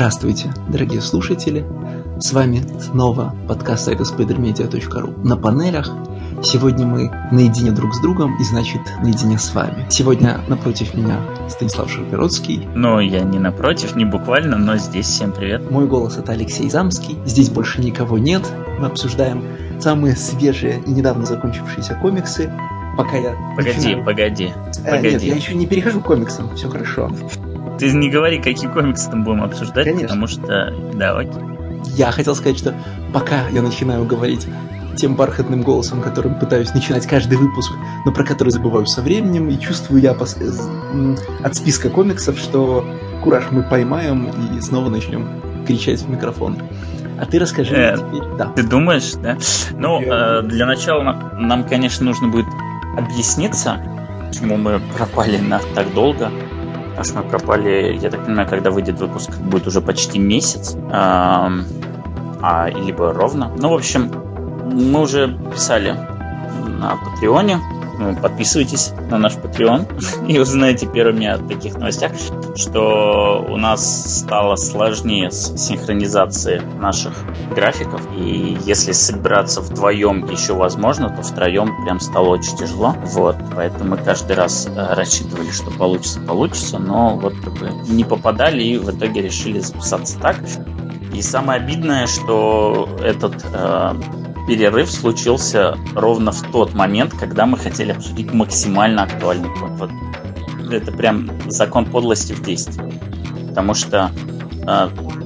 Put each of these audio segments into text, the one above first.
Здравствуйте, дорогие слушатели! С вами снова подкаст сайта spidermedia.ru на панелях. Сегодня мы наедине друг с другом и, значит, наедине с вами. Сегодня напротив меня Станислав Шаргородский. Ну, я не напротив, не буквально, но здесь. Всем привет. Мой голос это Алексей Замский. Здесь больше никого нет. Мы обсуждаем самые свежие и недавно закончившиеся комиксы. Пока я... Погоди, начинаю... погоди, э, погоди. Нет, я еще не перехожу к комиксам, все хорошо. Ты не говори, какие комиксы там будем обсуждать, Конечно. потому что... Да, окей. Я хотел сказать, что пока я начинаю говорить тем бархатным голосом, которым пытаюсь начинать каждый выпуск, но про который забываю со временем, и чувствую я пос... от списка комиксов, что кураж мы поймаем и снова начнем кричать в микрофон. А ты расскажи э, теперь. Да. Ты думаешь, да? Ну, э, для начала нам, нам, конечно, нужно будет объясниться, почему мы пропали на так долго. Что мы пропали, я так понимаю, когда выйдет выпуск, будет уже почти месяц. А, а либо ровно. Ну, в общем, мы уже писали на Патреоне. Ну, подписывайтесь на наш Patreon и узнаете первыми о таких новостях, что у нас стало сложнее с синхронизацией наших графиков. И если собираться вдвоем еще возможно, то втроем прям стало очень тяжело. Вот, поэтому мы каждый раз э, рассчитывали, что получится, получится, но вот как бы не попадали и в итоге решили записаться так. И самое обидное, что этот э, перерыв случился ровно в тот момент, когда мы хотели обсудить максимально актуальный point. Вот это прям закон подлости в действии. Потому что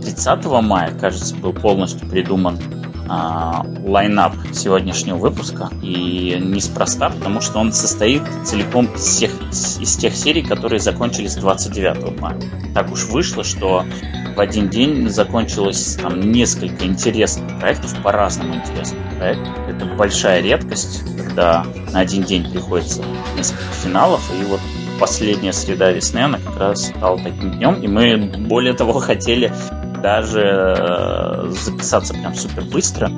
30 э, мая, кажется, был полностью придуман лайнап сегодняшнего выпуска. И неспроста, потому что он состоит целиком из, всех, из тех серий, которые закончились 29 мая. Так уж вышло, что в один день закончилось там несколько интересных проектов, по-разному интересных проектов. Это большая редкость, когда на один день приходится несколько финалов, и вот последняя среда весны, она как раз стала таким днем, и мы более того хотели даже э, записаться прям супер быстро.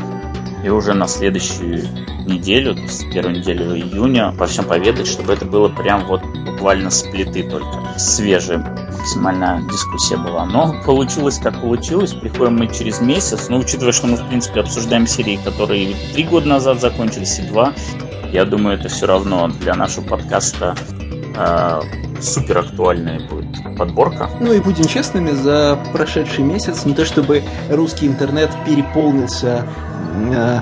И уже на следующую неделю, то есть первую неделю июня, во всем поведать, чтобы это было прям вот буквально с плиты только. Свежая максимальная дискуссия была. Но получилось как получилось. Приходим мы через месяц. Но учитывая, что мы, в принципе, обсуждаем серии, которые три года назад закончились, и два, я думаю, это все равно для нашего подкаста э, супер актуальная будет подборка. Ну и будем честными, за прошедший месяц не то чтобы русский интернет переполнился э,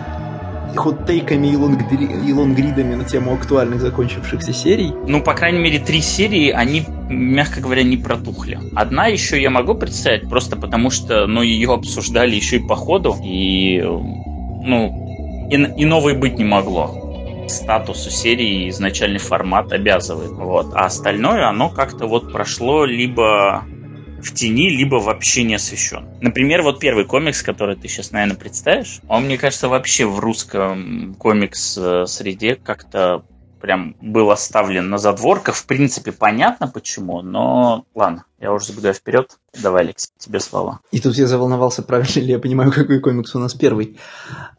хот-тейками и, лонгри, и лонгридами на тему актуальных закончившихся серий. Ну, по крайней мере, три серии, они, мягко говоря, не протухли. Одна еще я могу представить, просто потому что, ну, ее обсуждали еще и по ходу, и, ну, и, и новой быть не могло статусу серии изначальный формат обязывает. Вот. А остальное, оно как-то вот прошло либо в тени, либо вообще не освещен. Например, вот первый комикс, который ты сейчас, наверное, представишь, он, мне кажется, вообще в русском комикс-среде как-то прям был оставлен на задворках. В принципе, понятно почему, но ладно, я уже забегаю вперед. Давай, Алекс, тебе слова. И тут я заволновался, правильно ли я понимаю, какой комикс у нас первый.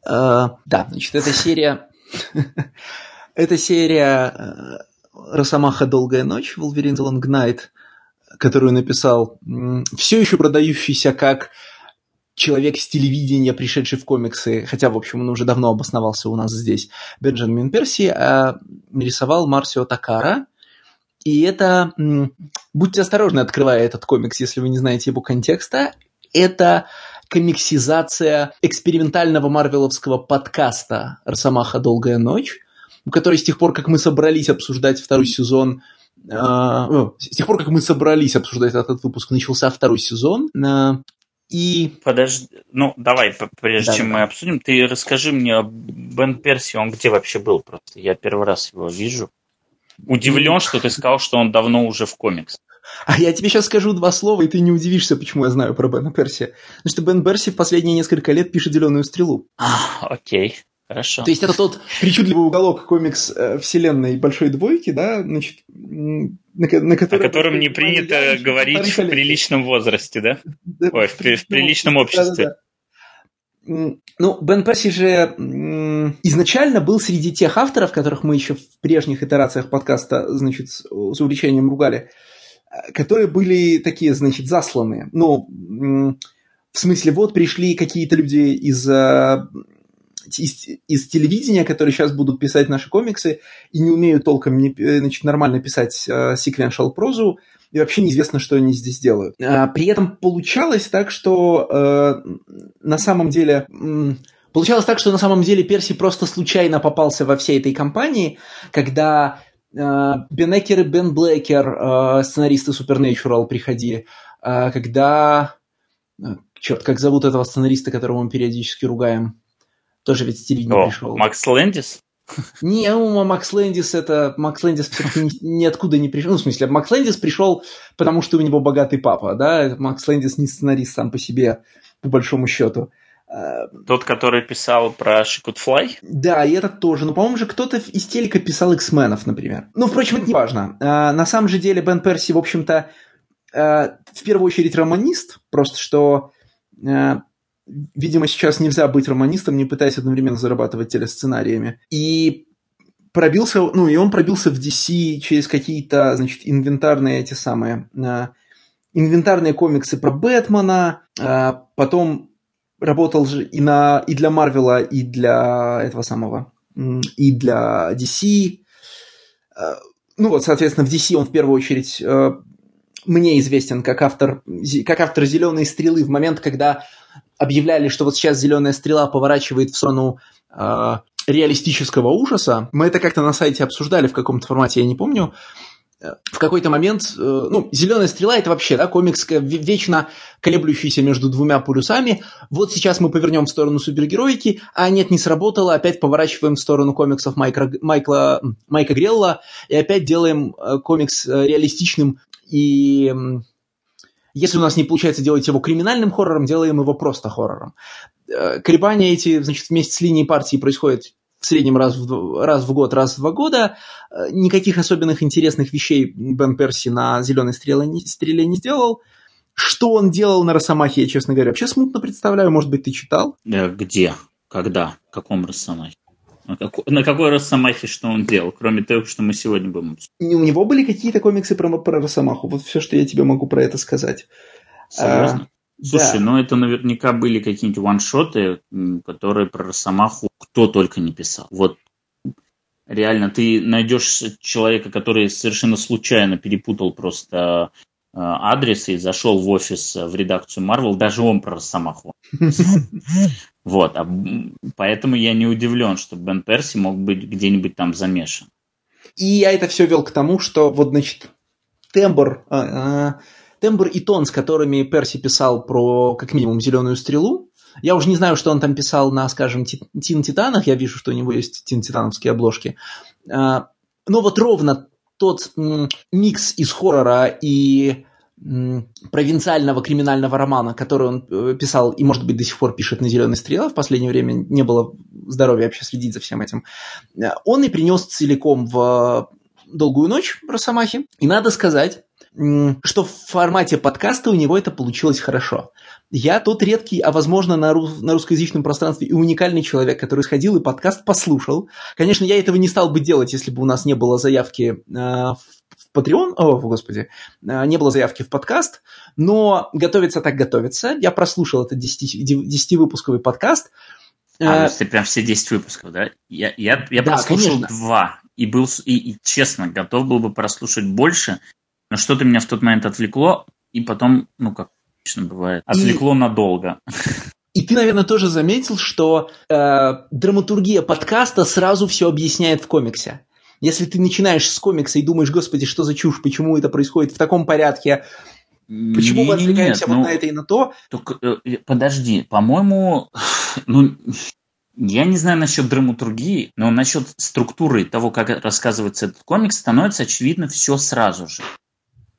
Uh, да, значит, эта серия Это серия э, Росомаха «Долгая ночь», Wolverine The Long Night, которую написал все еще продающийся как человек с телевидения, пришедший в комиксы, хотя, в общем, он уже давно обосновался у нас здесь, Бенджамин Перси, а рисовал Марсио Такара. И это, будьте осторожны, открывая этот комикс, если вы не знаете его контекста, это комиксизация экспериментального марвеловского подкаста «Росомаха. Долгая ночь», который с тех пор, как мы собрались обсуждать второй сезон, Uh, с тех пор, как мы собрались обсуждать этот выпуск, начался второй сезон. Uh, и... Подожди, ну давай, прежде да, чем да. мы обсудим, ты расскажи мне, Бен Перси, он где вообще был просто? Я первый раз его вижу. Удивлен, что ты сказал, что он давно уже в комикс. А я тебе сейчас скажу два слова, и ты не удивишься, почему я знаю про Бена Перси. Потому что Бен Перси в последние несколько лет пишет «Зеленую стрелу». А, окей. Хорошо. То есть это тот причудливый уголок комикс э, вселенной Большой Двойки, да, значит, на, на котором... О котором не принято говорить в приличном возрасте, да? да Ой, в, в приличном обществе. Да, да, да. Ну, Бен Перси же изначально был среди тех авторов, которых мы еще в прежних итерациях подкаста, значит, с увлечением ругали, которые были такие, значит, засланные. Ну, в смысле, вот пришли какие-то люди из, из, из телевидения, которые сейчас будут писать наши комиксы и не умеют толком не, значит, нормально писать sequential прозу, и вообще неизвестно, что они здесь делают. При этом получалось так, что э, на самом деле... Получалось так, что на самом деле Перси просто случайно попался во всей этой компании, когда э, Бен Экер и Бен Блэкер, э, сценаристы Supernatural, приходили, э, когда... Черт, как зовут этого сценариста, которого мы периодически ругаем? Тоже ведь с телевидения пришел. Макс Лэндис? Не, ну, Макс Лэндис это... Макс Лэндис все-таки ниоткуда не пришел. Ну, в смысле, Макс Лэндис пришел, потому что у него богатый папа, да? Макс Лэндис не сценарист сам по себе, по большому счету. Э, Тот, который писал про Шикут Флай? Да, и этот тоже. Но, по-моему, же кто-то из телека писал X-менов, например. Ну, впрочем, это не важно. Э, на самом же деле Бен Перси, в общем-то, э, в первую очередь романист, просто что видимо, сейчас нельзя быть романистом, не пытаясь одновременно зарабатывать телесценариями. И пробился, ну, и он пробился в DC через какие-то, значит, инвентарные эти самые, инвентарные комиксы про Бэтмена, потом работал же и, на, и для Марвела, и для этого самого, и для DC. Э, ну вот, соответственно, в DC он в первую очередь э, мне известен как автор, как автор «Зеленой стрелы» в момент, когда объявляли, что вот сейчас «Зеленая стрела» поворачивает в сторону э, реалистического ужаса. Мы это как-то на сайте обсуждали в каком-то формате, я не помню. В какой-то момент, э, ну, «Зеленая стрела» — это вообще, да, комикс вечно колеблющийся между двумя полюсами. Вот сейчас мы повернем в сторону супергероики, а нет, не сработало, опять поворачиваем в сторону комиксов Майкла, Майкла, Майка Грелла и опять делаем э, комикс э, реалистичным и если у нас не получается делать его криминальным хоррором, делаем его просто хоррором. Колебания эти, значит, вместе с линией партии происходят в среднем раз в, раз в год, раз в два года. Э, никаких особенных интересных вещей Бен Перси на «Зеленой стреле» не, стреле не сделал. Что он делал на Росомахе, я, честно говоря, вообще смутно представляю. Может быть, ты читал? Где? Когда? В каком Росомахе? На какой, на какой Росомахе что он делал, кроме того, что мы сегодня будем У него были какие-то комиксы про, про Росомаху. Вот все, что я тебе могу про это сказать. Серьезно? А, Слушай, да. ну это наверняка были какие-нибудь ваншоты, которые про Росомаху кто только не писал. Вот реально ты найдешь человека, который совершенно случайно перепутал просто э, адрес и зашел в офис в редакцию Marvel, даже он про Росомаху. Вот, а поэтому я не удивлен, что Бен Перси мог быть где-нибудь там замешан. И я это все вел к тому, что вот, значит, тембр, а, а, тембр и тон, с которыми Перси писал про, как минимум, «Зеленую стрелу», я уже не знаю, что он там писал на, скажем, Тин Титанах, я вижу, что у него есть Тин Титановские обложки, а, но вот ровно тот микс из хоррора и провинциального криминального романа, который он э, писал и, может быть, до сих пор пишет на «Зеленой стреле», в последнее время не было здоровья вообще следить за всем этим, э, он и принес целиком в «Долгую ночь» Росомахи. И надо сказать, что в формате подкаста у него это получилось хорошо. Я тот редкий, а возможно на, рус- на русскоязычном пространстве и уникальный человек, который сходил и подкаст послушал. Конечно, я этого не стал бы делать, если бы у нас не было заявки э, в Patreon, о, господи, э, не было заявки в подкаст, но готовиться так готовится. Я прослушал этот 10-выпусковый подкаст. А, э, ты прям все 10 выпусков, да? Я, я, я да, прослушал конечно. два, и был, и, и честно, готов был бы прослушать больше, но что-то меня в тот момент отвлекло, и потом, ну, как обычно бывает, отвлекло и... надолго. И ты, наверное, тоже заметил, что э, драматургия подкаста сразу все объясняет в комиксе. Если ты начинаешь с комикса и думаешь, господи, что за чушь, почему это происходит в таком порядке, почему не, мы отвлекаемся вот ну, на это и на то? Только, э, подожди, по-моему, ну, я не знаю насчет драматургии, но насчет структуры того, как рассказывается этот комикс, становится очевидно все сразу же.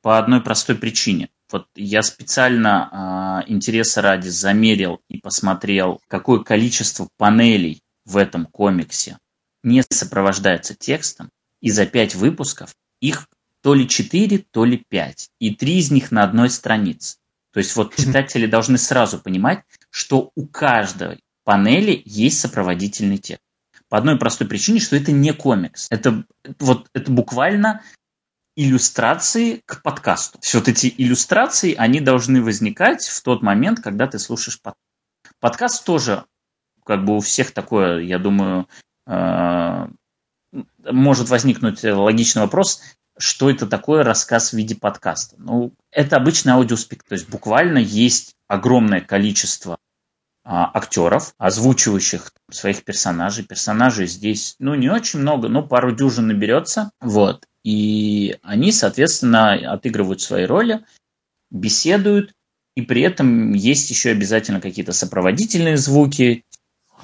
По одной простой причине. Вот я специально э, интереса ради замерил и посмотрел, какое количество панелей в этом комиксе не сопровождается текстом, и за пять выпусков их то ли четыре, то ли пять, и три из них на одной странице. То есть вот читатели должны сразу понимать, что у каждой панели есть сопроводительный текст. По одной простой причине, что это не комикс. Это, вот, это буквально иллюстрации к подкасту. Все вот эти иллюстрации, они должны возникать в тот момент, когда ты слушаешь подкаст. Подкаст тоже, как бы у всех такое, я думаю, э, может возникнуть логичный вопрос, что это такое рассказ в виде подкаста. Ну, это обычный аудиоспектакль, то есть буквально есть огромное количество а, актеров, озвучивающих своих персонажей. Персонажей здесь, ну, не очень много, но пару дюжин наберется. Вот. И они, соответственно, отыгрывают свои роли, беседуют, и при этом есть еще обязательно какие-то сопроводительные звуки,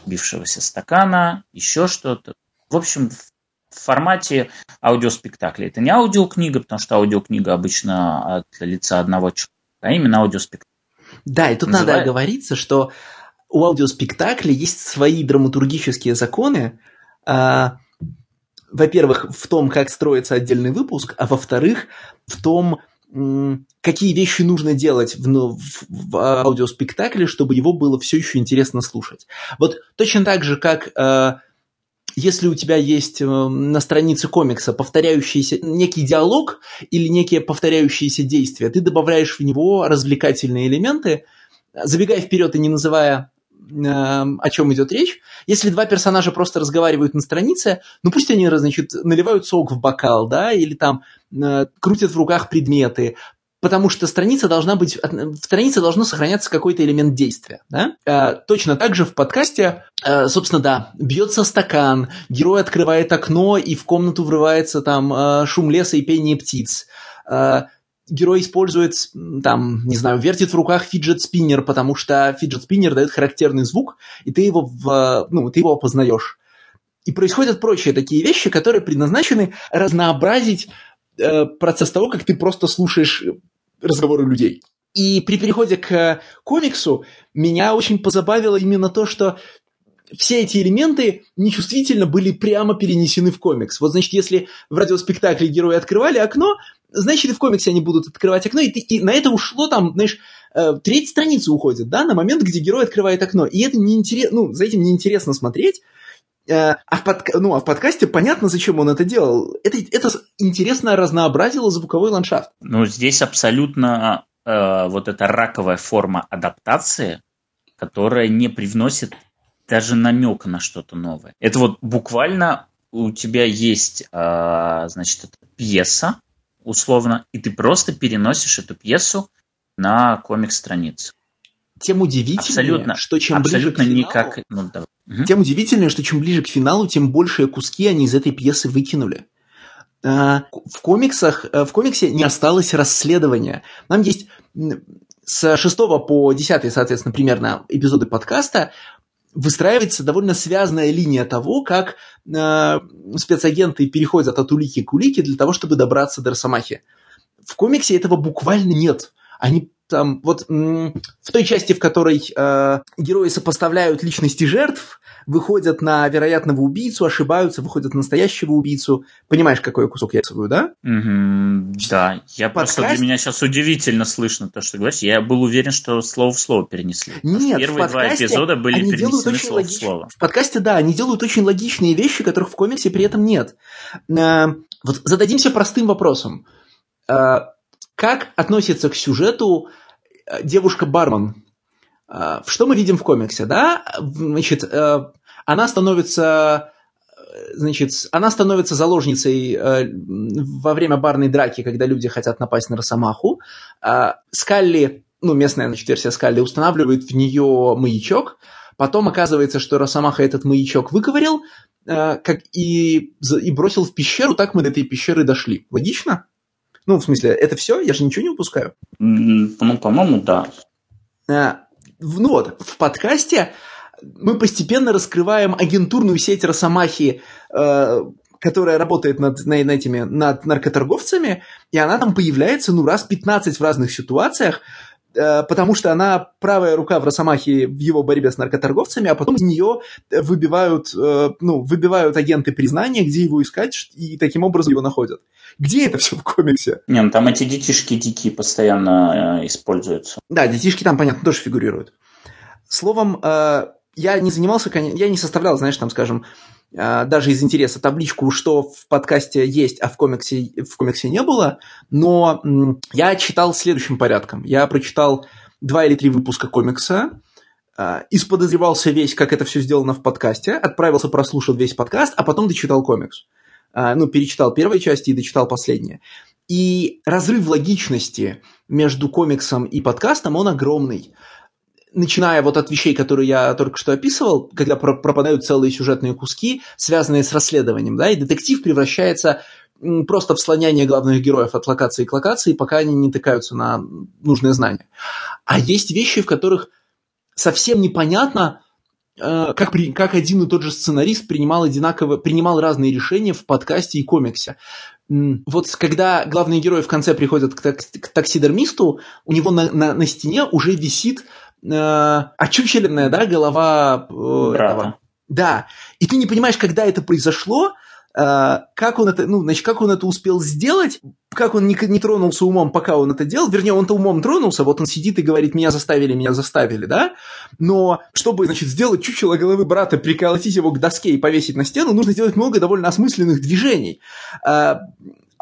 бившегося стакана, еще что-то. В общем, в формате аудиоспектакля. Это не аудиокнига, потому что аудиокнига обычно от лица одного человека, а именно аудиоспектакль. Да, и тут Называет... надо оговориться, что у аудиоспектакля есть свои драматургические законы. А, во-первых, в том, как строится отдельный выпуск, а во-вторых, в том, какие вещи нужно делать в, ну, в, в аудиоспектакле, чтобы его было все еще интересно слушать. Вот точно так же, как э, если у тебя есть э, на странице комикса повторяющийся некий диалог или некие повторяющиеся действия, ты добавляешь в него развлекательные элементы, забегая вперед и не называя о чем идет речь. Если два персонажа просто разговаривают на странице, ну пусть они, значит, наливают сок в бокал, да, или там э, крутят в руках предметы, потому что страница должна быть, в странице должно сохраняться какой-то элемент действия. Да? А, точно так же в подкасте, а, собственно, да, бьется стакан, герой открывает окно, и в комнату врывается там а, шум леса и пение птиц. Герой использует, там, не знаю, вертит в руках фиджет-спиннер, потому что фиджет-спиннер дает характерный звук, и ты его, в, ну, ты его опознаешь. И происходят прочие такие вещи, которые предназначены разнообразить э, процесс того, как ты просто слушаешь разговоры людей. И при переходе к комиксу меня очень позабавило именно то, что все эти элементы нечувствительно были прямо перенесены в комикс. Вот, значит, если в радиоспектакле герои открывали окно, значит, и в комиксе они будут открывать окно, и, ты, и на это ушло там, знаешь, э, треть страницы уходит, да, на момент, где герой открывает окно. И это неинтересно, ну, за этим неинтересно смотреть, э, а в, подка... ну, а в подкасте понятно, зачем он это делал. Это, это интересно разнообразило звуковой ландшафт. Ну, здесь абсолютно э, вот эта раковая форма адаптации, которая не привносит даже намека на что-то новое. Это вот буквально у тебя есть, э, значит, пьеса, условно, и ты просто переносишь эту пьесу на комикс-страницу. Тем удивительнее, абсолютно, что чем абсолютно ближе к финалу, никак, ну, да. тем удивительнее, что чем ближе к финалу, тем большие куски они из этой пьесы выкинули. А, в комиксах, э, в комиксе не осталось расследования. Там есть с 6 по 10, соответственно, примерно эпизоды подкаста выстраивается довольно связанная линия того, как э, спецагенты переходят от улики к улике для того, чтобы добраться до Росомахи. В комиксе этого буквально нет. Они там вот в той части, в которой э, герои сопоставляют личности жертв, выходят на вероятного убийцу, ошибаются, выходят на настоящего убийцу. Понимаешь, какой кусок я рисую, да? Mm-hmm, да. Я Подкаст... просто для меня сейчас удивительно слышно то, что ты говоришь. Я был уверен, что слово в слово перенесли. Нет, первые два эпизода были они перенесены слово логич... в слово. В подкасте, да, они делают очень логичные вещи, которых в комиксе при этом нет. Э, вот зададимся простым вопросом. Э, как относится к сюжету девушка-бармен? Э, что мы видим в комиксе, да? Значит, э, она становится значит, она становится заложницей во время барной драки, когда люди хотят напасть на Росомаху. Скалли, ну, местная значит, версия Скалли, устанавливает в нее маячок. Потом оказывается, что Росомаха этот маячок выковырял как и, и бросил в пещеру. Так мы до этой пещеры дошли. Логично? Ну, в смысле, это все? Я же ничего не упускаю. Ну, по-моему, да. А, ну вот, в подкасте мы постепенно раскрываем агентурную сеть Росомахи, э, которая работает над, над этими, над наркоторговцами, и она там появляется, ну, раз 15 в разных ситуациях, потому что она правая рука в Росомахе в его борьбе с наркоторговцами, а потом из нее выбивают, э, ну, выбивают агенты признания, где его искать, и таким образом его находят. Где это все в комиксе? Не, ну там эти детишки дикие постоянно э, используются. Да, детишки там, понятно, тоже фигурируют. Словом, я не занимался, я не составлял, знаешь, там, скажем, даже из интереса табличку, что в подкасте есть, а в комиксе, в комиксе не было, но я читал следующим порядком. Я прочитал два или три выпуска комикса, а, исподозревался весь, как это все сделано в подкасте, отправился, прослушал весь подкаст, а потом дочитал комикс. А, ну, перечитал первые части и дочитал последние. И разрыв логичности между комиксом и подкастом, он огромный начиная вот от вещей, которые я только что описывал, когда пропадают целые сюжетные куски, связанные с расследованием, да, и детектив превращается просто в слоняние главных героев от локации к локации, пока они не тыкаются на нужные знания. А есть вещи, в которых совсем непонятно, э, как, как один и тот же сценарист принимал одинаково, принимал разные решения в подкасте и комиксе. Вот когда главные герои в конце приходят к, к таксидермисту, у него на, на, на стене уже висит э, очучеленная, да, голова э, этого. Да. И ты не понимаешь, когда это произошло, э, как он это, ну, значит, как он это успел сделать, как он не, не тронулся умом, пока он это делал, вернее, он-то умом тронулся, вот он сидит и говорит, меня заставили, меня заставили, да, но чтобы, значит, сделать чучело головы брата, приколотить его к доске и повесить на стену, нужно сделать много довольно осмысленных движений. Э,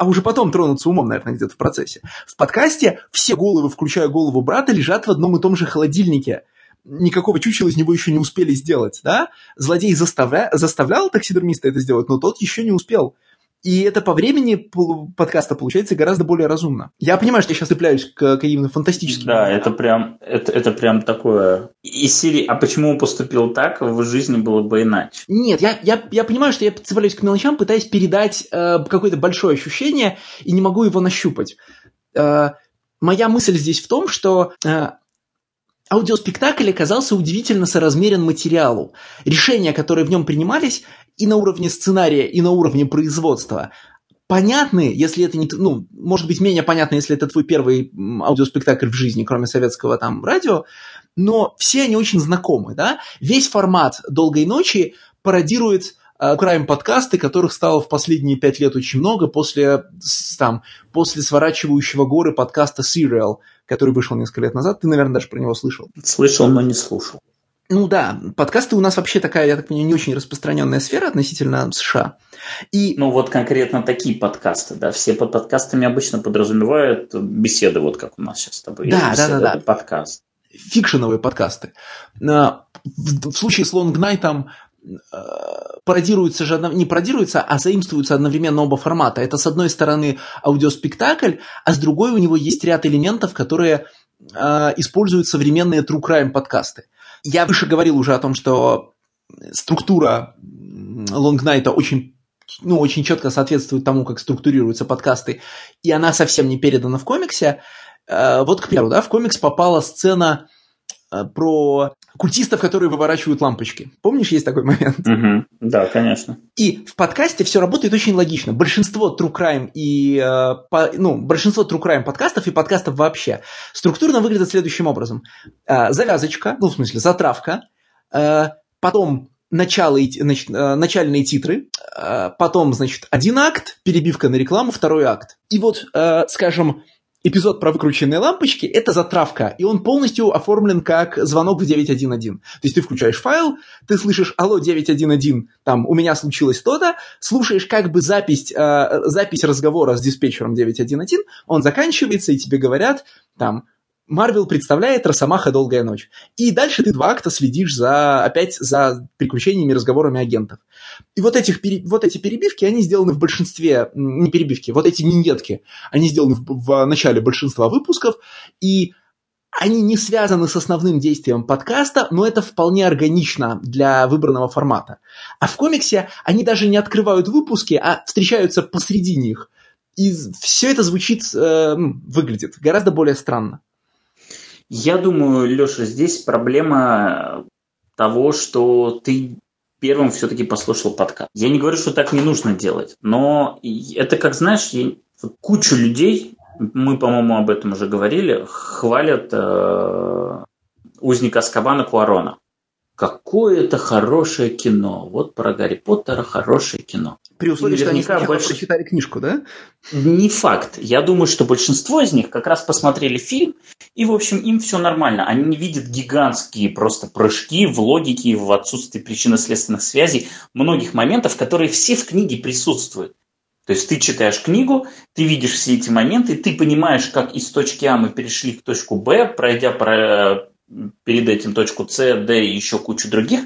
а уже потом тронуться умом, наверное, где-то в процессе. В подкасте все головы, включая голову брата, лежат в одном и том же холодильнике. Никакого чучела из него еще не успели сделать, да? Злодей заставля... заставлял таксидермиста это сделать, но тот еще не успел. И это по времени подкаста получается гораздо более разумно. Я понимаю, что я сейчас цепляюсь к каким-то фантастическим. Да, это прям, это, это прям такое. И Сири, а почему он поступил так, в жизни было бы иначе? Нет, я, я, я понимаю, что я цепляюсь к мелочам, пытаясь передать э, какое-то большое ощущение и не могу его нащупать. Э, моя мысль здесь в том, что э, аудиоспектакль оказался удивительно соразмерен материалу. Решения, которые в нем принимались, и на уровне сценария, и на уровне производства, понятны, если это не... Ну, может быть, менее понятно, если это твой первый аудиоспектакль в жизни, кроме советского там радио, но все они очень знакомы, да? Весь формат «Долгой ночи» пародирует э, крайм подкасты, которых стало в последние пять лет очень много после, там, после сворачивающего горы подкаста Serial, который вышел несколько лет назад. Ты, наверное, даже про него слышал. Слышал, но не слушал. Ну да, подкасты у нас вообще такая, я так понимаю, не очень распространенная сфера относительно США. И... Ну вот конкретно такие подкасты, да, все под подкастами обычно подразумевают беседы, вот как у нас сейчас с тобой. Да, да, да, да. подкаст. Фикшеновые подкасты. В случае с Лонгнайтом э, пародируются же, не пародируются, а заимствуются одновременно оба формата. Это, с одной стороны, аудиоспектакль, а с другой у него есть ряд элементов, которые э, используют современные true crime подкасты. Я выше говорил уже о том, что структура Long Night очень ну, очень четко соответствует тому, как структурируются подкасты, и она совсем не передана в комиксе. Э, вот, к примеру, да, в комикс попала сцена э, про культистов, которые выворачивают лампочки. Помнишь, есть такой момент? Угу. Да, конечно. И в подкасте все работает очень логично. Большинство True Crime и э, по, ну, большинство True Crime подкастов и подкастов вообще структурно выглядят следующим образом. Э, завязочка, ну, в смысле, затравка, э, потом начало, значит, э, начальные титры, э, потом, значит, один акт, перебивка на рекламу, второй акт. И вот, э, скажем, эпизод про выкрученные лампочки – это затравка, и он полностью оформлен как звонок в 911. То есть ты включаешь файл, ты слышишь «Алло, 911, там, у меня случилось то-то», слушаешь как бы запись, э, запись разговора с диспетчером 911, он заканчивается, и тебе говорят, там, Марвел представляет Росомаха «Долгая ночь». И дальше ты два акта следишь за, опять за приключениями разговорами агентов. И вот, этих, вот эти перебивки, они сделаны в большинстве, не перебивки, вот эти виньетки, они сделаны в, в начале большинства выпусков, и они не связаны с основным действием подкаста, но это вполне органично для выбранного формата. А в комиксе они даже не открывают выпуски, а встречаются посреди них. И все это звучит, э, выглядит гораздо более странно. Я думаю, Леша, здесь проблема того, что ты первым все-таки послушал подкаст. Я не говорю, что так не нужно делать, но это как, знаешь, кучу людей, мы, по-моему, об этом уже говорили, хвалят э, узника Скабана Куарона. Какое это хорошее кино. Вот про Гарри Поттера хорошее кино. При условии, что они больше... прочитали книжку, да? Не факт. Я думаю, что большинство из них как раз посмотрели фильм, и, в общем, им все нормально. Они не видят гигантские просто прыжки в логике, в отсутствии причинно-следственных связей, многих моментов, которые все в книге присутствуют. То есть ты читаешь книгу, ты видишь все эти моменты, ты понимаешь, как из точки А мы перешли к точку Б, пройдя про, перед этим точку С, Д и еще кучу других.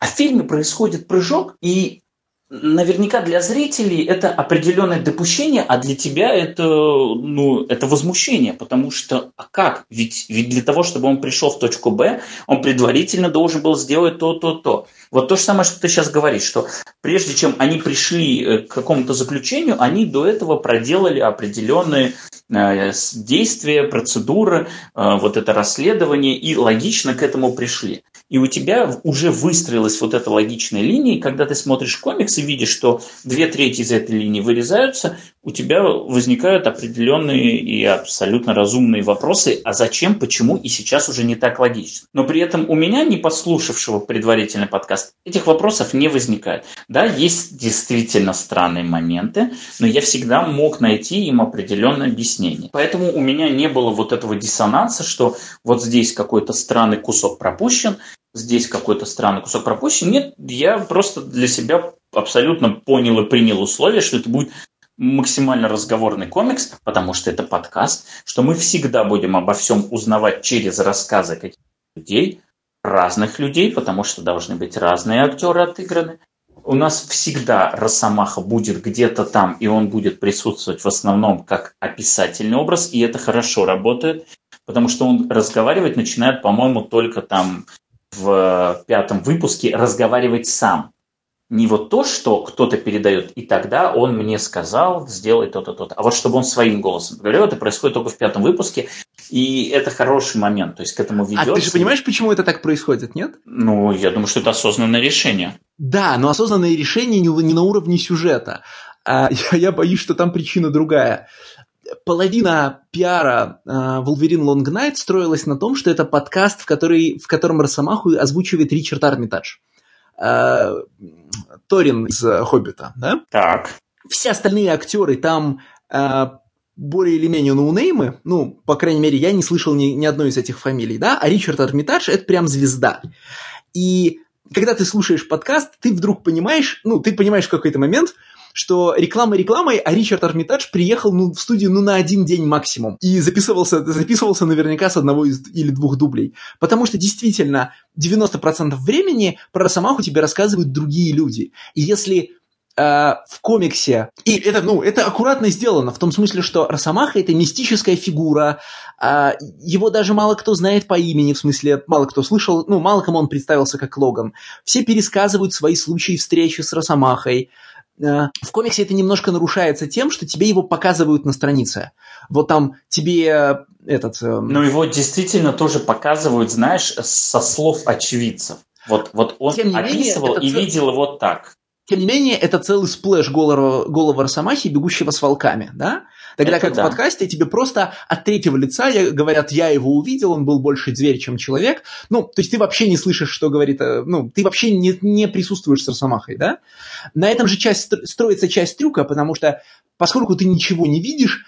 А в фильме происходит прыжок, и наверняка для зрителей это определенное допущение, а для тебя это, ну, это возмущение, потому что, а как? Ведь, ведь для того, чтобы он пришел в точку Б, он предварительно должен был сделать то, то, то. Вот то же самое, что ты сейчас говоришь, что прежде чем они пришли э, к какому-то заключению, они до этого проделали определенные действия, процедуры, э, вот это расследование, и логично к этому пришли. И у тебя уже выстроилась вот эта логичная линия, и когда ты смотришь комикс и видишь, что две трети из этой линии вырезаются, у тебя возникают определенные и абсолютно разумные вопросы, а зачем, почему, и сейчас уже не так логично. Но при этом у меня, не послушавшего предварительный подкаст, этих вопросов не возникает. Да, есть действительно странные моменты, но я всегда мог найти им определенное объяснение. Поэтому у меня не было вот этого диссонанса, что вот здесь какой-то странный кусок пропущен, здесь какой-то странный кусок пропущен. Нет, я просто для себя абсолютно понял и принял условие, что это будет максимально разговорный комикс, потому что это подкаст, что мы всегда будем обо всем узнавать через рассказы каких-то людей, разных людей, потому что должны быть разные актеры отыграны. У нас всегда Росомаха будет где-то там, и он будет присутствовать в основном как описательный образ, и это хорошо работает, потому что он разговаривать начинает, по-моему, только там в пятом выпуске разговаривать сам не вот то, что кто-то передает, и тогда он мне сказал, сделай то-то, то-то. А вот чтобы он своим голосом говорил, это происходит только в пятом выпуске, и это хороший момент, то есть к этому ведется. А ты же понимаешь, почему это так происходит, нет? Ну, я думаю, что это осознанное решение. Да, но осознанное решение не на уровне сюжета. А я, я боюсь, что там причина другая. Половина пиара uh, Wolverine Long Night строилась на том, что это подкаст, в, который, в котором Росомаху озвучивает Ричард Армитадж. Uh, Торин из э, «Хоббита», да? Так. Все остальные актеры там э, более или менее ноунеймы, ну, по крайней мере, я не слышал ни, ни одной из этих фамилий, да, а Ричард Армитаж – это прям звезда. И когда ты слушаешь подкаст, ты вдруг понимаешь, ну, ты понимаешь в какой-то момент – что реклама рекламой, а Ричард Армитадж приехал ну, в студию ну, на один день максимум. И записывался, записывался наверняка с одного из, или двух дублей. Потому что действительно 90% времени про Росомаху тебе рассказывают другие люди. И если э, в комиксе. И это, ну, это аккуратно сделано, в том смысле, что Росомаха это мистическая фигура, э, его даже мало кто знает по имени, в смысле, мало кто слышал, ну, мало кому он представился как Логан. Все пересказывают свои случаи встречи с Росомахой. Э, в комиксе это немножко нарушается тем, что тебе его показывают на странице. Вот там тебе этот... Э, Но его действительно тоже показывают, знаешь, со слов очевидцев. Вот, вот он описывал менее, и цел... видел его так. Тем не менее, это целый splash голого, голого Росомахи, бегущего с волками, да? Тогда это как да. в подкасте тебе просто от третьего лица говорят, я его увидел, он был больше зверь, чем человек. Ну, то есть ты вообще не слышишь, что говорит, э, ну, ты вообще не, не присутствуешь с Росомахой, да? На этом же часть, строится часть трюка, потому что поскольку ты ничего не видишь,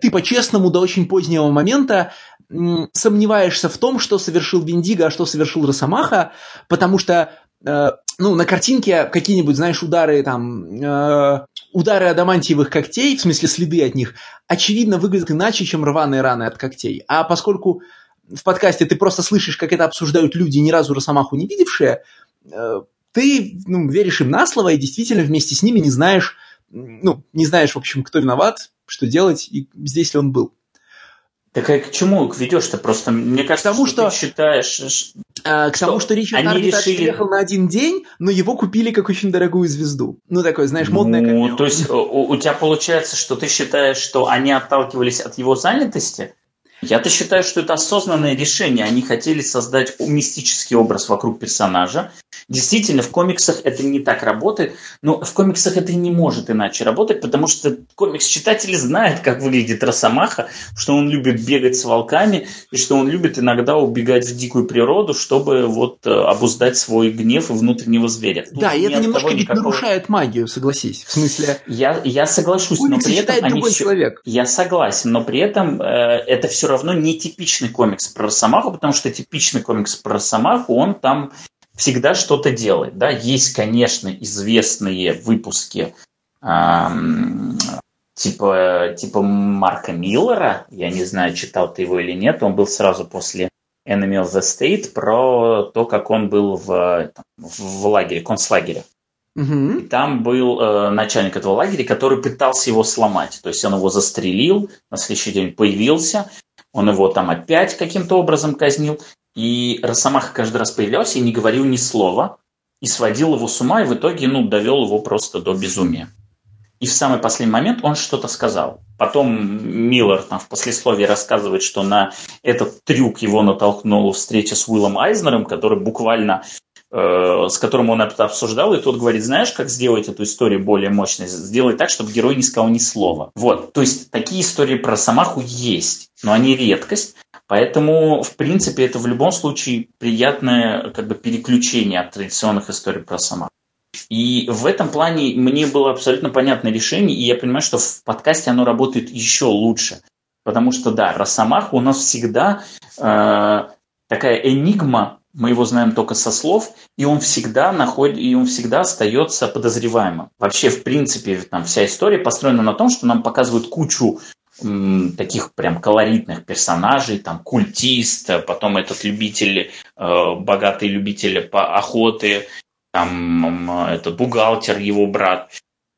ты по-честному до очень позднего момента сомневаешься в том, что совершил Виндиго, а что совершил Росомаха, потому что э, ну, на картинке какие-нибудь, знаешь, удары там, э, удары адамантиевых когтей, в смысле следы от них, очевидно выглядят иначе, чем рваные раны от когтей. А поскольку в подкасте ты просто слышишь, как это обсуждают люди, ни разу Росомаху не видевшие, э, ты ну, веришь им на слово и действительно вместе с ними не знаешь, ну, не знаешь, в общем, кто виноват, что делать и здесь ли он был. Так а к чему ведешь-то? Просто мне кажется, к тому, что, что ты считаешь... А, к что тому, что Ричард они решили... приехал на один день, но его купили как очень дорогую звезду. Ну, такой, знаешь, модная Ну, то есть у, у тебя получается, что ты считаешь, что они отталкивались от его занятости? Я-то считаю, что это осознанное решение. Они хотели создать мистический образ вокруг персонажа, Действительно, в комиксах это не так работает, но в комиксах это не может иначе работать, потому что комикс-читатели знают, как выглядит Росомаха, что он любит бегать с волками, и что он любит иногда убегать в дикую природу, чтобы вот э, обуздать свой гнев и внутреннего зверя. Тут да, и это немножко ведь никакого... нарушает магию, согласись. В смысле... Я, я соглашусь, но при этом... Они другой все... человек. Я согласен, но при этом э, это все равно не типичный комикс про Росомаху, потому что типичный комикс про Росомаху, он там всегда что-то делает. Да? Есть, конечно, известные выпуски эм, типа, типа Марка Миллера, я не знаю, читал ты его или нет, он был сразу после Enemy of the State про то, как он был в, в лагере, концлагере. Угу. И там был э, начальник этого лагеря, который пытался его сломать. То есть он его застрелил, на следующий день появился, он его там опять каким-то образом казнил. И Росомаха каждый раз появлялся и не говорил ни слова, и сводил его с ума, и в итоге ну, довел его просто до безумия. И в самый последний момент он что-то сказал. Потом Миллер там в послесловии рассказывает, что на этот трюк его натолкнула встреча с Уиллом Айзнером, который буквально Э, с которым он это обсуждал, и тот говорит, знаешь, как сделать эту историю более мощной? Сделай так, чтобы герой не сказал ни слова. Вот, то есть такие истории про Самаху есть, но они редкость, поэтому, в принципе, это в любом случае приятное как бы переключение от традиционных историй про Самаху. И в этом плане мне было абсолютно понятное решение, и я понимаю, что в подкасте оно работает еще лучше. Потому что, да, Росомаха у нас всегда э, такая энигма мы его знаем только со слов, и он всегда находит, и он всегда остается подозреваемым. Вообще, в принципе, там вся история построена на том, что нам показывают кучу таких прям колоритных персонажей, там культист, потом этот любитель, э, богатый любитель по охоты, там этот бухгалтер, его брат,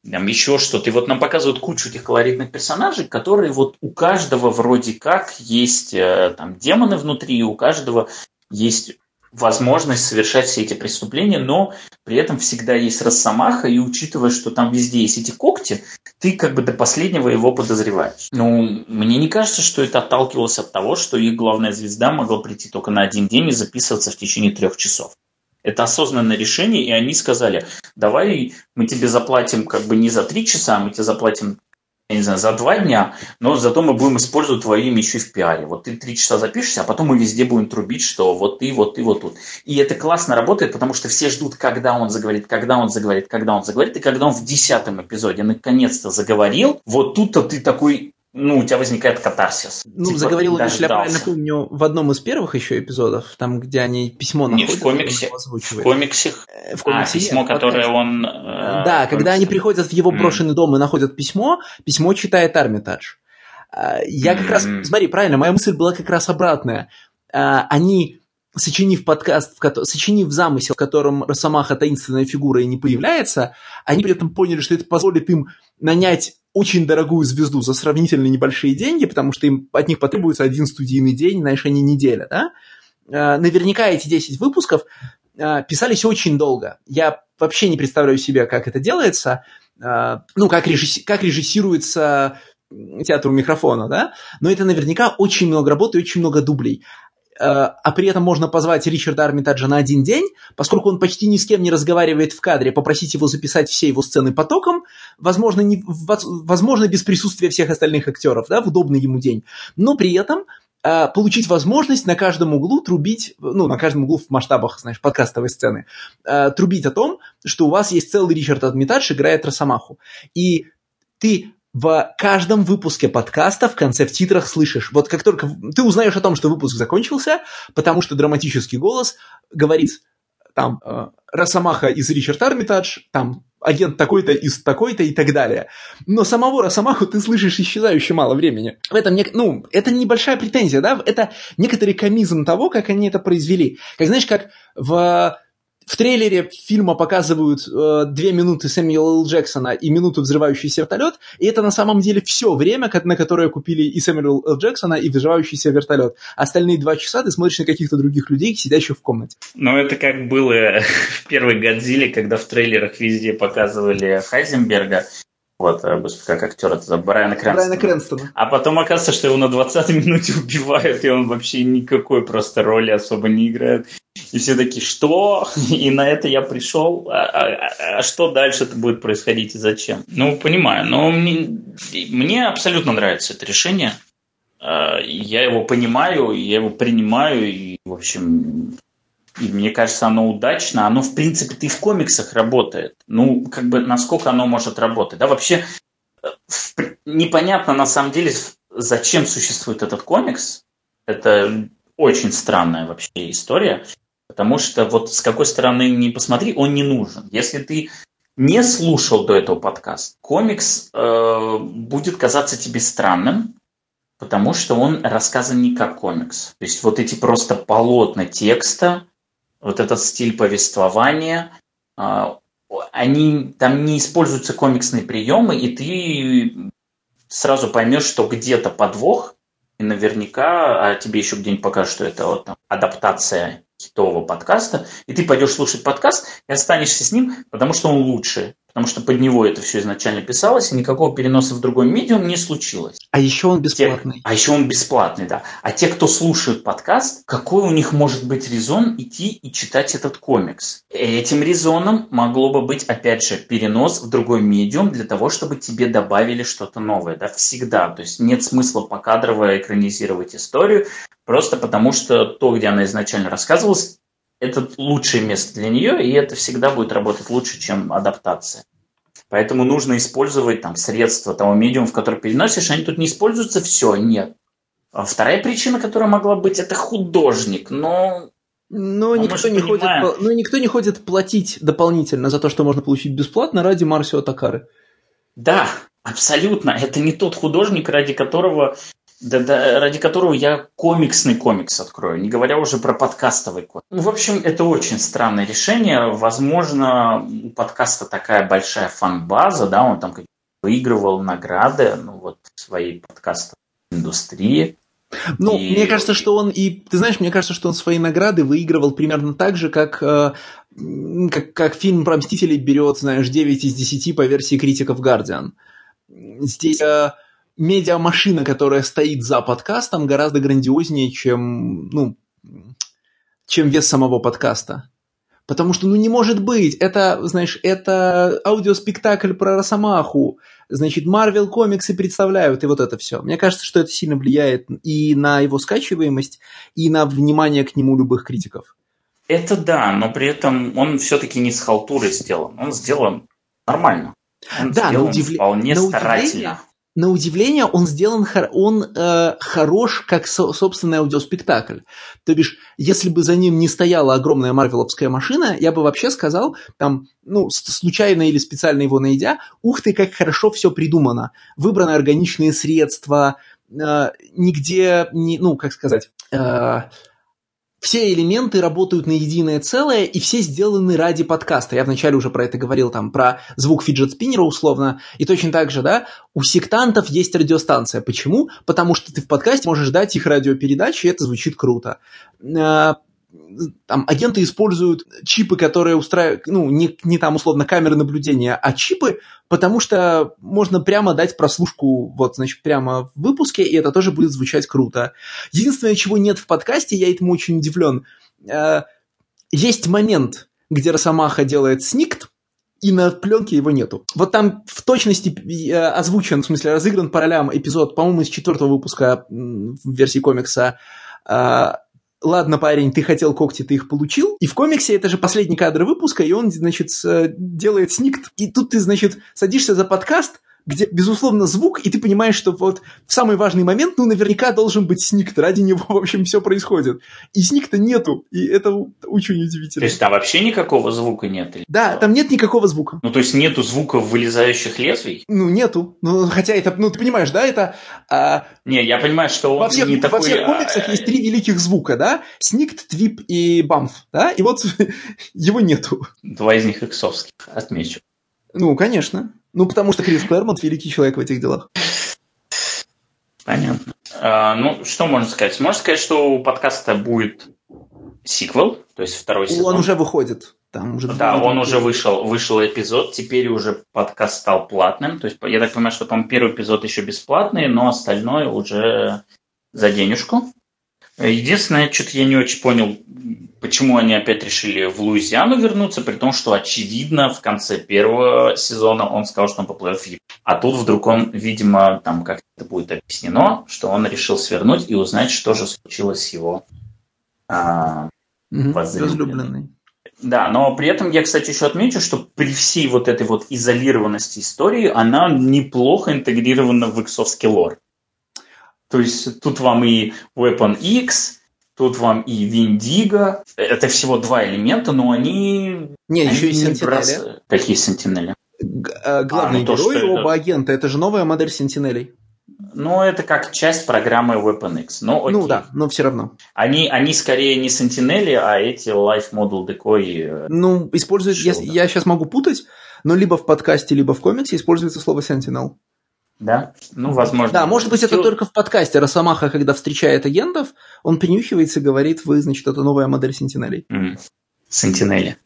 там еще что-то. И вот нам показывают кучу этих колоритных персонажей, которые вот у каждого вроде как есть э, там демоны внутри, у каждого есть возможность совершать все эти преступления, но при этом всегда есть росомаха, и учитывая, что там везде есть эти когти, ты как бы до последнего его подозреваешь. Ну, мне не кажется, что это отталкивалось от того, что их главная звезда могла прийти только на один день и записываться в течение трех часов. Это осознанное решение, и они сказали, давай мы тебе заплатим как бы не за три часа, мы тебе заплатим я не знаю, за два дня, но зато мы будем использовать твое имя еще и в пиаре. Вот ты три часа запишешься, а потом мы везде будем трубить, что вот ты, вот ты, вот тут. И это классно работает, потому что все ждут, когда он заговорит, когда он заговорит, когда он заговорит. И когда он в десятом эпизоде наконец-то заговорил, вот тут-то ты такой, ну, у тебя возникает катарсис. Ну, типа, заговорил, если я правильно помню, в одном из первых еще эпизодов, там, где они письмо находят. Не, в комиксе. В комиксе. Э, в комиксе а, письмо, нет, которое он... Э, да, когда они приходят в его брошенный дом и находят письмо, письмо читает Армитадж. А, я как раз... Смотри, правильно, моя мысль была как раз обратная. Они сочинив подкаст, в сочинив замысел, в котором Росомаха таинственная фигура и не появляется, они при этом поняли, что это позволит им нанять очень дорогую звезду за сравнительно небольшие деньги, потому что им от них потребуется один студийный день, знаешь, не неделя, да? А, наверняка эти 10 выпусков а, писались очень долго. Я вообще не представляю себе, как это делается, а, ну, как, режисси- как режиссируется театр у микрофона, да, но это наверняка очень много работы очень много дублей. Э, а при этом можно позвать Ричарда Армитаджа на один день, поскольку он почти ни с кем не разговаривает в кадре, попросить его записать все его сцены потоком, возможно, не, возможно без присутствия всех остальных актеров, да, в удобный ему день, но при этом э, получить возможность на каждом углу трубить, ну, на каждом углу в масштабах, знаешь, подкастовой сцены, э, трубить о том, что у вас есть целый Ричард Армитадж играет Росомаху. И ты в каждом выпуске подкаста в конце в титрах слышишь. Вот как только ты узнаешь о том, что выпуск закончился, потому что драматический голос говорит там э, Росомаха из Ричард Армитадж, там агент такой-то из такой-то и так далее. Но самого Росомаху ты слышишь исчезающе мало времени. В этом, не, ну, это небольшая претензия, да, это некоторый комизм того, как они это произвели. Как, знаешь, как в в трейлере фильма показывают э, две минуты Сэмюэла Л. Джексона и минуту взрывающийся вертолет, и это на самом деле все время, на которое купили и Сэмюэла Л. Джексона, и взрывающийся вертолет. Остальные два часа ты смотришь на каких-то других людей, сидящих в комнате. Ну, это как было в первой «Годзилле», когда в трейлерах везде показывали Хайзенберга, вот, э, как актер это Брайана Крэнстона. Брайана Крэнстона. А потом оказывается, что его на 20-й минуте убивают, и он вообще никакой просто роли особо не играет. И все такие, что? И на это я пришел. А, а, а что дальше это будет происходить и зачем? Ну, понимаю. Но мне, мне абсолютно нравится это решение. А, я его понимаю, я его принимаю. И, в общем, и мне кажется, оно удачно. Оно, в принципе-то и в комиксах работает. Ну, как бы, насколько оно может работать. Да, вообще, непонятно на самом деле, зачем существует этот комикс. Это очень странная вообще история. Потому что вот с какой стороны не посмотри, он не нужен. Если ты не слушал до этого подкаст, комикс э, будет казаться тебе странным, потому что он рассказан не как комикс. То есть вот эти просто полотна текста, вот этот стиль повествования, э, они там не используются комиксные приемы, и ты сразу поймешь, что где-то подвох, и наверняка, а тебе еще где-нибудь покажут, что это вот, там, адаптация хитового подкаста, и ты пойдешь слушать подкаст и останешься с ним, потому что он лучше, потому что под него это все изначально писалось, и никакого переноса в другой медиум не случилось. А еще он бесплатный. Те, а еще он бесплатный, да. А те, кто слушают подкаст, какой у них может быть резон идти и читать этот комикс? Этим резоном могло бы быть, опять же, перенос в другой медиум для того, чтобы тебе добавили что-то новое, да, всегда. То есть нет смысла покадрово экранизировать историю, Просто потому, что то, где она изначально рассказывалась, это лучшее место для нее, и это всегда будет работать лучше, чем адаптация. Поэтому нужно использовать там средства того медиума, в который переносишь. Они тут не используются, все, нет. А вторая причина, которая могла быть, это художник, но но никто, не ходит, но никто не ходит платить дополнительно за то, что можно получить бесплатно ради Марсио Такары. Да, абсолютно. Это не тот художник, ради которого да, да, ради которого я комиксный комикс открою, не говоря уже про подкастовый комикс. Ну, в общем, это очень странное решение. Возможно, у подкаста такая большая фан-база, да, он там выигрывал награды, ну, вот, в своей подкастовой индустрии. Ну, и... мне кажется, что он и... Ты знаешь, мне кажется, что он свои награды выигрывал примерно так же, как, э, как, как фильм про Мстителей берет, знаешь, 9 из 10 по версии критиков Guardian. Здесь... Э, медиамашина, которая стоит за подкастом, гораздо грандиознее, чем, ну, чем вес самого подкаста. Потому что, ну, не может быть. Это, знаешь, это аудиоспектакль про Росомаху. Значит, Марвел комиксы представляют, и вот это все. Мне кажется, что это сильно влияет и на его скачиваемость, и на внимание к нему любых критиков. Это да, но при этом он все-таки не с халтурой сделан. Он сделан нормально. Он да, сделан на удивле... вполне на старательно. Удивление, на удивление он сделан, он э, хорош как со, собственный аудиоспектакль. То бишь, если бы за ним не стояла огромная марвеловская машина, я бы вообще сказал, там, ну, случайно или специально его найдя, ух ты, как хорошо все придумано. Выбраны органичные средства, э, нигде, не, ну, как сказать, э, все элементы работают на единое целое, и все сделаны ради подкаста. Я вначале уже про это говорил, там, про звук фиджет-спиннера условно. И точно так же, да, у сектантов есть радиостанция. Почему? Потому что ты в подкасте можешь ждать их радиопередачи, и это звучит круто. Там агенты используют чипы, которые устраивают, ну, не, не там условно камеры наблюдения, а чипы, потому что можно прямо дать прослушку, вот, значит, прямо в выпуске, и это тоже будет звучать круто. Единственное, чего нет в подкасте, я этому очень удивлен, э, есть момент, где Росомаха делает сникт, и на пленке его нету. Вот там в точности э, озвучен, в смысле разыгран по ролям эпизод, по-моему, из четвертого выпуска в версии комикса э, ладно, парень, ты хотел когти, ты их получил. И в комиксе это же последний кадр выпуска, и он, значит, делает сникт. И тут ты, значит, садишься за подкаст, где, безусловно, звук, и ты понимаешь, что вот в самый важный момент, ну, наверняка должен быть сникт, ради него, в общем, все происходит. И сникта нету, и это очень удивительно. То есть там вообще никакого звука нет? Или да, что? там нет никакого звука. Ну, то есть нету звуков вылезающих лезвий? Ну, нету. Ну, хотя это, ну, ты понимаешь, да, это... А... Не, я понимаю, что он во всех, не во такой... Во всех комиксах а... есть три великих звука, да? Сникт, твип и бамф, да? И вот его нету. Два из них иксовских, отмечу. Ну, конечно. Ну, потому что Крис Клэрмонт великий человек в этих делах. Понятно. А, ну, что можно сказать? Можно сказать, что у подкаста будет сиквел, то есть второй сезон. Он уже выходит. Там уже да, он уже вышел, вышел эпизод, теперь уже подкаст стал платным. То есть я так понимаю, что, по первый эпизод еще бесплатный, но остальное уже за денежку. Единственное, что-то я не очень понял, почему они опять решили в Луизиану вернуться, при том, что, очевидно, в конце первого сезона он сказал, что он поплывет в Японию. А тут вдруг он, видимо, там как-то будет объяснено, что он решил свернуть и узнать, что же случилось с его а, угу, возлюбленной. Да, но при этом я, кстати, еще отмечу, что при всей вот этой вот изолированности истории она неплохо интегрирована в иксовский лор. То есть тут вам и Weapon X, тут вам и Виндиго. Это всего два элемента, но они... Не, они еще и Сентинели. Какие Сентинели? Г- главные а, ну, герои, то, оба это... агента. Это же новая модель Сентинелей. Ну, это как часть программы Weapon X. Но, ну да, но все равно. Они, они скорее не Sentinel, а эти Life Model Decoy. Э, ну, используют, я, я сейчас могу путать, но либо в подкасте, либо в комиксе используется слово Sentinel. Да? Ну, возможно. Да, может быть, это только в подкасте. Росомаха, когда встречает агентов, он принюхивается и говорит, вы, значит, это новая модель Сентинелей. Сентинели.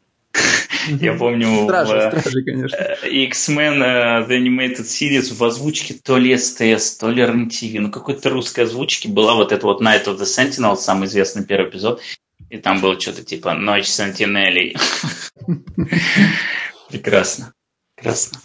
Я помню стражи, в стражи, конечно. Э, X-Men uh, The Animated Series в озвучке то ли СТС, то ли РНТВ, ну какой-то русской озвучки была вот эта вот Night of the Sentinel, самый известный первый эпизод, и там было что-то типа Ночь Сентинелей. Прекрасно. Прекрасно.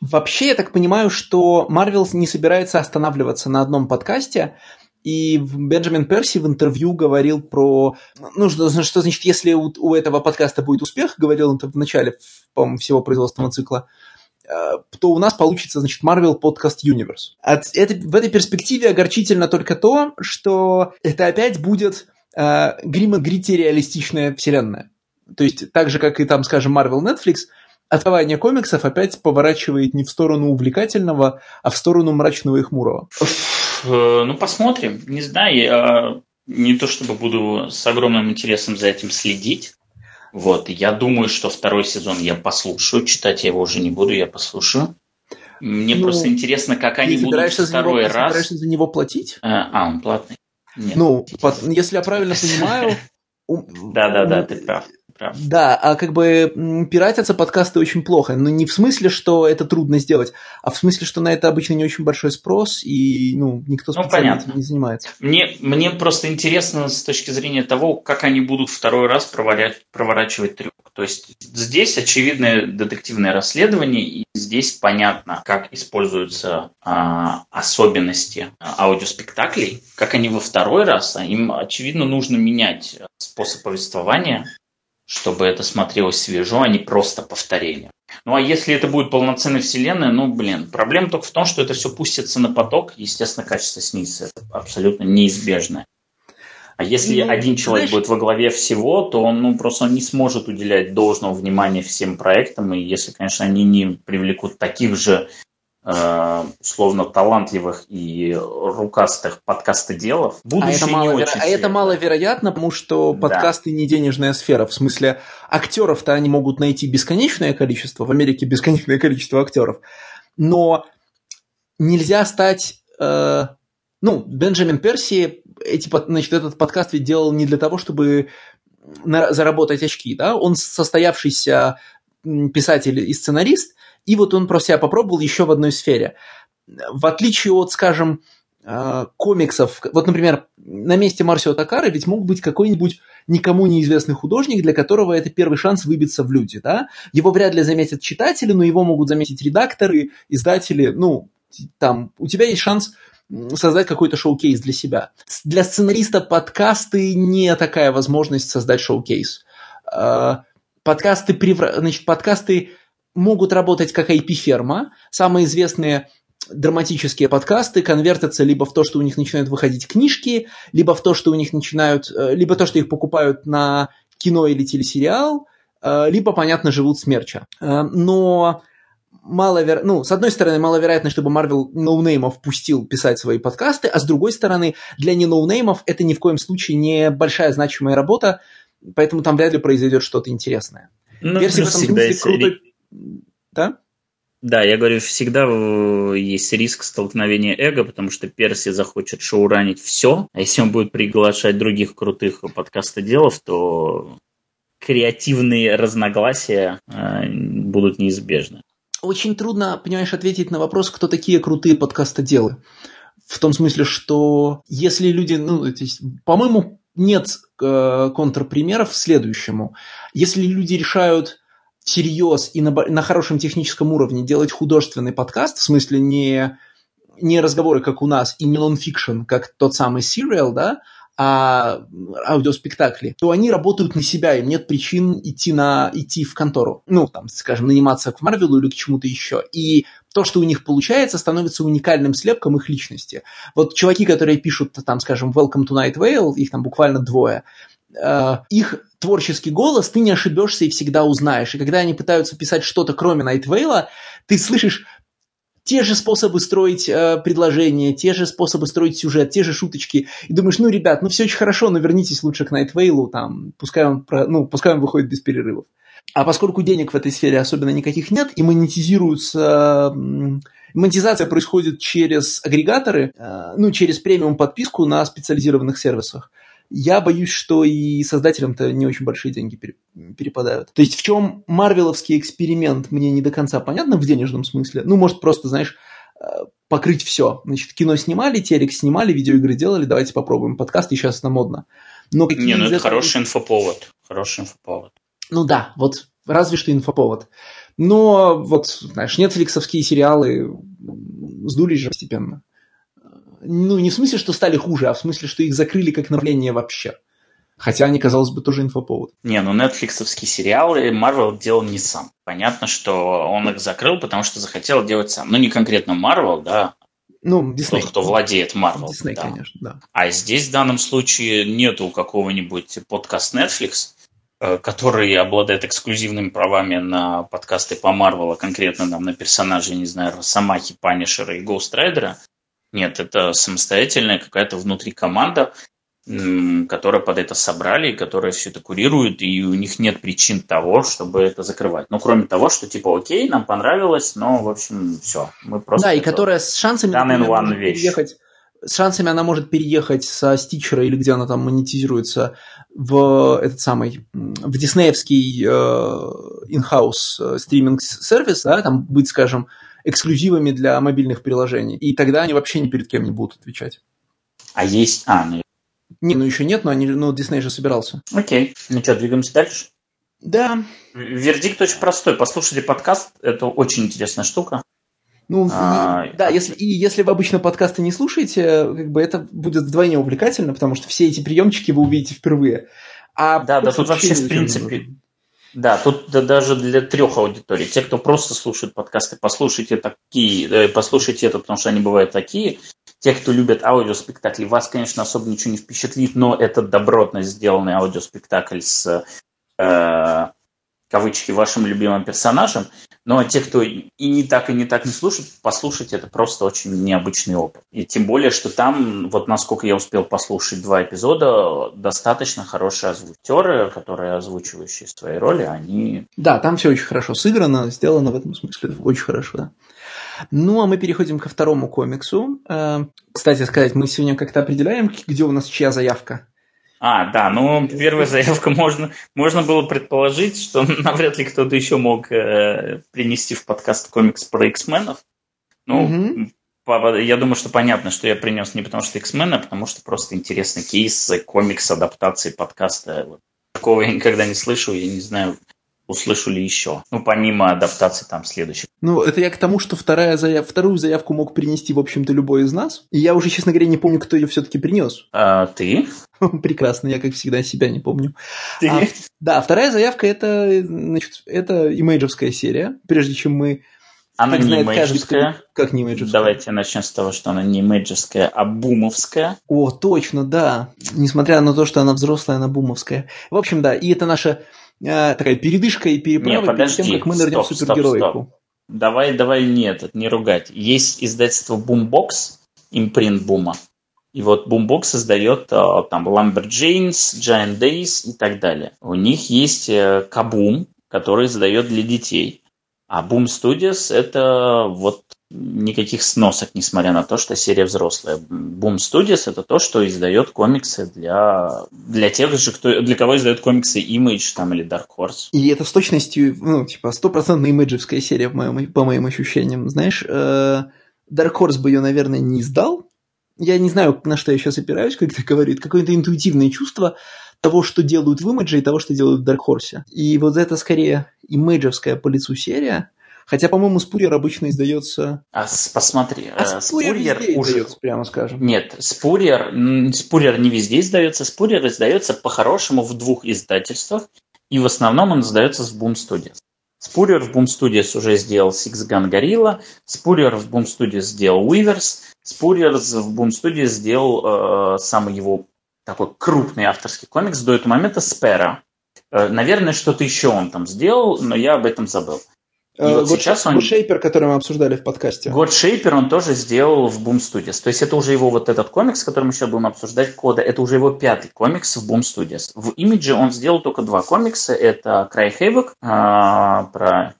Вообще, я так понимаю, что Марвел не собирается останавливаться на одном подкасте, и Бенджамин Перси в интервью говорил про... Ну, что, что значит, если у, у этого подкаста будет успех, говорил он в начале, по всего производственного цикла, э, то у нас получится, значит, Marvel Podcast Universe. От, это, в этой перспективе огорчительно только то, что это опять будет э, грима грити реалистичная вселенная. То есть, так же, как и там, скажем, Marvel Netflix – Отставание комиксов опять поворачивает не в сторону увлекательного, а в сторону мрачного и хмурого. Э, ну, посмотрим. Не знаю, я не то чтобы буду с огромным интересом за этим следить. Вот, я думаю, что второй сезон я послушаю. Читать я его уже не буду, я послушаю. Мне ну, просто интересно, как они будут второй него, раз. Ты собираешься за него платить? А, а он платный. Нет, ну, по, если я правильно понимаю... Да-да-да, ты прав. Да, а как бы пиратятся подкасты очень плохо. Но не в смысле, что это трудно сделать, а в смысле, что на это обычно не очень большой спрос, и ну, никто ну, ну, этим не занимается. Мне, мне просто интересно с точки зрения того, как они будут второй раз проворачивать, проворачивать трюк. То есть здесь очевидное детективное расследование, и здесь понятно, как используются а, особенности аудиоспектаклей, как они во второй раз, а им, очевидно, нужно менять способ повествования, чтобы это смотрелось свежо, а не просто повторение. Ну а если это будет полноценная вселенная, ну блин, проблема только в том, что это все пустится на поток, естественно, качество снизится. Это абсолютно неизбежно. А если ну, один человек знаешь... будет во главе всего, то он ну, просто он не сможет уделять должного внимания всем проектам. И если, конечно, они не привлекут таких же условно талантливых и рукастых подкастоделов, будущее а это, мало, очень а это маловероятно, потому что подкасты да. не денежная сфера. В смысле, актеров-то они могут найти бесконечное количество, в Америке бесконечное количество актеров, но нельзя стать... Э, ну, Бенджамин Перси эти, значит, этот подкаст ведь делал не для того, чтобы заработать очки, да, он состоявшийся писатель и сценарист, и вот он про себя попробовал еще в одной сфере. В отличие от, скажем, э, комиксов, вот, например, на месте Марсио Такара ведь мог быть какой-нибудь никому неизвестный художник, для которого это первый шанс выбиться в люди, да? Его вряд ли заметят читатели, но его могут заметить редакторы, издатели, ну, там, у тебя есть шанс создать какой-то шоу-кейс для себя. Для сценариста подкасты не такая возможность создать шоу-кейс. Э, подкасты, значит, подкасты могут работать как IP-ферма. Самые известные драматические подкасты конвертятся либо в то, что у них начинают выходить книжки, либо в то, что у них начинают, э, либо то, что их покупают на кино или телесериал, э, либо, понятно, живут с мерча. Э, но маловеро... ну, с одной стороны, маловероятно, чтобы Marvel ноунеймов пустил писать свои подкасты, а с другой стороны, для не ноунеймов это ни в коем случае не большая значимая работа, поэтому там вряд ли произойдет что-то интересное. Ну, Версия в этом смысле крутой да? Да, я говорю, всегда есть риск столкновения эго, потому что Перси захочет шоуранить все, а если он будет приглашать других крутых подкастоделов, то креативные разногласия э, будут неизбежны. Очень трудно, понимаешь, ответить на вопрос, кто такие крутые подкастоделы. В том смысле, что если люди, ну, по-моему, нет э, контрпримеров следующему. Если люди решают всерьез и на, на хорошем техническом уровне делать художественный подкаст, в смысле не, не разговоры, как у нас, и не нон-фикшн, как тот самый сериал, да, а аудиоспектакли, то они работают на себя, им нет причин идти, на, идти в контору. Ну, там, скажем, наниматься к Марвелу или к чему-то еще. И то, что у них получается, становится уникальным слепком их личности. Вот чуваки, которые пишут, там, скажем, Welcome to Night Vale, их там буквально двое, э, их творческий голос, ты не ошибешься и всегда узнаешь. И когда они пытаются писать что-то кроме Vale, ты слышишь те же способы строить э, предложения, те же способы строить сюжет, те же шуточки. И думаешь, ну, ребят, ну все очень хорошо, но вернитесь лучше к Найтвейлу, там, пускай он, про, ну, пускай он выходит без перерывов. А поскольку денег в этой сфере особенно никаких нет, и монетизируются... Монетизация происходит через агрегаторы, э, ну, через премиум подписку на специализированных сервисах я боюсь, что и создателям-то не очень большие деньги перепадают. То есть в чем марвеловский эксперимент, мне не до конца понятно в денежном смысле. Ну, может, просто, знаешь, э, покрыть все. Значит, кино снимали, телек снимали, видеоигры делали, давайте попробуем. Подкасты сейчас это модно. Но не, ну это хороший инфоповод. Хороший инфоповод. Ну да, вот разве что инфоповод. Но вот, знаешь, нетфликсовские сериалы сдулись же постепенно ну, не в смысле, что стали хуже, а в смысле, что их закрыли как направление вообще. Хотя они, казалось бы, тоже инфоповод. Не, ну нетфликсовские сериалы Марвел делал не сам. Понятно, что он их закрыл, потому что захотел делать сам. Ну, не конкретно Марвел, да. Ну, Дисней. Тот, кто владеет Марвел. Дисней, да. конечно, да. А здесь в данном случае нету какого-нибудь подкаст Netflix, э, который обладает эксклюзивными правами на подкасты по Марвелу, конкретно там на персонажей, не знаю, Росомахи, Панишера и Гоустрайдера. Нет, это самостоятельная какая-то внутри команда, которая под это собрали, которая все это курирует, и у них нет причин того, чтобы это закрывать. Ну, кроме того, что типа, окей, нам понравилось, но, в общем, все. Мы просто да, и которая с шансами например, переехать, с шансами она может переехать со Stitcher а или где она там монетизируется в этот самый в диснеевский э, in-house э, стриминг сервис, да, там быть, скажем, эксклюзивами для мобильных приложений. И тогда они вообще ни перед кем не будут отвечать. А есть... А, ну... Не, ну еще нет, но они, ну, Дисней же собирался. Окей. Ну что, двигаемся дальше? Да. Вердикт очень простой. Послушайте подкаст. Это очень интересная штука. Ну, а, да, если, и если вы обычно подкасты не слушаете, как бы это будет вдвойне увлекательно, потому что все эти приемчики вы увидите впервые. А да, да, тут вообще, в принципе, да, тут да, даже для трех аудиторий. Те, кто просто слушает подкасты, послушайте такие, послушайте это, потому что они бывают такие. Те, кто любят аудиоспектакли, вас, конечно, особо ничего не впечатлит, но это добротно сделанный аудиоспектакль с э, кавычки вашим любимым персонажем. Но те, кто и не так, и не так не слушает, послушать это просто очень необычный опыт. И тем более, что там, вот насколько я успел послушать два эпизода, достаточно хорошие озвучеры, которые озвучивающие свои роли, они... Да, там все очень хорошо сыграно, сделано в этом смысле очень хорошо, да. Ну, а мы переходим ко второму комиксу. Э, кстати сказать, мы сегодня как-то определяем, где у нас чья заявка. А, да, ну первая заявка можно, можно было предположить, что навряд ли кто-то еще мог э, принести в подкаст комикс про X-менов. Ну, угу. я думаю, что понятно, что я принес не потому что X-Men, а потому что просто интересный кейс, комикс, адаптации подкаста. Вот. Такого я никогда не слышал, я не знаю, услышу ли еще. Ну, помимо адаптации там следующих. Ну, это я к тому, что вторая заяв... вторую заявку мог принести, в общем-то, любой из нас. И я уже, честно говоря, не помню, кто ее все-таки принес. А, ты? Прекрасно, я, как всегда, себя не помню. Ты? А, да, вторая заявка это, значит, это имейджевская серия. Прежде чем мы она как не знает, имейджевская. Каждый, как не имейджевская? Давайте начнем с того, что она не имейджевская, а бумовская. О, точно, да. Несмотря на то, что она взрослая, она бумовская. В общем, да, и это наша а, такая передышка и переправа не, подожди, перед тем, как мы нырнем стоп, в супергероику. Стоп, стоп. Давай, давай, нет, не ругать. Есть издательство Boombox, импринт Бума. И вот Boombox создает а, там Lumberjanes, Giant Days и так далее. У них есть э, который издает для детей. А Boom Studios это вот никаких сносок, несмотря на то, что серия взрослая. Boom Studios это то, что издает комиксы для, для тех же, кто, для кого издает комиксы Image там, или Dark Horse. И это с точностью, ну, типа, стопроцентная имиджевская серия, по моим, по моим ощущениям. Знаешь, э, Dark Horse бы ее, наверное, не издал. Я не знаю, на что я сейчас опираюсь, как это говорит. Какое-то интуитивное чувство того, что делают в Image и того, что делают в Dark Horse. И вот это скорее имиджевская по лицу серия, Хотя, по-моему, Спурьер обычно издается... А посмотри, а э, Спурьер, Спурьер уже... издается, прямо скажем. Нет, Спурьер, Спурьер не везде издается. Спурьер издается по-хорошему в двух издательствах, и в основном он издается в Boom Studios. Спурьер в Boom Studios уже сделал Six Gun Gorilla, Спурьер в Boom Studios сделал Weavers, Спурьер в Boom Studios сделал э, самый его такой крупный авторский комикс до этого момента Спера. Э, наверное, что-то еще он там сделал, но я об этом забыл. И вот сейчас он... Shaper, который мы обсуждали в подкасте. Shaper он тоже сделал в Boom Studios. То есть это уже его вот этот комикс, который мы сейчас будем обсуждать, кода, это уже его пятый комикс в Boom Studios. В Image он сделал только два комикса. Это Cry Havoc а, про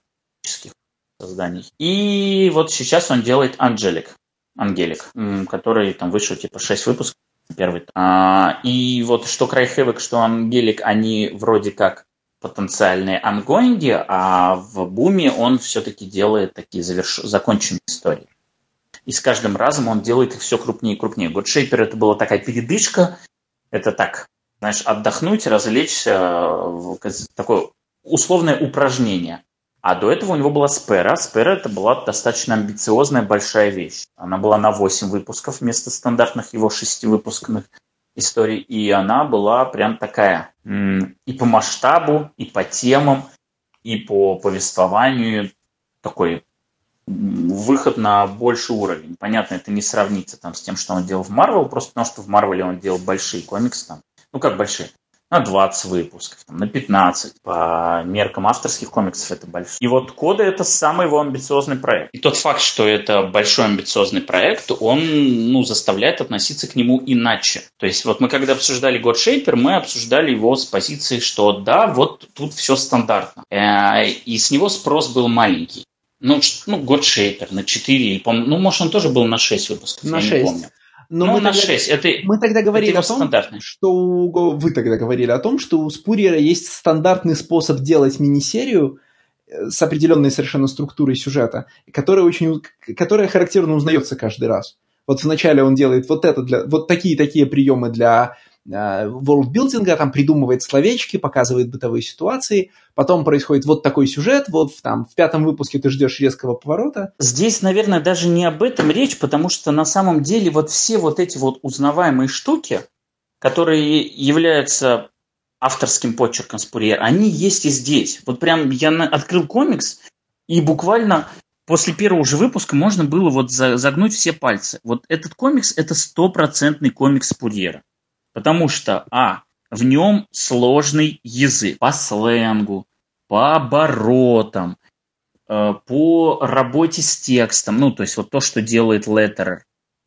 созданий. И вот сейчас он делает Angelic, Ангелик, который там вышел типа 6 выпусков. Первый. А, и вот что Cry Havoc, что Ангелик, они вроде как потенциальные ангоинги, а в буме он все-таки делает такие заверш... законченные истории. И с каждым разом он делает их все крупнее и крупнее. Godshaper это была такая передышка, это так, знаешь, отдохнуть, развлечься, такое условное упражнение. А до этого у него была Спера. Спера это была достаточно амбициозная большая вещь. Она была на 8 выпусков вместо стандартных его 6 выпускных историй. И она была прям такая и по масштабу, и по темам, и по повествованию такой выход на больший уровень. Понятно, это не сравнится там с тем, что он делал в Марвел, просто потому что в Марвеле он делал большие комиксы там. Ну, как большие? На 20 выпусков, там, на 15. По меркам авторских комиксов это большой. И вот Кода это самый его амбициозный проект. И тот факт, что это большой амбициозный проект, он ну, заставляет относиться к нему иначе. То есть вот мы когда обсуждали God Shaper, мы обсуждали его с позиции, что да, вот тут все стандартно. Э, и с него спрос был маленький. Ну, ну, Shaper на 4, ну, может, он тоже был на 6 выпусков, на я 6. не помню. Но ну, мы на тогда, 6. Это, мы тогда говорили о том, что у, вы тогда говорили о том, что у Спурьера есть стандартный способ делать мини-серию э, с определенной совершенно структурой сюжета, которая, очень, которая характерно узнается каждый раз. Вот вначале он делает вот это для, вот такие-такие приемы для ворлдбилдинга, там придумывает словечки, показывает бытовые ситуации, потом происходит вот такой сюжет, вот в, там, в пятом выпуске ты ждешь резкого поворота. Здесь, наверное, даже не об этом речь, потому что на самом деле вот все вот эти вот узнаваемые штуки, которые являются авторским почерком Спурьера, они есть и здесь. Вот прям я открыл комикс, и буквально после первого же выпуска можно было вот загнуть все пальцы. Вот этот комикс – это стопроцентный комикс Спурьера. Потому что, а, в нем сложный язык по сленгу, по оборотам, э, по работе с текстом. Ну, то есть вот то, что делает Letterer.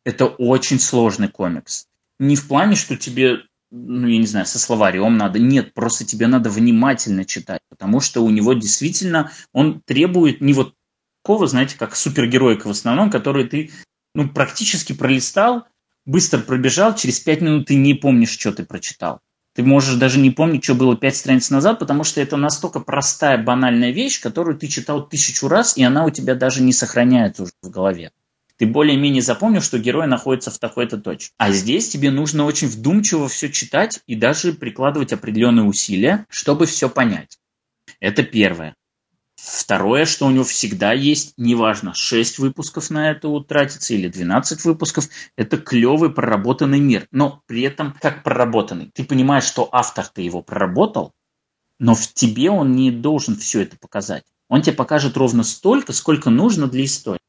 Это очень сложный комикс. Не в плане, что тебе, ну, я не знаю, со словарем надо. Нет, просто тебе надо внимательно читать, потому что у него действительно, он требует не вот такого, знаете, как супергероика в основном, который ты, ну, практически пролистал, быстро пробежал, через пять минут ты не помнишь, что ты прочитал. Ты можешь даже не помнить, что было пять страниц назад, потому что это настолько простая, банальная вещь, которую ты читал тысячу раз, и она у тебя даже не сохраняется уже в голове. Ты более-менее запомнил, что герой находится в такой-то точке. А здесь тебе нужно очень вдумчиво все читать и даже прикладывать определенные усилия, чтобы все понять. Это первое. Второе, что у него всегда есть, неважно, 6 выпусков на это утратится или 12 выпусков, это клевый проработанный мир. Но при этом как проработанный? Ты понимаешь, что автор-то его проработал, но в тебе он не должен все это показать. Он тебе покажет ровно столько, сколько нужно для истории.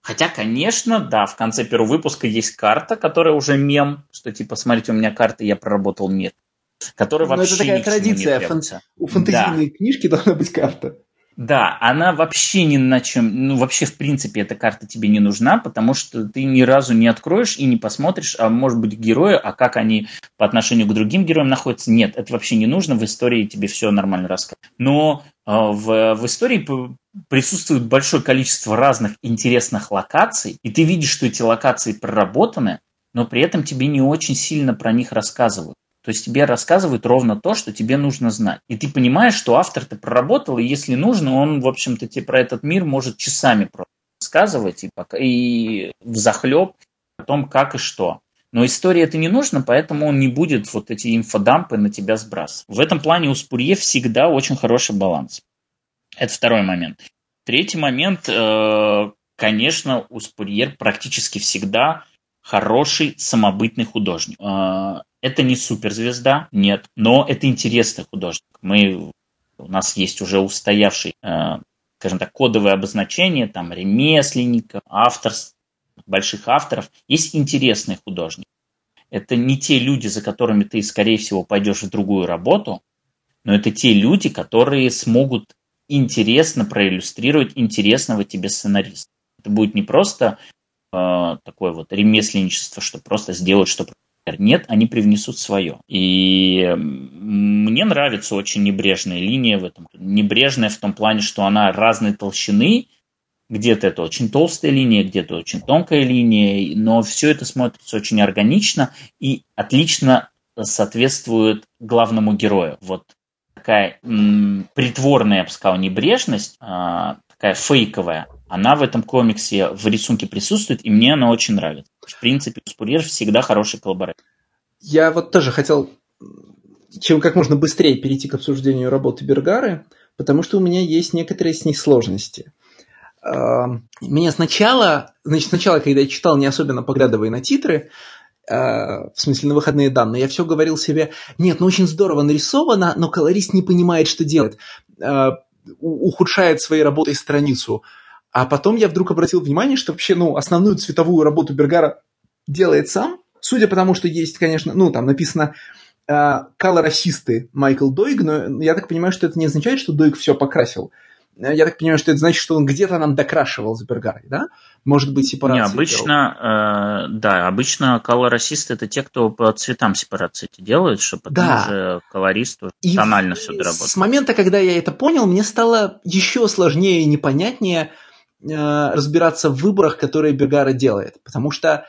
Хотя, конечно, да, в конце первого выпуска есть карта, которая уже мем, что типа, смотрите, у меня карта, я проработал мир. Которая вообще Но это такая традиция. Фан... У фантазийной да. книжки должна быть карта. Да, она вообще ни на чем, ну вообще в принципе эта карта тебе не нужна, потому что ты ни разу не откроешь и не посмотришь, а может быть герои, а как они по отношению к другим героям находятся. Нет, это вообще не нужно, в истории тебе все нормально расскажут. Но э, в, в истории присутствует большое количество разных интересных локаций, и ты видишь, что эти локации проработаны, но при этом тебе не очень сильно про них рассказывают. То есть тебе рассказывают ровно то, что тебе нужно знать. И ты понимаешь, что автор-то проработал, и если нужно, он, в общем-то, тебе про этот мир может часами рассказывать и, пока, и взахлеб о том, как и что. Но истории это не нужно, поэтому он не будет вот эти инфодампы на тебя сбрасывать. В этом плане у Спурье всегда очень хороший баланс. Это второй момент. Третий момент, э, конечно, у Спурьер практически всегда хороший самобытный художник. Это не суперзвезда, нет, но это интересный художник. Мы, у нас есть уже устоявший, э, скажем так, кодовое обозначение, там, ремесленника, автор, больших авторов. Есть интересные художники. Это не те люди, за которыми ты, скорее всего, пойдешь в другую работу, но это те люди, которые смогут интересно проиллюстрировать интересного тебе сценариста. Это будет не просто э, такое вот ремесленничество, что просто сделать, что нет, они привнесут свое. И мне нравится очень небрежная линия в этом. Небрежная в том плане, что она разной толщины, где-то это очень толстая линия, где-то очень тонкая линия, но все это смотрится очень органично и отлично соответствует главному герою. Вот такая м, притворная, я бы сказал, небрежность, а, такая фейковая, она в этом комиксе в рисунке присутствует, и мне она очень нравится. В принципе, Спурьер всегда хороший коллаборатор. Я вот тоже хотел чем как можно быстрее перейти к обсуждению работы Бергары, потому что у меня есть некоторые с ней сложности. А, мне сначала, значит, сначала, когда я читал, не особенно поглядывая на титры, а, в смысле на выходные данные, я все говорил себе, нет, ну очень здорово нарисовано, но колорист не понимает, что делать, а, ухудшает своей работой страницу. А потом я вдруг обратил внимание, что вообще, ну, основную цветовую работу Бергара делает сам. Судя по тому, что есть, конечно, ну, там написано э, колорасисты Майкл Дойг, но я так понимаю, что это не означает, что Дойг все покрасил. Э, я так понимаю, что это значит, что он где-то нам докрашивал за Бергарой, да? Может быть, сепарация. Не, обычно, э, да, обычно колорасисты это те, кто по цветам сепарации эти делают, чтобы да. уже колористу и тонально все доработать. С момента, когда я это понял, мне стало еще сложнее и непонятнее, Э, разбираться в выборах, которые Бергара делает. Потому что,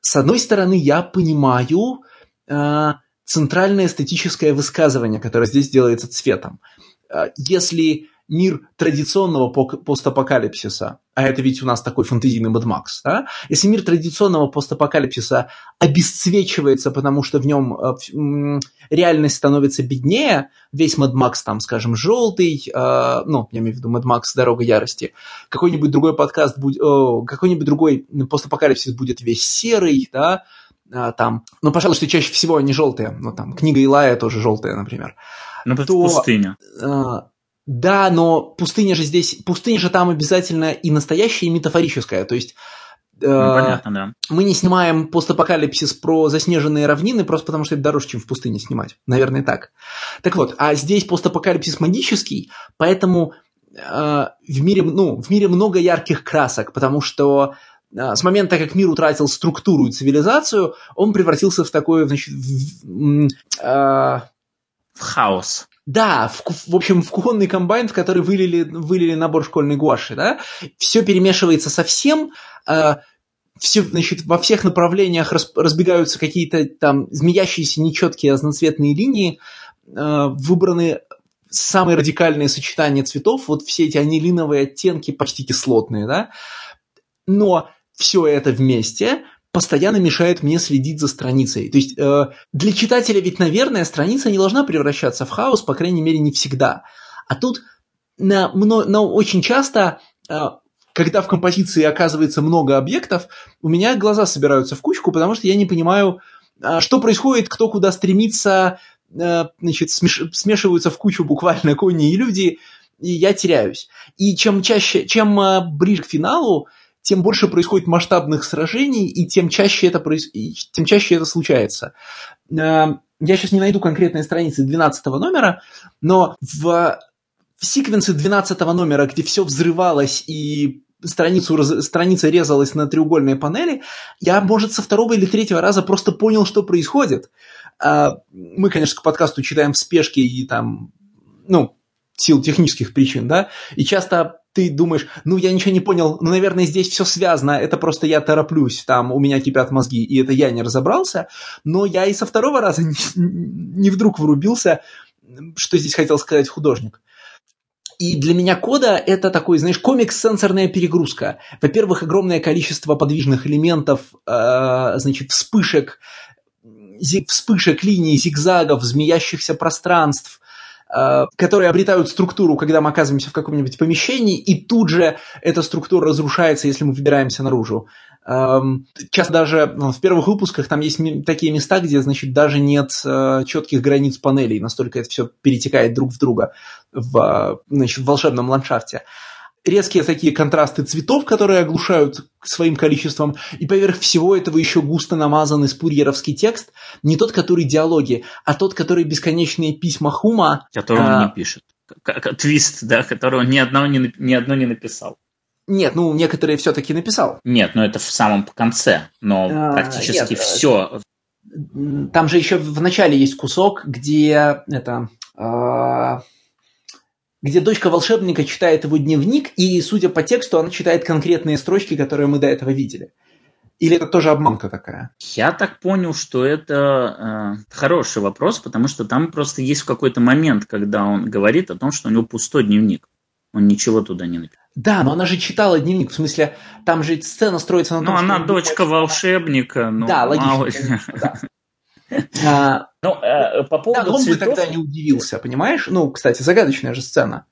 с одной стороны, я понимаю э, центральное эстетическое высказывание, которое здесь делается цветом. Э, если мир традиционного постапокалипсиса, а это ведь у нас такой фэнтезийный Mad Max, да? если мир традиционного постапокалипсиса обесцвечивается, потому что в нем э, реальность становится беднее, весь Mad Max там, скажем, желтый, э, ну, я имею в виду Mad Max «Дорога ярости», какой-нибудь другой подкаст будет, э, какой-нибудь другой постапокалипсис будет весь серый, да, э, там, ну, пожалуй, что чаще всего они желтые, ну, там, книга Илая тоже желтая, например. Ну, то, пустыня. Э, да, но пустыня же здесь, пустыня же там обязательно и настоящая, и метафорическая. То есть ну, э, понятно, да. Мы не снимаем постапокалипсис про заснеженные равнины, просто потому что это дороже, чем в пустыне снимать. Наверное, так. Так вот, а здесь постапокалипсис магический, поэтому э, в, мире, ну, в мире много ярких красок, потому что э, с момента, как мир утратил структуру и цивилизацию, он превратился в такой, значит, в, э, в хаос. Да, в, в общем, в кухонный комбайн, в который вылили, вылили набор школьной гуаши, да, все перемешивается со всем, э, все, значит, во всех направлениях разбегаются какие-то там змеящиеся нечеткие разноцветные линии, э, выбраны самые радикальные сочетания цветов, вот все эти анилиновые оттенки почти кислотные, да, но все это вместе – постоянно мешает мне следить за страницей. То есть э, для читателя ведь, наверное, страница не должна превращаться в хаос, по крайней мере, не всегда. А тут на, на, очень часто, э, когда в композиции оказывается много объектов, у меня глаза собираются в кучку, потому что я не понимаю, э, что происходит, кто куда стремится, э, значит, смеш, смешиваются в кучу буквально кони и люди, и я теряюсь. И чем чаще, чем э, ближе к финалу, тем больше происходит масштабных сражений, и тем чаще это, проис... тем чаще это случается. Э, я сейчас не найду конкретные страницы 12 номера, но в в секвенсы 12 номера, где все взрывалось и страницу, страница резалась на треугольные панели, я, может, со второго или третьего раза просто понял, что происходит. А, мы, конечно, к подкасту читаем в спешке и там, ну, сил технических причин, да, и часто ты думаешь, ну, я ничего не понял, ну, наверное, здесь все связано, это просто я тороплюсь, там у меня кипят мозги, и это я не разобрался, но я и со второго раза не, не вдруг врубился, что здесь хотел сказать художник. И для меня кода это такой, знаешь, комикс-сенсорная перегрузка. Во-первых, огромное количество подвижных элементов, э, значит, вспышек, вспышек линий, зигзагов, змеящихся пространств, которые обретают структуру, когда мы оказываемся в каком-нибудь помещении, и тут же эта структура разрушается, если мы выбираемся наружу. Эм, часто даже ну, в первых выпусках там есть такие места, где, значит, даже нет э, четких границ панелей, настолько это все перетекает друг в друга в, значит, в волшебном ландшафте. Резкие такие контрасты цветов, которые оглушают своим количеством, и поверх всего этого еще густо намазанный спурьеровский текст, не тот, который диалоги, а тот, который бесконечные письма Хума. Который он а... не пишет. Твист, да, которого ни одного не, ни одно не написал. Нет, ну некоторые все-таки написал. Нет, ну это в самом конце, но а, практически нет, все. Там же еще в начале есть кусок, где это. Э, где дочка волшебника читает его дневник, и, судя по тексту, она читает конкретные строчки, которые мы до этого видели. Или это тоже обманка такая? Я так понял, что это э, хороший вопрос, потому что там просто есть какой-то момент, когда он говорит о том, что у него пустой дневник. Он ничего туда не написал. Да, но она же читала дневник, в смысле, там же сцена строится на том, Ну, она дочка волшебника. Ну, да, логично. А, ну, э, по поводу он бы тогда не удивился, понимаешь? Ну, кстати, загадочная же сцена.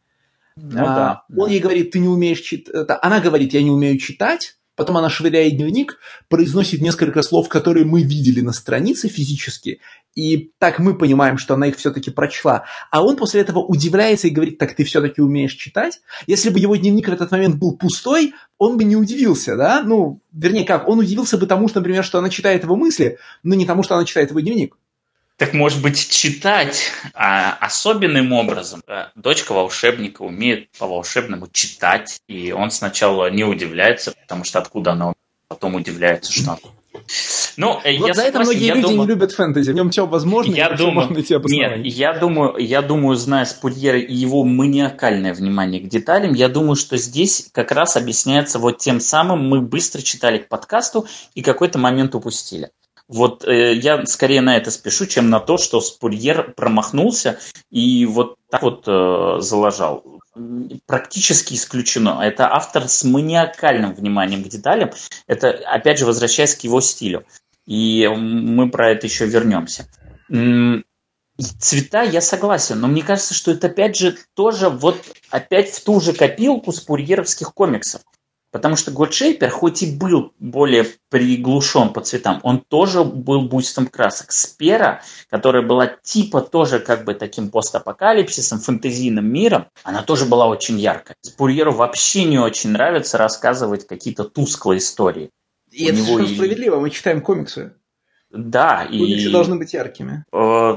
Ну, а, да, он ей говорит, ты не умеешь читать. Она говорит, я не умею читать. Потом она швыряет дневник, произносит несколько слов, которые мы видели на странице физически, и так мы понимаем, что она их все-таки прочла. А он после этого удивляется и говорит, так ты все-таки умеешь читать? Если бы его дневник в этот момент был пустой, он бы не удивился, да? Ну, вернее, как, он удивился бы тому, что, например, что она читает его мысли, но не тому, что она читает его дневник. Так может быть читать а, особенным образом. Э, дочка волшебника умеет по-волшебному читать, и он сначала не удивляется, потому что откуда она потом удивляется, что ну, вот я за это многие люди думаю, не любят фэнтези. В нем все возможно, я думаю, можно идти Нет, я думаю, я думаю, зная Спульера и его маниакальное внимание к деталям, я думаю, что здесь как раз объясняется вот тем самым, мы быстро читали к подкасту и какой-то момент упустили. Вот э, я скорее на это спешу, чем на то, что Спурьер промахнулся и вот так вот э, заложал. Практически исключено. Это автор с маниакальным вниманием к деталям. Это, опять же, возвращаясь к его стилю. И мы про это еще вернемся. Цвета я согласен, но мне кажется, что это опять же тоже вот опять в ту же копилку спурьеровских комиксов. Потому что Godshapер, хоть и был более приглушен по цветам, он тоже был бустом красок. Спера, которая была типа тоже как бы таким постапокалипсисом, фэнтезийным миром, она тоже была очень яркая. Спурьеру вообще не очень нравится рассказывать какие-то тусклые истории. И У это совершенно и... справедливо, мы читаем комиксы. Да. Комиксы и... должны быть яркими. Э,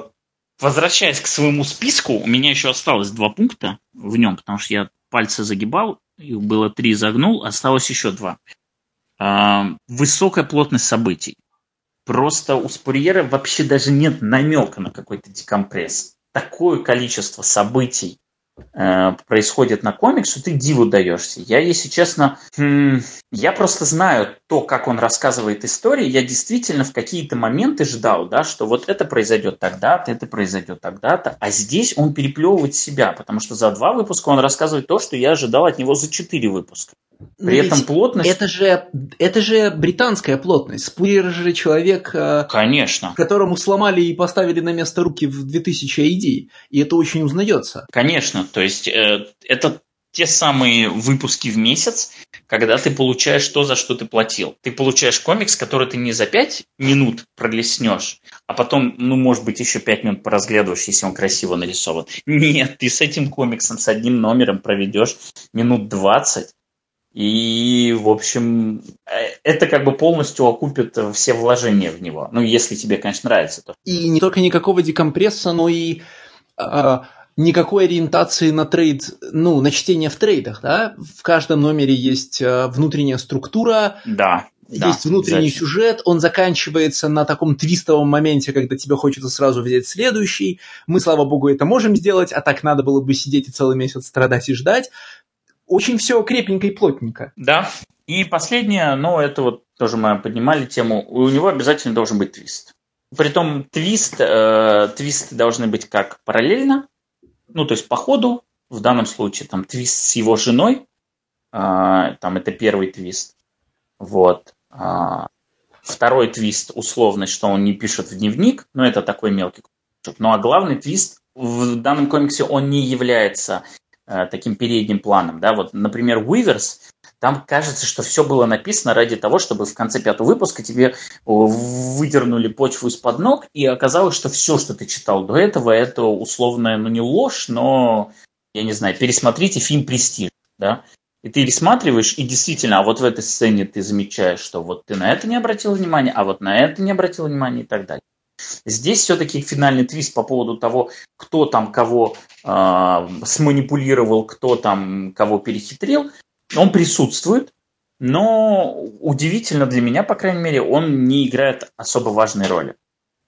возвращаясь к своему списку, у меня еще осталось два пункта в нем, потому что я пальцы загибал их было три, загнул, осталось еще два. А, высокая плотность событий. Просто у Спурьера вообще даже нет намека на какой-то декомпресс. Такое количество событий происходит на комиксу, ты диву даешься. Я, если честно, я просто знаю то, как он рассказывает истории. Я действительно в какие-то моменты ждал, да, что вот это произойдет тогда-то, это произойдет тогда-то. А здесь он переплевывает себя, потому что за два выпуска он рассказывает то, что я ожидал от него за четыре выпуска. При Но этом плотность... Это же, это же британская плотность. Спуйер же человек, э, Конечно. которому сломали и поставили на место руки в 2000 AD. И это очень узнается. Конечно. То есть э, это те самые выпуски в месяц, когда ты получаешь то, за что ты платил. Ты получаешь комикс, который ты не за 5 минут пролеснешь, а потом, ну, может быть, еще 5 минут поразглядываешь, если он красиво нарисован. Нет, ты с этим комиксом, с одним номером проведешь минут 20, и, в общем, э, это как бы полностью окупит все вложения в него. Ну, если тебе, конечно, нравится. То. И не только никакого декомпресса, но и э, никакой ориентации на трейд, ну, на чтение в трейдах, да? В каждом номере есть э, внутренняя структура. Да. Есть да, внутренний сюжет, он заканчивается на таком твистовом моменте, когда тебе хочется сразу взять следующий. Мы, слава богу, это можем сделать, а так надо было бы сидеть и целый месяц страдать и ждать. Очень все крепенько и плотненько. Да. И последнее, ну, это вот тоже мы поднимали тему, у него обязательно должен быть твист. Притом твист, э, твисты должны быть как параллельно, ну, то есть по ходу, в данном случае там твист с его женой, э, там это первый твист, вот. Э, второй твист, условность, что он не пишет в дневник, но это такой мелкий Ну, а главный твист в данном комиксе, он не является таким передним планом, да, вот, например, Уиверс, там кажется, что все было написано ради того, чтобы в конце пятого выпуска тебе выдернули почву из-под ног, и оказалось, что все, что ты читал до этого, это условная, ну не ложь, но, я не знаю, пересмотрите фильм «Престиж», да, и ты пересматриваешь, и действительно, а вот в этой сцене ты замечаешь, что вот ты на это не обратил внимания, а вот на это не обратил внимания и так далее. Здесь все-таки финальный твист по поводу того, кто там кого э, сманипулировал, кто там кого перехитрил, он присутствует, но удивительно для меня, по крайней мере, он не играет особо важной роли.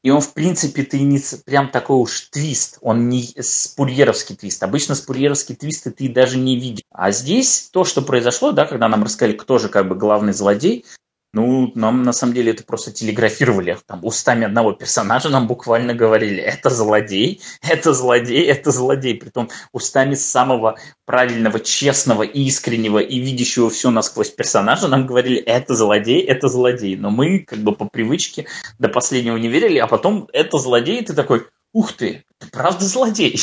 И он, в принципе, ты не прям такой уж твист. Он не спурьеровский твист. Обычно спурьеровские твисты ты даже не видишь. А здесь то, что произошло, да, когда нам рассказали, кто же как бы главный злодей, ну, нам на самом деле это просто телеграфировали. Там устами одного персонажа нам буквально говорили, это злодей, это злодей, это злодей. Притом устами самого правильного, честного, искреннего и видящего все насквозь персонажа нам говорили, это злодей, это злодей. Но мы как бы по привычке до последнего не верили, а потом это злодей, и ты такой, ух ты, это правда злодей.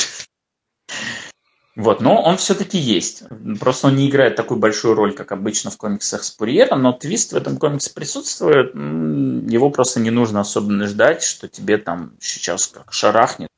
Вот, но он все-таки есть. Просто он не играет такую большую роль, как обычно в комиксах Спурьера, но твист в этом комиксе присутствует. Его просто не нужно особенно ждать, что тебе там сейчас как шарахнет.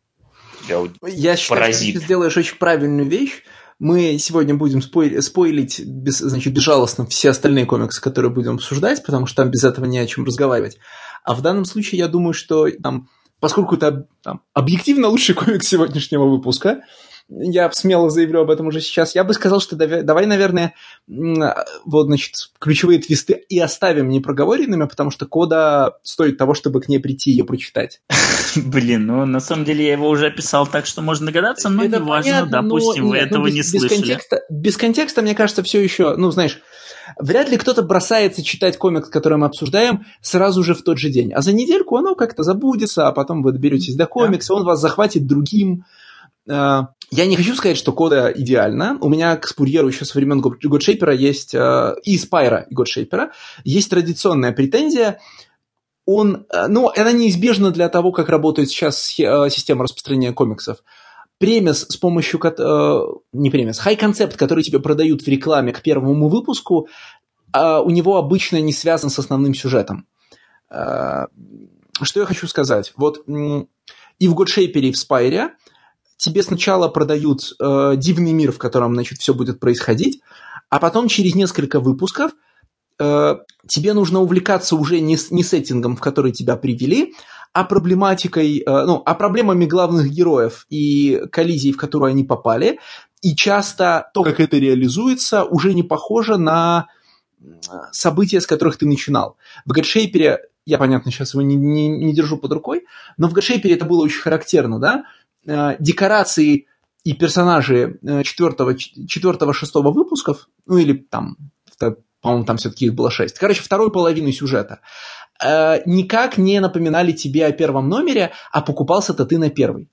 Тебя Я считаю, поразит. что ты сделаешь очень правильную вещь. Мы сегодня будем спой- спойлить без, значит, безжалостно все остальные комиксы, которые будем обсуждать, потому что там без этого не о чем разговаривать. А в данном случае я думаю, что там, поскольку это там, объективно лучший комикс сегодняшнего выпуска, я смело заявлю об этом уже сейчас, я бы сказал, что давай, наверное, вот, значит, ключевые твисты и оставим непроговоренными, потому что кода стоит того, чтобы к ней прийти и ее прочитать. Блин, ну, на самом деле я его уже описал так, что можно догадаться, но Это неважно, понятно, допустим, но, вы нет, этого без, не без слышали. Контекста, без контекста, мне кажется, все еще, ну, знаешь, вряд ли кто-то бросается читать комикс, который мы обсуждаем, сразу же в тот же день. А за недельку оно как-то забудется, а потом вы доберетесь до комикса, он вас захватит другим э, я не хочу сказать, что кода идеально. У меня к Спурьеру еще со времен Годшейпера есть, э, и Спайра и Годшейпера, есть традиционная претензия. Он, э, ну, это неизбежно для того, как работает сейчас э, система распространения комиксов. Премис с помощью, э, не премис, хай-концепт, который тебе продают в рекламе к первому выпуску, э, у него обычно не связан с основным сюжетом. Э, что я хочу сказать? Вот и в Годшейпере, и в Спайре – тебе сначала продают э, дивный мир, в котором, значит, все будет происходить, а потом через несколько выпусков э, тебе нужно увлекаться уже не, не сеттингом, в который тебя привели, а проблематикой, э, ну, а проблемами главных героев и коллизий, в которую они попали. И часто то, как это реализуется, уже не похоже на события, с которых ты начинал. В Гадшейпере, я, понятно, сейчас его не, не, не держу под рукой, но в Гадшейпере это было очень характерно, да, Э, декорации и персонажи э, четвертого, четвертого, шестого выпусков, ну или там, по-моему, там все-таки их было шесть, короче, второй половины сюжета, э, никак не напоминали тебе о первом номере, а покупался-то ты на первый.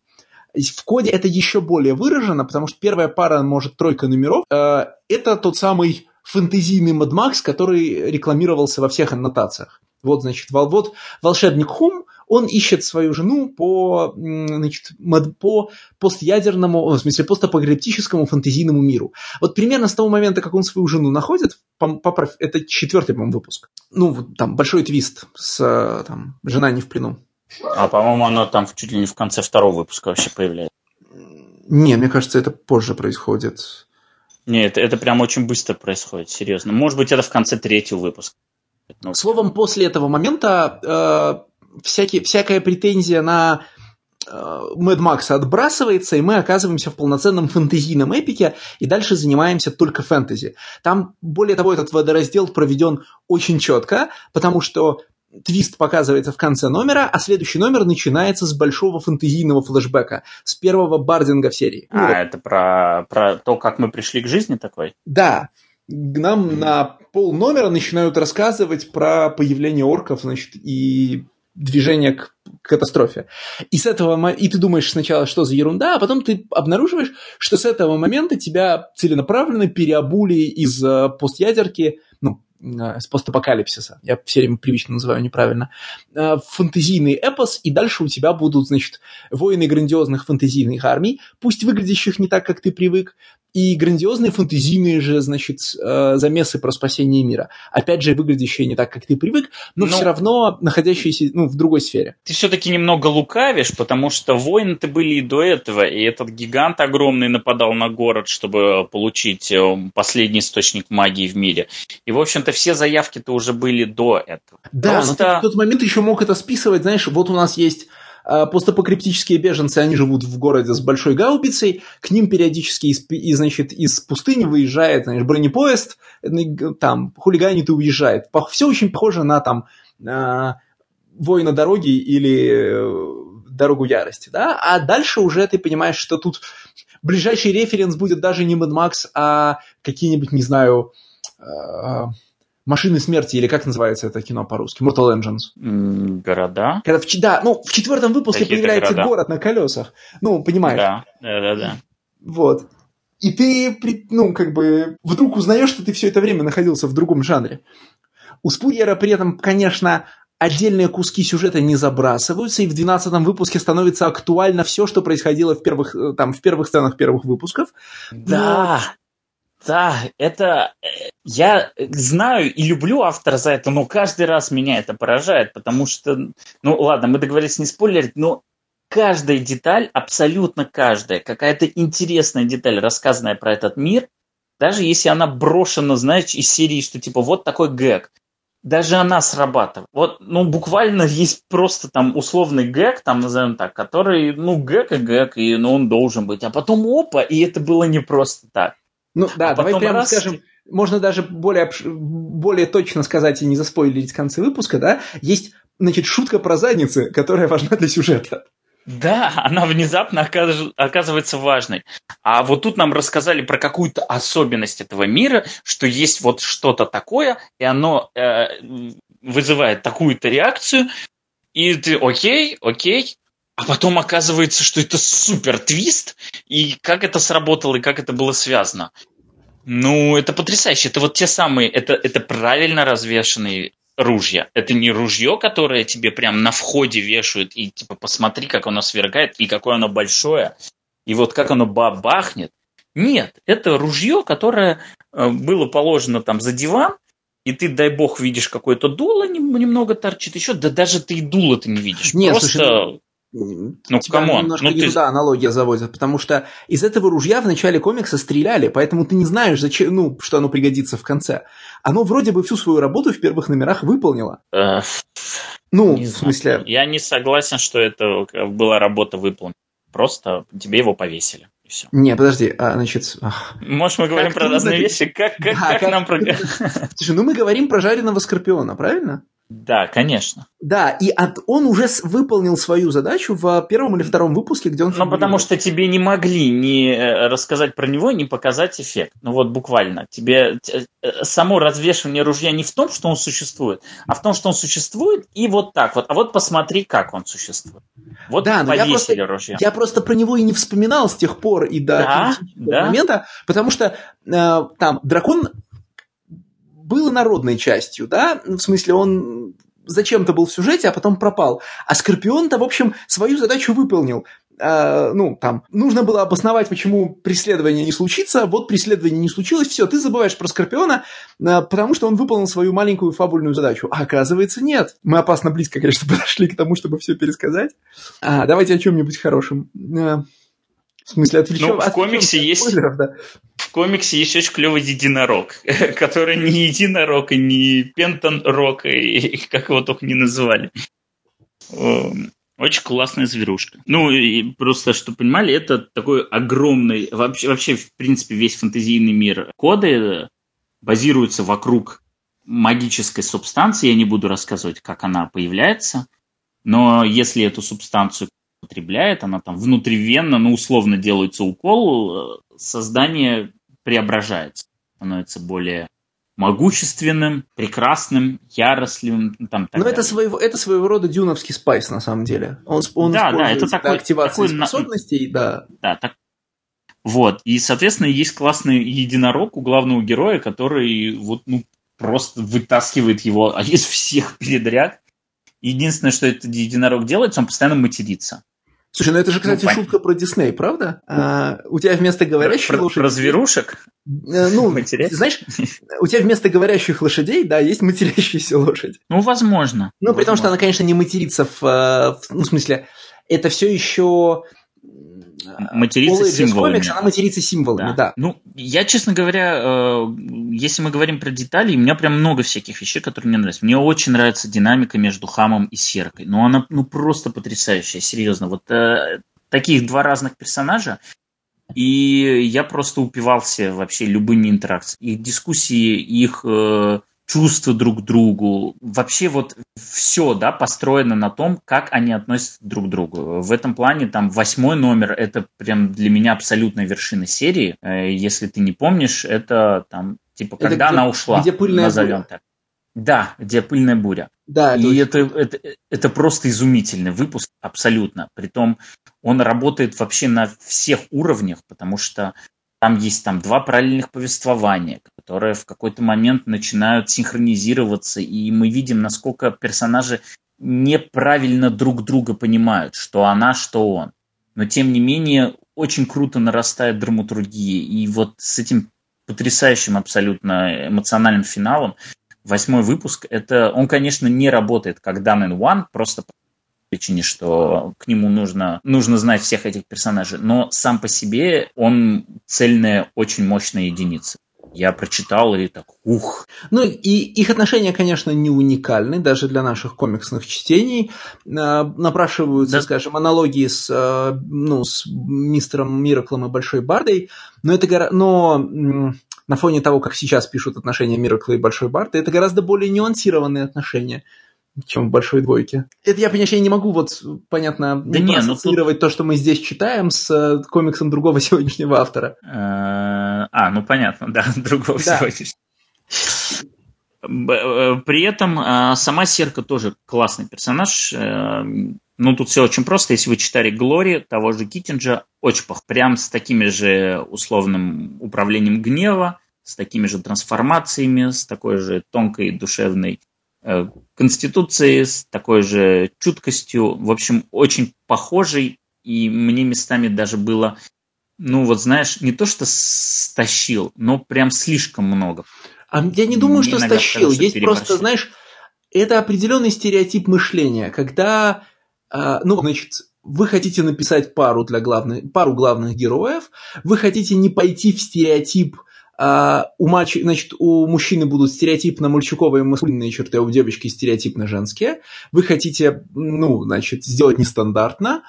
В коде это еще более выражено, потому что первая пара, может, тройка номеров, это тот самый фэнтезийный Mad Max, который рекламировался во всех аннотациях. Вот, значит, вот волшебник Хум, он ищет свою жену по, значит, по постядерному, в смысле, постапокалиптическому фантазийному миру. Вот примерно с того момента, как он свою жену находит, поправь, это четвертый, по-моему, выпуск. Ну, там, большой твист с там, «Жена не в плену». А, по-моему, оно там чуть ли не в конце второго выпуска вообще появляется. Не, мне кажется, это позже происходит. Нет, это, это прям очень быстро происходит, серьезно. Может быть, это в конце третьего выпуска. Словом, после этого момента э, всякие, всякая претензия на Мэд Макса отбрасывается, и мы оказываемся в полноценном фэнтезийном эпике, и дальше занимаемся только фэнтези. Там, более того, этот водораздел проведен очень четко, потому что твист показывается в конце номера, а следующий номер начинается с большого фэнтезийного флэшбэка, с первого бардинга в серии. А, ну, это про, про то, как мы пришли к жизни такой? Да. Нам mm. на пол номера начинают рассказывать про появление орков, значит, и движение к катастрофе. И с этого и ты думаешь сначала, что за ерунда, а потом ты обнаруживаешь, что с этого момента тебя целенаправленно переобули из э, постядерки, с постапокалипсиса, я все время привычно называю неправильно, э, фэнтезийный эпос, и дальше у тебя будут, значит, воины грандиозных фэнтезийных армий, пусть выглядящих не так, как ты привык, и грандиозные фэнтезийные же, значит, э, замесы про спасение мира. Опять же, выглядящие не так, как ты привык, но, но ну, все равно находящиеся ну, в другой сфере. Ты все-таки немного лукавишь, потому что войны-то были и до этого, и этот гигант огромный нападал на город, чтобы получить э, последний источник магии в мире. И, в общем-то, все заявки-то уже были до этого. Да, Просто... но ты в тот момент еще мог это списывать, знаешь, вот у нас есть а, постапокриптические беженцы, они живут в городе с большой гаубицей, к ним периодически из, и, значит, из пустыни выезжает значит, бронепоезд, там, хулиганит и уезжает. Все очень похоже на там а, воина дороги или э, дорогу ярости, да, а дальше уже ты понимаешь, что тут ближайший референс будет даже не Mad Max, а какие-нибудь, не знаю, а, Машины смерти, или как называется это кино по-русски? Mortal Engines. Города? Когда в, да, ну, в четвертом выпуске Какие появляется города? город на колесах. Ну, понимаешь? Да, да, да, да. Вот. И ты, ну, как бы, вдруг узнаешь, что ты все это время находился в другом жанре. У Спурьера при этом, конечно, отдельные куски сюжета не забрасываются, и в 12 выпуске становится актуально все, что происходило в первых, э, там, в первых сценах первых выпусков. Да, да, это э, я знаю и люблю автора за это, но каждый раз меня это поражает, потому что, ну ладно, мы договорились не спойлерить, но каждая деталь, абсолютно каждая, какая-то интересная деталь, рассказанная про этот мир, даже если она брошена, знаешь, из серии, что типа вот такой гэг, даже она срабатывает. Вот, ну, буквально есть просто там условный гэг, там, назовем так, который, ну, гэг и гэг, и ну, он должен быть. А потом опа, и это было не просто так. Ну да, а давай прямо раз... скажем, можно даже более, более точно сказать и не заспойлерить концы выпуска, да, есть, значит, шутка про задницы, которая важна для сюжета. Да, она внезапно оказывается важной. А вот тут нам рассказали про какую-то особенность этого мира, что есть вот что-то такое, и оно э, вызывает такую-то реакцию, и ты окей, окей, а потом оказывается, что это супер твист, и как это сработало, и как это было связано. Ну, это потрясающе. Это вот те самые, это, это правильно развешенные ружья. Это не ружье, которое тебе прям на входе вешают, и типа посмотри, как оно сверкает, и какое оно большое, и вот как оно бабахнет. Нет, это ружье, которое э, было положено там за диван, и ты, дай бог, видишь какое-то дуло немного торчит еще, да даже ты и дуло ты не видишь. Нет, Просто... слушай, ну, come on. немножко ну, не ты... туда аналогия заводят, потому что из этого ружья в начале комикса стреляли, поэтому ты не знаешь, зачем, ну, что оно пригодится в конце. Оно вроде бы всю свою работу в первых номерах выполнило. ну, не в смысле... Знаю. Я не согласен, что это была работа выполнена. Просто тебе его повесили. И все. Не, подожди, а, значит... Ах. Может, мы говорим как про разные вещи? Как, как, да, как, как нам... Слушай, ну мы говорим про жареного скорпиона, правильно? Да, конечно. Да, и от, он уже выполнил свою задачу в первом или втором выпуске, где он... Ну, потому что тебе не могли не э, рассказать про него, не показать эффект. Ну, вот буквально. Тебе э, само развешивание ружья не в том, что он существует, а в том, что он существует, и вот так вот. А вот посмотри, как он существует. Вот да, но я просто, ружья. я просто про него и не вспоминал с тех пор и до да, да. момента, потому что э, там дракон был народной частью, да, в смысле он зачем-то был в сюжете, а потом пропал. А Скорпион-то, в общем, свою задачу выполнил. Uh, ну, там, нужно было обосновать, почему преследование не случится, вот преследование не случилось, все, ты забываешь про Скорпиона, uh, потому что он выполнил свою маленькую фабульную задачу. А оказывается, нет. Мы опасно близко, конечно, подошли к тому, чтобы все пересказать. Uh, давайте о чем-нибудь хорошем. В смысле, отвлечем, ну, в комиксе есть... Да. В комиксе есть очень клевый единорог, который не единорог и не пентон рок, и как его только не называли. Эм, Очень классная зверушка. Ну, и просто, чтобы понимали, это такой огромный... Вообще, вообще, в принципе, весь фэнтезийный мир коды базируется вокруг магической субстанции. Я не буду рассказывать, как она появляется. Но если эту субстанцию потребляет, она там внутривенно, ну, условно делается укол, э, создание преображается, становится более могущественным, прекрасным, яростливым. Там, так Но это своего, это своего рода дюновский спайс, на самом деле. Он, он да, да, это такой, активации такой, способностей, да. Да, так. Вот, и, соответственно, есть классный единорог у главного героя, который вот, ну, просто вытаскивает его из всех передряг. Единственное, что этот единорог делает, он постоянно матерится. Слушай, ну это же, кстати, ну, шутка про Дисней, правда? А, у тебя вместо говорящих про, лошадей... Про зверушек? Э, ну, знаешь, у тебя вместо говорящих лошадей, да, есть матерящаяся лошадь. Ну, возможно. Ну, при том, что она, конечно, не матерится в... в ну, в смысле, это все еще материться символами. Комикс, она матерится символами, да. да. Ну, я, честно говоря, э, если мы говорим про детали, у меня прям много всяких вещей, которые мне нравятся. Мне очень нравится динамика между Хамом и Серкой. Ну, она ну, просто потрясающая, серьезно. Вот э, таких два разных персонажа, и я просто упивался вообще любыми интеракциями. Их дискуссии, их э, чувства друг к другу. Вообще вот все, да, построено на том, как они относятся друг к другу. В этом плане там восьмой номер – это прям для меня абсолютная вершина серии. Э, если ты не помнишь, это там типа это когда где, она ушла, где пыльная назовем буря. так. Да, где пыльная буря. Да, это и это, это, это просто изумительный выпуск, абсолютно. Притом он работает вообще на всех уровнях, потому что там есть там два параллельных повествования, которые в какой-то момент начинают синхронизироваться, и мы видим, насколько персонажи неправильно друг друга понимают, что она, что он. Но тем не менее, очень круто нарастает драматургия. И вот с этим потрясающим абсолютно эмоциональным финалом восьмой выпуск, это он, конечно, не работает как Done in One, просто причине, что к нему нужно, нужно знать всех этих персонажей. Но сам по себе он цельная, очень мощная единица. Я прочитал и так, ух. Ну и их отношения, конечно, не уникальны, даже для наших комиксных чтений. А, напрашиваются, да. скажем, аналогии с, а, ну, с мистером Мираклом и Большой Бардой, но это но на фоне того, как сейчас пишут отношения Миракла и Большой Барды, это гораздо более нюансированные отношения чем в большой двойке. Это я, конечно, не могу вот, понятно, да не, ассоциировать ну, тут... то, что мы здесь читаем с э, комиксом другого сегодняшнего автора. Э, а, ну понятно, да, другого да. сегодняшнего. Э, при этом сама Серка тоже классный персонаж. Ну, тут все очень просто. Если вы читали Глори, того же Киттинджа, очень пох. Прям с такими же условным управлением гнева, с такими же трансформациями, с такой же тонкой душевной конституции с такой же чуткостью. В общем, очень похожий. И мне местами даже было, ну вот знаешь, не то что стащил, но прям слишком много. А я не думаю, что стащил. Есть просто, знаешь, это определенный стереотип мышления, когда, а, ну, значит, вы хотите написать пару для главных, пару главных героев, вы хотите не пойти в стереотип а, у, мач... значит, у мужчины будут стереотипно мальчуковые маскулинные черты, а у девочки стереотипно женские. Вы хотите, ну, значит, сделать нестандартно,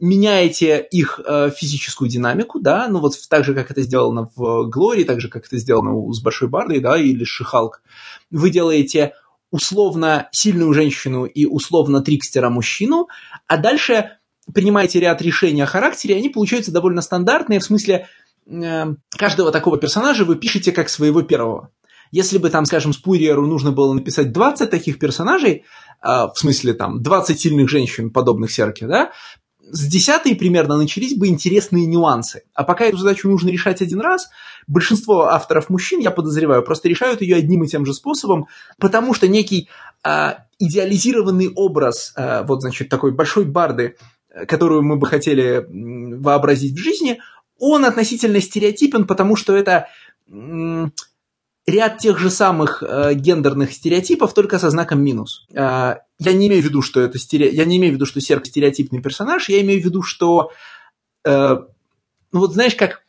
меняете их э, физическую динамику, да, ну вот так же, как это сделано в Глории, так же, как это сделано с Большой Бардой, да, или Шихалк. Вы делаете условно сильную женщину и условно трикстера мужчину, а дальше принимаете ряд решений о характере, они получаются довольно стандартные, в смысле, каждого такого персонажа вы пишете как своего первого. Если бы там, скажем, Спурьеру нужно было написать 20 таких персонажей, а, в смысле там 20 сильных женщин, подобных Серке, да, с десятой примерно начались бы интересные нюансы. А пока эту задачу нужно решать один раз, большинство авторов мужчин, я подозреваю, просто решают ее одним и тем же способом, потому что некий а, идеализированный образ, а, вот, значит, такой большой барды, которую мы бы хотели вообразить в жизни, он относительно стереотипен, потому что это ряд тех же самых э, гендерных стереотипов, только со знаком минус. Э, я не имею в виду, что это стере... я не имею в виду, что Серк стереотипный персонаж, я имею в виду, что э, ну вот знаешь, как,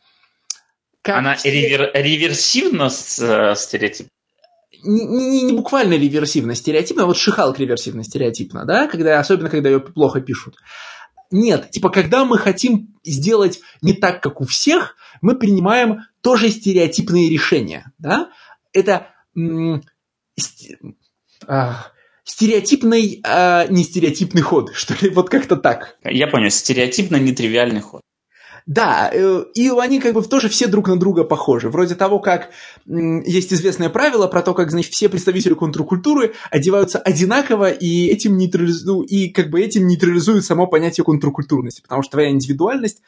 как Она ривер... реверсивно э, стереотип? не, не, не буквально реверсивно стереотипно, а вот Шихалк реверсивно стереотипно, да, когда, особенно когда ее плохо пишут. Нет, типа, когда мы хотим сделать не так, как у всех, мы принимаем тоже стереотипные решения, да. Это а, стереотипный, а не стереотипный ход, что ли, вот как-то так. Я понял, стереотипно-нетривиальный ход. Да, э, и они как бы тоже все друг на друга похожи. Вроде того, как есть известное правило про то, как, значит, все представители контркультуры одеваются одинаково, и этим, нейтрализу... Ну, и как бы этим нейтрализуют само понятие контркультурности, потому что твоя индивидуальность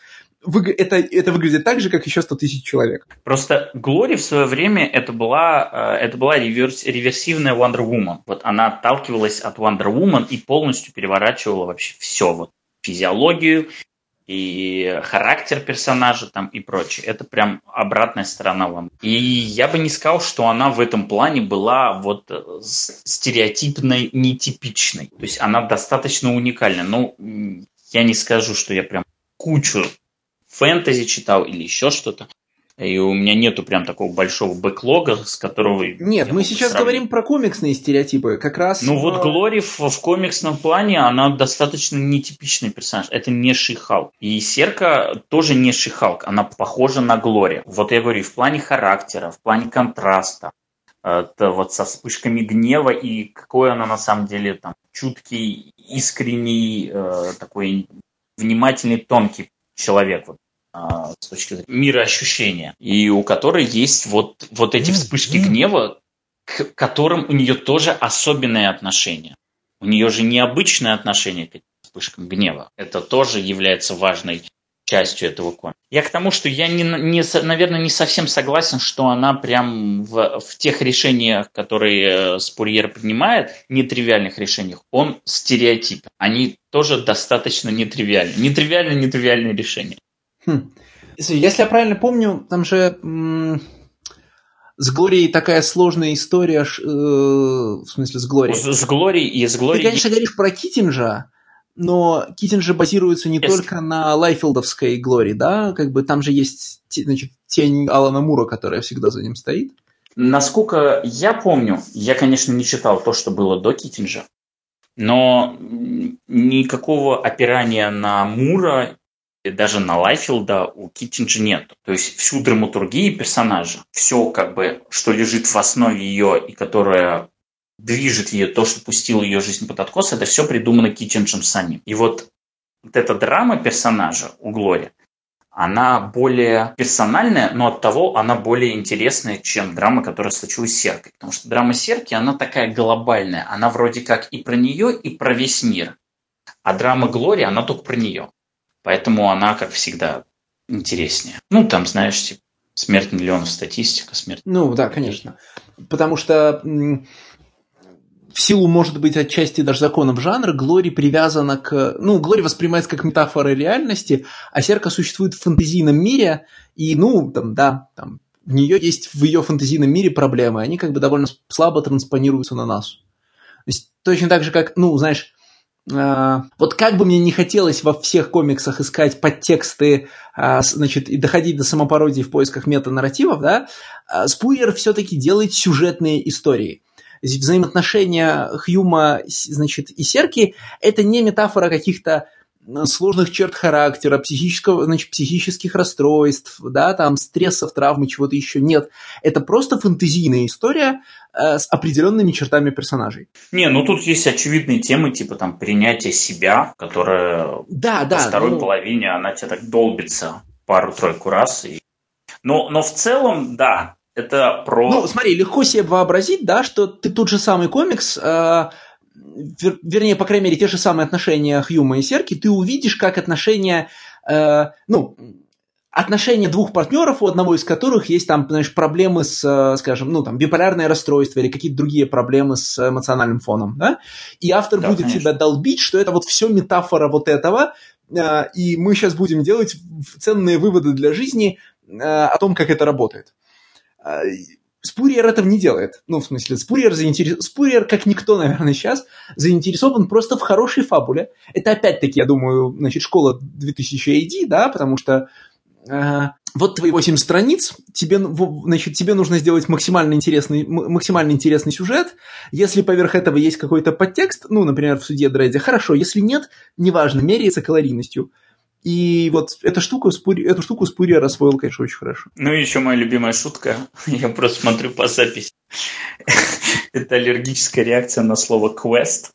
это, это выглядит так же, как еще 100 тысяч человек. Просто Глори в свое время это была, э, это была реверс, реверсивная Wonder Woman. Вот она отталкивалась от Wonder Woman и полностью переворачивала вообще все. Вот физиологию, и характер персонажа там и прочее. Это прям обратная сторона вам. И я бы не сказал, что она в этом плане была вот э, стереотипной, нетипичной. То есть она достаточно уникальна. Ну, я не скажу, что я прям кучу фэнтези читал или еще что-то. И у меня нету прям такого большого бэклога, с которого... Нет, мы сейчас сравнить. говорим про комиксные стереотипы, как раз... Ну вот Глори в, в комиксном плане, она достаточно нетипичный персонаж. Это не Шихалк. И Серка тоже не Шихалк, она похожа на Глори. Вот я говорю, в плане характера, в плане контраста, это вот со вспышками гнева и какой она на самом деле там чуткий, искренний, э, такой внимательный, тонкий человек. Вот с точки зрения мира ощущения, и у которой есть вот, вот эти вспышки гнева, к которым у нее тоже особенное отношение. У нее же необычное отношение к этим вспышкам гнева. Это тоже является важной частью этого комикса. Я к тому, что я, не, не, наверное, не совсем согласен, что она прям в, в тех решениях, которые э, Спурьер принимает, нетривиальных решениях, он стереотип. Они тоже достаточно нетривиальны. Нетривиально-нетривиальные решения. Хм. Если я правильно помню, там же м- с Глорией такая сложная история, э, в смысле с Глорией. С, с Глорией и с Глорией... Ты, конечно, говоришь про Китинджа, но Китин же базируется не yes. только на Лайфилдовской Глории, да? Как бы там же есть значит, тень Алана Мура, которая всегда за ним стоит. Насколько я помню, я, конечно, не читал то, что было до Китинджа, но никакого опирания на Мура даже на Лайфилда у Киттинджа нет. То есть всю драматургию персонажа, все как бы, что лежит в основе ее и которое движет ее, то, что пустило ее жизнь под откос, это все придумано Киттинджем самим. И вот, вот эта драма персонажа у Глори, она более персональная, но от того она более интересная, чем драма, которая случилась с Серкой. Потому что драма Серки, она такая глобальная. Она вроде как и про нее, и про весь мир. А драма Глори, она только про нее. Поэтому она, как всегда, интереснее. Ну, там, знаешь, типа, смерть миллионов статистика, смерть. Ну, да, конечно. Потому что в силу, может быть, отчасти даже законов жанра, Глори привязана к... Ну, Глори воспринимается как метафора реальности, а Серка существует в фэнтезийном мире, и, ну, там, да, там, в нее есть в ее фэнтезийном мире проблемы, они как бы довольно слабо транспонируются на нас. То есть точно так же, как, ну, знаешь, вот как бы мне не хотелось во всех комиксах искать подтексты, а, значит, и доходить до самопародии в поисках метанарративов, да, а, Спуйер все-таки делает сюжетные истории. Взаимоотношения Хьюма, значит, и Серки – это не метафора каких-то сложных черт характера, психического, значит, психических расстройств, да, там, стрессов, травмы, чего-то еще нет. Это просто фэнтезийная история э, с определенными чертами персонажей. Не, ну тут есть очевидные темы, типа там принятие себя, которое да, да, во второй ну... половине она тебя так долбится пару-тройку раз. И... Но, но в целом, да, это про... Ну, смотри, легко себе вообразить, да, что ты тот же самый комикс э, вер, вернее, по крайней мере, те же самые отношения Хьюма и Серки, ты увидишь, как отношения, э, ну, отношения двух партнеров, у одного из которых есть там, знаешь, проблемы с, э, скажем, ну, там, биполярное расстройство или какие-то другие проблемы с эмоциональным фоном, да, и автор да, будет конечно. тебя долбить, что это вот все метафора вот этого, э, и мы сейчас будем делать ценные выводы для жизни э, о том, как это работает. Спурьер этого не делает. Ну, в смысле, Спурьер, заинтерес... Спурьер, как никто, наверное, сейчас, заинтересован просто в хорошей фабуле. Это опять-таки, я думаю, значит, школа 2000 AD, да, потому что э, вот твои 8 страниц, тебе, значит, тебе нужно сделать максимально интересный, максимально интересный сюжет. Если поверх этого есть какой-то подтекст, ну, например, в суде Дредди, хорошо. Если нет, неважно, меряется калорийностью. И вот эта штука, эту штуку Спурия освоил, конечно, очень хорошо. Ну и еще моя любимая шутка. Я просто смотрю по записи. Это аллергическая реакция на слово quest.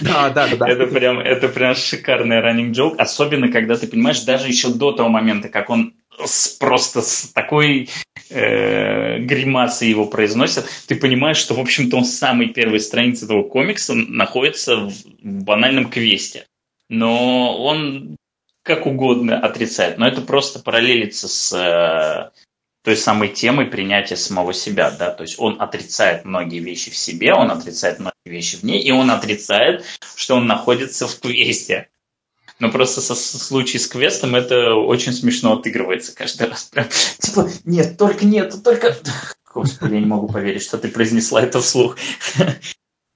Да, да, да. Это прям, это прям шикарный running joke. Особенно, когда ты понимаешь, даже еще до того момента, как он с, просто с такой э, гримасой его произносит, ты понимаешь, что, в общем-то, он с самой первой страницы этого комикса находится в банальном квесте. Но он как угодно отрицает, но это просто параллелится с э, той самой темой принятия самого себя, да, то есть он отрицает многие вещи в себе, он отрицает многие вещи в ней, и он отрицает, что он находится в квесте. Но просто со, со случае с квестом это очень смешно отыгрывается каждый раз. Прям, типа, нет, только нет, только... Господи, я не могу поверить, что ты произнесла это вслух.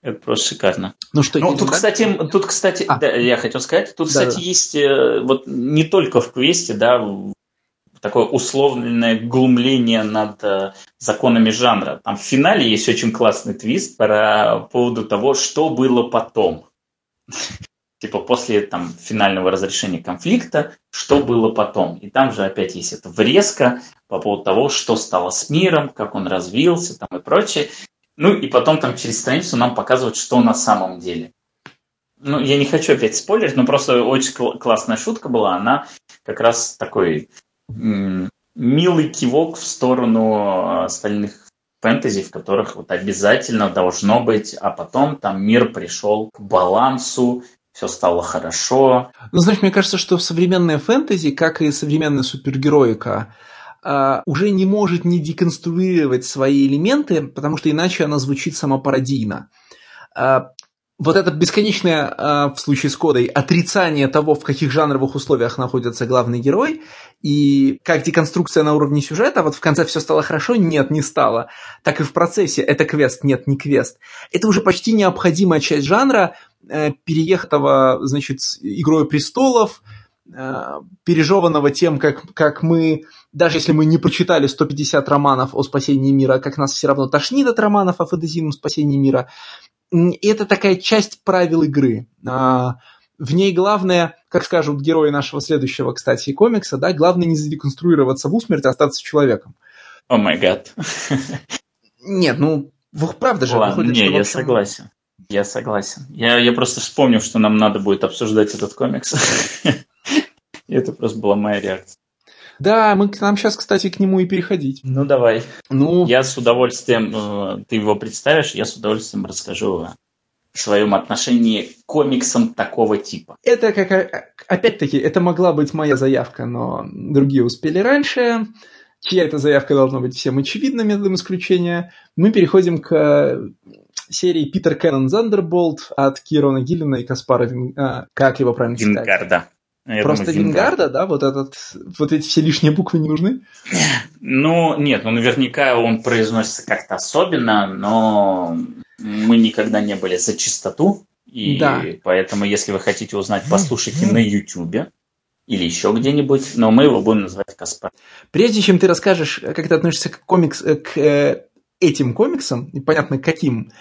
Это просто шикарно. Ну что, ну, тут, кстати, тут, кстати, а. да, я хотел сказать, тут, да, кстати, да. есть э, вот не только в квесте, да, такое условленное глумление над э, законами жанра. Там в финале есть очень классный твист по поводу того, что было потом. Типа после там финального разрешения конфликта, что было потом. И там же опять есть эта врезка по поводу того, что стало с миром, как он развился там и прочее. Ну и потом там через страницу нам показывают, что на самом деле. Ну, я не хочу опять спойлерить, но просто очень кл- классная шутка была. Она как раз такой м- милый кивок в сторону остальных фэнтези, в которых вот обязательно должно быть, а потом там мир пришел к балансу, все стало хорошо. Ну, знаешь, мне кажется, что современная фэнтези, как и современная супергероика, а, уже не может не деконструировать свои элементы, потому что иначе она звучит самопародийно. А, вот это бесконечное, а, в случае с кодой, отрицание того, в каких жанровых условиях находится главный герой, и как деконструкция на уровне сюжета, вот в конце все стало хорошо, нет, не стало. Так и в процессе это квест, нет, не квест. Это уже почти необходимая часть жанра, э, переехатого, значит, «Игрой престолов», э, пережеванного тем, как, как мы даже если мы не прочитали 150 романов о спасении мира, как нас все равно тошнит от романов о фэнтезийном спасении мира. И это такая часть правил игры. А, в ней главное, как скажут герои нашего следующего, кстати, комикса, да, главное не задеконструироваться в усмерть, а остаться человеком. О май гад. Нет, ну, правда же. Ладно, выходит, не, что, я общем... согласен. Я согласен. Я, я просто вспомнил, что нам надо будет обсуждать этот комикс. И это просто была моя реакция. Да, мы к нам сейчас, кстати, к нему и переходить. Ну, давай. Ну, я с удовольствием, э, ты его представишь, я с удовольствием расскажу о своем отношении к комиксам такого типа. Это как, э, опять-таки, это могла быть моя заявка, но другие успели раньше. Чья эта заявка должна быть всем очевидна, методом исключения. Мы переходим к э, серии Питер Кеннон Зандерболт от Кирона Гиллина и Каспара Вин... а, как его правильно? Вингарда. Я Просто думаю, Вингарда, да, вот этот, вот эти все лишние буквы не нужны? Ну, нет, ну наверняка он произносится как-то особенно, но мы никогда не были за чистоту, и да. поэтому, если вы хотите узнать, послушайте на YouTube или еще где-нибудь, но мы его будем называть Каспар. Прежде чем ты расскажешь, как ты относишься к, комикс, э, к э, этим комиксам, и понятно, каким,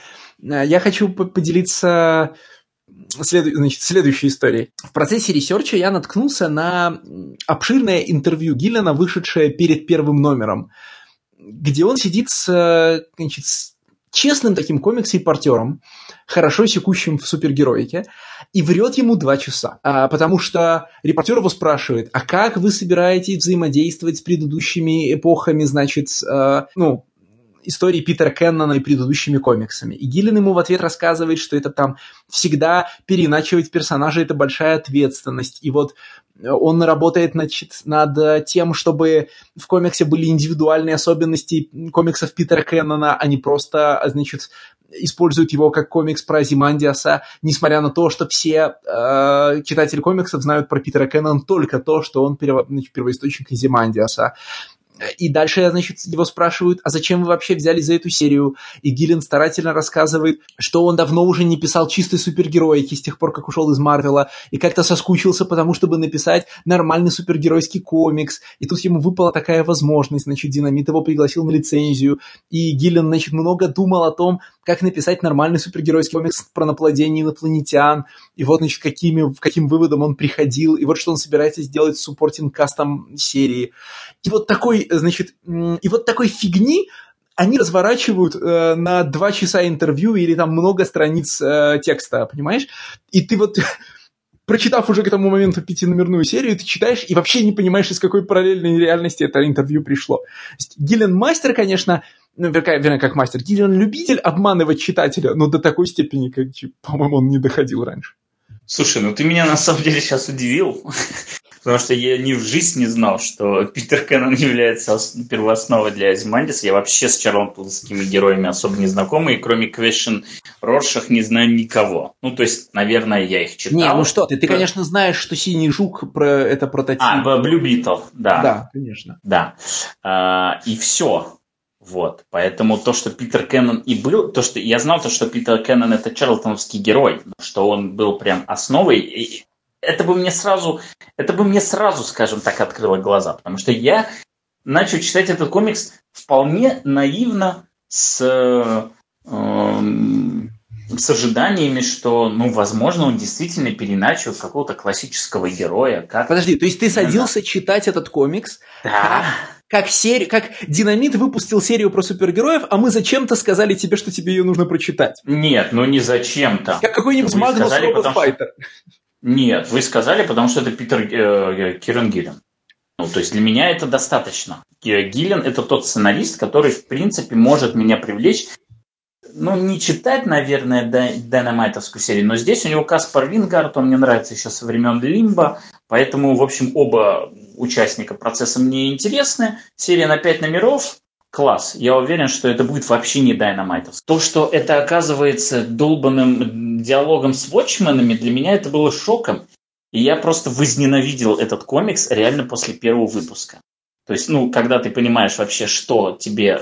э, я хочу поделиться след... значит, следующей истории. В процессе research а я наткнулся на обширное интервью Гиллена, вышедшее перед первым номером, где он сидит с, значит, с честным таким комикс-репортером, хорошо секущим в супергероике, и врет ему два часа. А, потому что репортер его спрашивает, а как вы собираетесь взаимодействовать с предыдущими эпохами, значит, а, ну, истории Питера Кеннона и предыдущими комиксами. И Гиллин ему в ответ рассказывает, что это там всегда переиначивать персонажа – это большая ответственность. И вот он работает значит, над тем, чтобы в комиксе были индивидуальные особенности комиксов Питера Кеннона, а не просто, значит, используют его как комикс про Зимандиаса, несмотря на то, что все э, читатели комиксов знают про Питера Кеннона только то, что он перво, значит, первоисточник Зимандиаса. И дальше, значит, его спрашивают, а зачем вы вообще взяли за эту серию? И Гиллен старательно рассказывает, что он давно уже не писал чистой супергероики с тех пор, как ушел из Марвела, и как-то соскучился, потому чтобы написать нормальный супергеройский комикс. И тут ему выпала такая возможность, значит, Динамит его пригласил на лицензию, и Гиллен, значит, много думал о том, как написать нормальный супергеройский комикс про наплодение инопланетян, и вот, значит, какими, каким выводом он приходил, и вот что он собирается сделать с суппортинг кастом серии. И вот такой, значит, и вот такой фигни они разворачивают э, на два часа интервью или там много страниц э, текста, понимаешь? И ты вот прочитав уже к этому моменту пятиномерную серию, ты читаешь и вообще не понимаешь, из какой параллельной реальности это интервью пришло. Гиллен Мастер, конечно, ну, вернее, как мастер, Гиллен любитель обманывать читателя, но до такой степени, как, по-моему, он не доходил раньше. Слушай, ну ты меня на самом деле сейчас удивил. Потому что я ни в жизнь не знал, что Питер Кеннон является первоосновой для Азимандиса. Я вообще с чарлонтонскими героями особо не знакомый, и кроме Квешен Роршах не знаю никого. Ну, то есть, наверное, я их читал. Не, ну что ты, ты, конечно, знаешь, что Синий Жук про это прототип. А, в Blue Beetle, да. Да, конечно. Да. А, и все. Вот, поэтому то, что Питер Кеннон и был, то, что я знал, то, что Питер Кеннон это Чарлтоновский герой, что он был прям основой, и это бы мне сразу, это бы мне сразу, скажем так, открыло глаза, потому что я начал читать этот комикс вполне наивно с, э, с ожиданиями, что, ну, возможно, он действительно переначал какого-то классического героя. Как... Подожди, то есть ты садился да. читать этот комикс? Да. Как, серию, как Динамит выпустил серию про супергероев, а мы зачем-то сказали тебе, что тебе ее нужно прочитать. Нет, ну не зачем-то. Как какой-нибудь Магнус Робот Файтер. Нет, вы сказали, потому что это Питер э, э Кирен Гиллен. Ну, то есть для меня это достаточно. Гиллен – это тот сценарист, который, в принципе, может меня привлечь. Ну, не читать, наверное, Дайнамайтовскую серию, но здесь у него Каспар Вингард, он мне нравится еще со времен Лимба, поэтому, в общем, оба участника процесса мне интересны. Серия на пять номеров, класс. Я уверен, что это будет вообще не Дайнамайтов. То, что это оказывается долбанным диалогом с Watchmen'ами, для меня это было шоком. И я просто возненавидел этот комикс реально после первого выпуска. То есть, ну, когда ты понимаешь вообще, что тебе,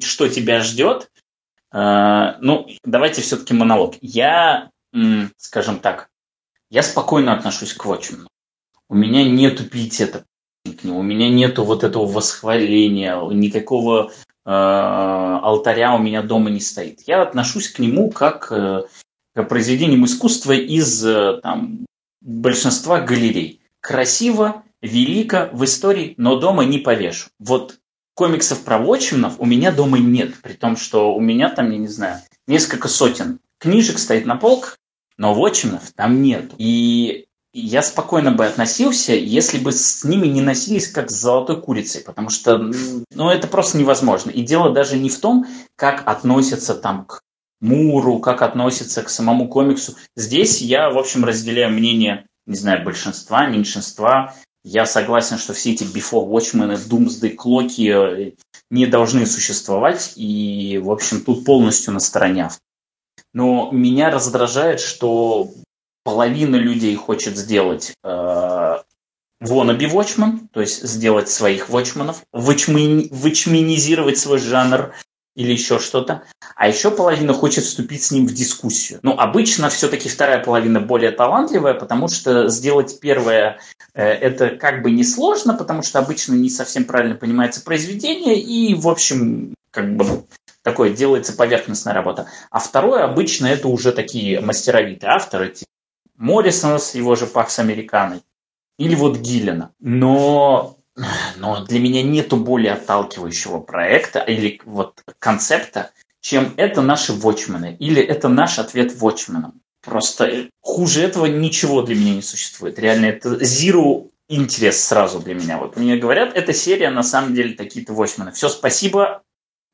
что тебя ждет, ну, давайте все-таки монолог. Я, скажем так, я спокойно отношусь к Watchmen. У меня нету пиетета к нему. У меня нету вот этого восхваления, никакого э, алтаря у меня дома не стоит. Я отношусь к нему как э, к произведениям искусства из э, там, большинства галерей. Красиво, велико в истории, но дома не повешу. Вот комиксов про Watchmen'ов у меня дома нет, при том, что у меня там, я не знаю, несколько сотен книжек стоит на полках, но Watchmen'ов там нет. И я спокойно бы относился, если бы с ними не носились как с золотой курицей, потому что, ну, это просто невозможно. И дело даже не в том, как относятся там к Муру, как относятся к самому комиксу. Здесь я, в общем, разделяю мнение, не знаю, большинства, меньшинства. Я согласен, что все эти Before Watchmen, Doomsday, Клоки э, не должны существовать, и, в общем, тут полностью на стороне. Но меня раздражает, что половина людей хочет сделать э, wannabe watchman, то есть сделать своих watchmanов, вычмени, вычменизировать свой жанр или еще что-то, а еще половина хочет вступить с ним в дискуссию. Ну, обычно все-таки вторая половина более талантливая, потому что сделать первое э, это как бы несложно, потому что обычно не совсем правильно понимается произведение, и, в общем, как бы такое делается поверхностная работа. А второе обычно это уже такие мастеровитые авторы, типа Моррисона с его же Пакс Американой, или вот Гиллина. Но, но для меня нету более отталкивающего проекта или вот концепта, чем это наши вотчмены, или это наш ответ вотчменам. Просто хуже этого ничего для меня не существует. Реально, это zero интерес сразу для меня. Вот мне говорят, эта серия на самом деле такие-то вотчмены. Все, спасибо,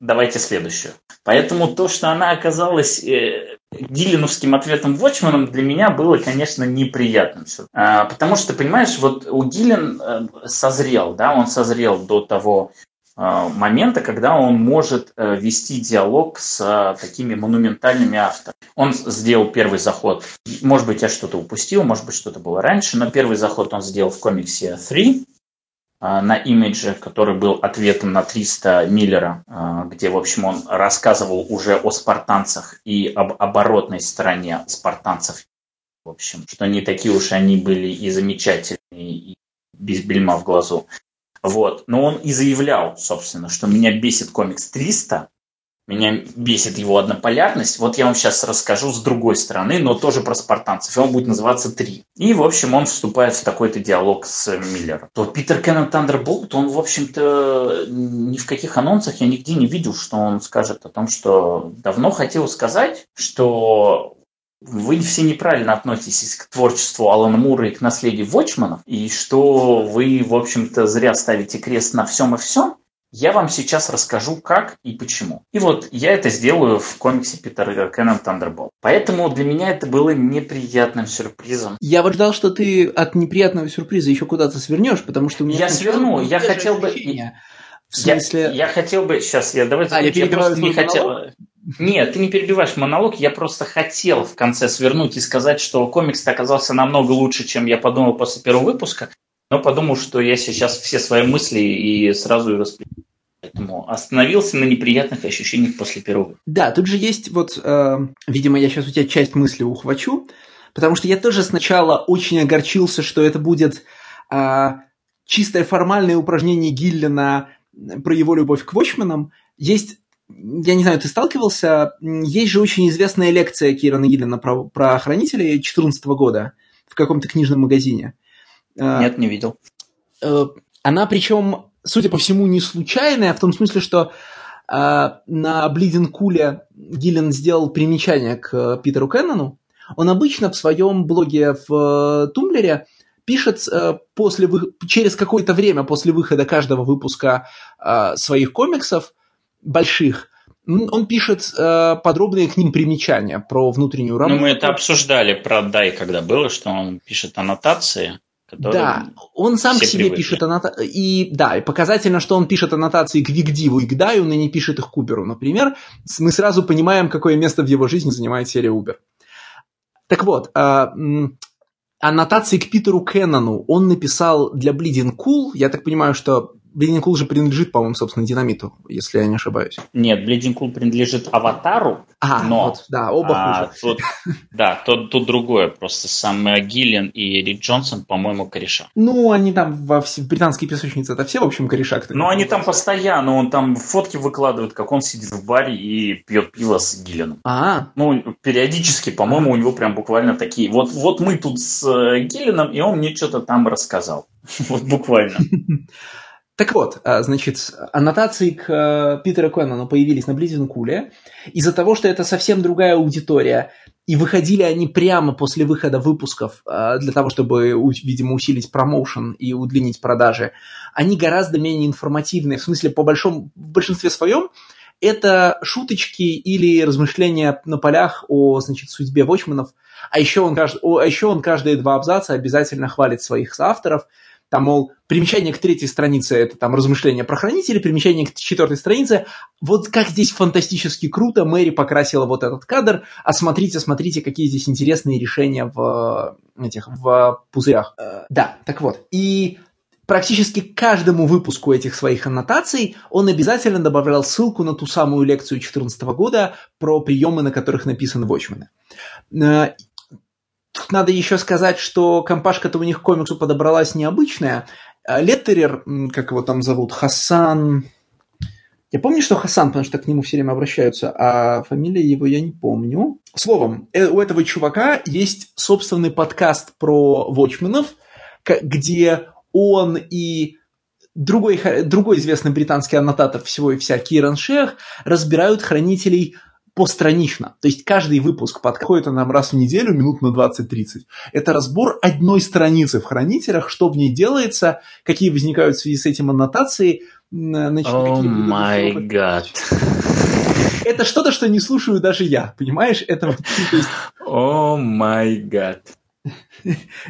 давайте следующую. Поэтому то, что она оказалась э, Гиллиновским ответом Watchman для меня было, конечно, неприятным. А, потому что, понимаешь, вот у Гиллин э, созрел, да, он созрел до того а, момента, когда он может э, вести диалог с а, такими монументальными авторами. Он сделал первый заход, может быть, я что-то упустил, может быть, что-то было раньше, но первый заход он сделал в комиксе 3, на имидже, который был ответом на 300 Миллера, где, в общем, он рассказывал уже о спартанцах и об оборотной стороне спартанцев. В общем, что не такие уж они были и замечательные, и без бельма в глазу. Вот. Но он и заявлял, собственно, что меня бесит комикс 300, меня бесит его однополярность. Вот я вам сейчас расскажу с другой стороны, но тоже про спартанцев. И он будет называться «Три». И, в общем, он вступает в такой-то диалог с Миллером. То Питер Кеннон Тандерболт, он, в общем-то, ни в каких анонсах я нигде не видел, что он скажет о том, что давно хотел сказать, что вы все неправильно относитесь к творчеству Алана Мура и к наследию Вотчманов, и что вы, в общем-то, зря ставите крест на всем и всем, я вам сейчас расскажу, как и почему. И вот я это сделаю в комиксе Питера Кеннон Тандерболт. Поэтому для меня это было неприятным сюрпризом. Я вот ждал, что ты от неприятного сюрприза еще куда-то свернешь, потому что у меня... Я сверну, я хотел бы... В смысле... Я, я хотел бы... Сейчас, я давайте... А, я, я просто не хотел... Нет, ты не перебиваешь монолог, я просто хотел в конце свернуть и сказать, что комикс оказался намного лучше, чем я подумал после первого выпуска, но подумал, что я сейчас все свои мысли и сразу и распределю. Поэтому остановился на неприятных ощущениях после первого. Да, тут же есть вот, э, видимо, я сейчас у тебя часть мысли ухвачу, потому что я тоже сначала очень огорчился, что это будет э, чистое формальное упражнение Гиллина про его любовь к Вочманам. Есть я не знаю, ты сталкивался, есть же очень известная лекция Кирана Гиллина про, про хранителей 2014 года в каком-то книжном магазине. Э, Нет, не видел. Э, она причем, судя по всему, не случайная, в том смысле, что э, на Блидин Куле Гиллин сделал примечание к Питеру Кеннону. Он обычно в своем блоге в Тумблере пишет после, через какое-то время после выхода каждого выпуска своих комиксов больших, он пишет э, подробные к ним примечания про внутреннюю работу. Ну, мы это обсуждали про Дай, когда было, что он пишет аннотации. Да, он сам к себе привыкли. пишет аннотации. И да, и показательно, что он пишет аннотации к Вигдиву и к Даю, но не пишет их к Уберу. Например, мы сразу понимаем, какое место в его жизни занимает серия Убер. Так вот, э, аннотации к Питеру Кеннону он написал для Bleeding Cool. Я так понимаю, что Bleeding Cool же принадлежит, по-моему, собственно, Динамиту, если я не ошибаюсь. Нет, Bleeding Cool принадлежит Аватару, а, но... Вот, да, оба а, хуже. Тут, да, тут, тут другое. Просто сам Гиллен и Рик Джонсон, по-моему, кореша. Ну, они там во в британской песочнице, это все, в общем, кореша. Ну, они там постоянно, он там фотки выкладывает, как он сидит в баре и пьет пиво с Гилленом. А. Ну, периодически, по-моему, у него прям буквально такие. Вот, вот мы тут с э, Гилленом, и он мне что-то там рассказал. Вот буквально. Так вот, а, значит, аннотации к э, Питеру Кеннону появились на Близин Куле из-за того, что это совсем другая аудитория, и выходили они прямо после выхода выпусков а, для того, чтобы, видимо, усилить промоушен и удлинить продажи. Они гораздо менее информативные, в смысле, по большому, в большинстве своем, это шуточки или размышления на полях о, значит, судьбе Вочманов, а еще он, а еще он каждые два абзаца обязательно хвалит своих соавторов – там, мол, примечание к третьей странице – это там размышления про хранителей, примечание к четвертой странице – вот как здесь фантастически круто Мэри покрасила вот этот кадр, а смотрите, смотрите, какие здесь интересные решения в этих, в пузырях. Э, да, так вот. И практически каждому выпуску этих своих аннотаций он обязательно добавлял ссылку на ту самую лекцию 2014 года про приемы, на которых написаны Watchmen. Надо еще сказать, что компашка-то у них к комиксу подобралась необычная. А Леттерер, как его там зовут, Хасан... Я помню, что Хасан, потому что к нему все время обращаются, а фамилия его я не помню. Словом, э, у этого чувака есть собственный подкаст про Watchmen'ов, где он и другой, другой известный британский аннотатор всего и вся Киран Шех разбирают хранителей постранично. То есть каждый выпуск подходит нам раз в неделю, минут на 20-30. Это разбор одной страницы в хранителях, что в ней делается, какие возникают в связи с этим аннотации. Значит, oh my god. Это что-то, что не слушаю даже я, понимаешь? Это О май гад.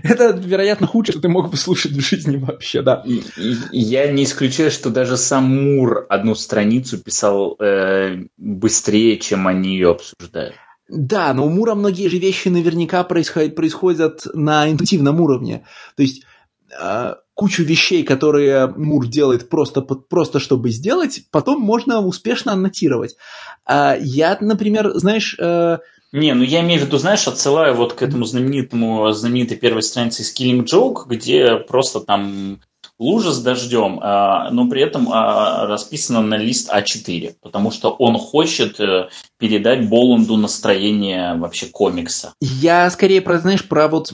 Это, вероятно, худшее, что ты мог бы слушать в жизни вообще, да. И, и, я не исключаю, что даже сам Мур одну страницу писал э, быстрее, чем они ее обсуждают. Да, но у Мура многие же вещи наверняка происходят, происходят на интуитивном уровне. То есть э, кучу вещей, которые Мур делает просто, просто чтобы сделать, потом можно успешно аннотировать. А я, например, знаешь... Э... Не, ну я имею в виду, знаешь, отсылаю вот к этому знаменитому, знаменитой первой странице из Killing Joke, где просто там лужа с дождем, а, но при этом а, расписано на лист А4, потому что он хочет э, передать Боланду настроение вообще комикса. Я скорее про, знаешь, про вот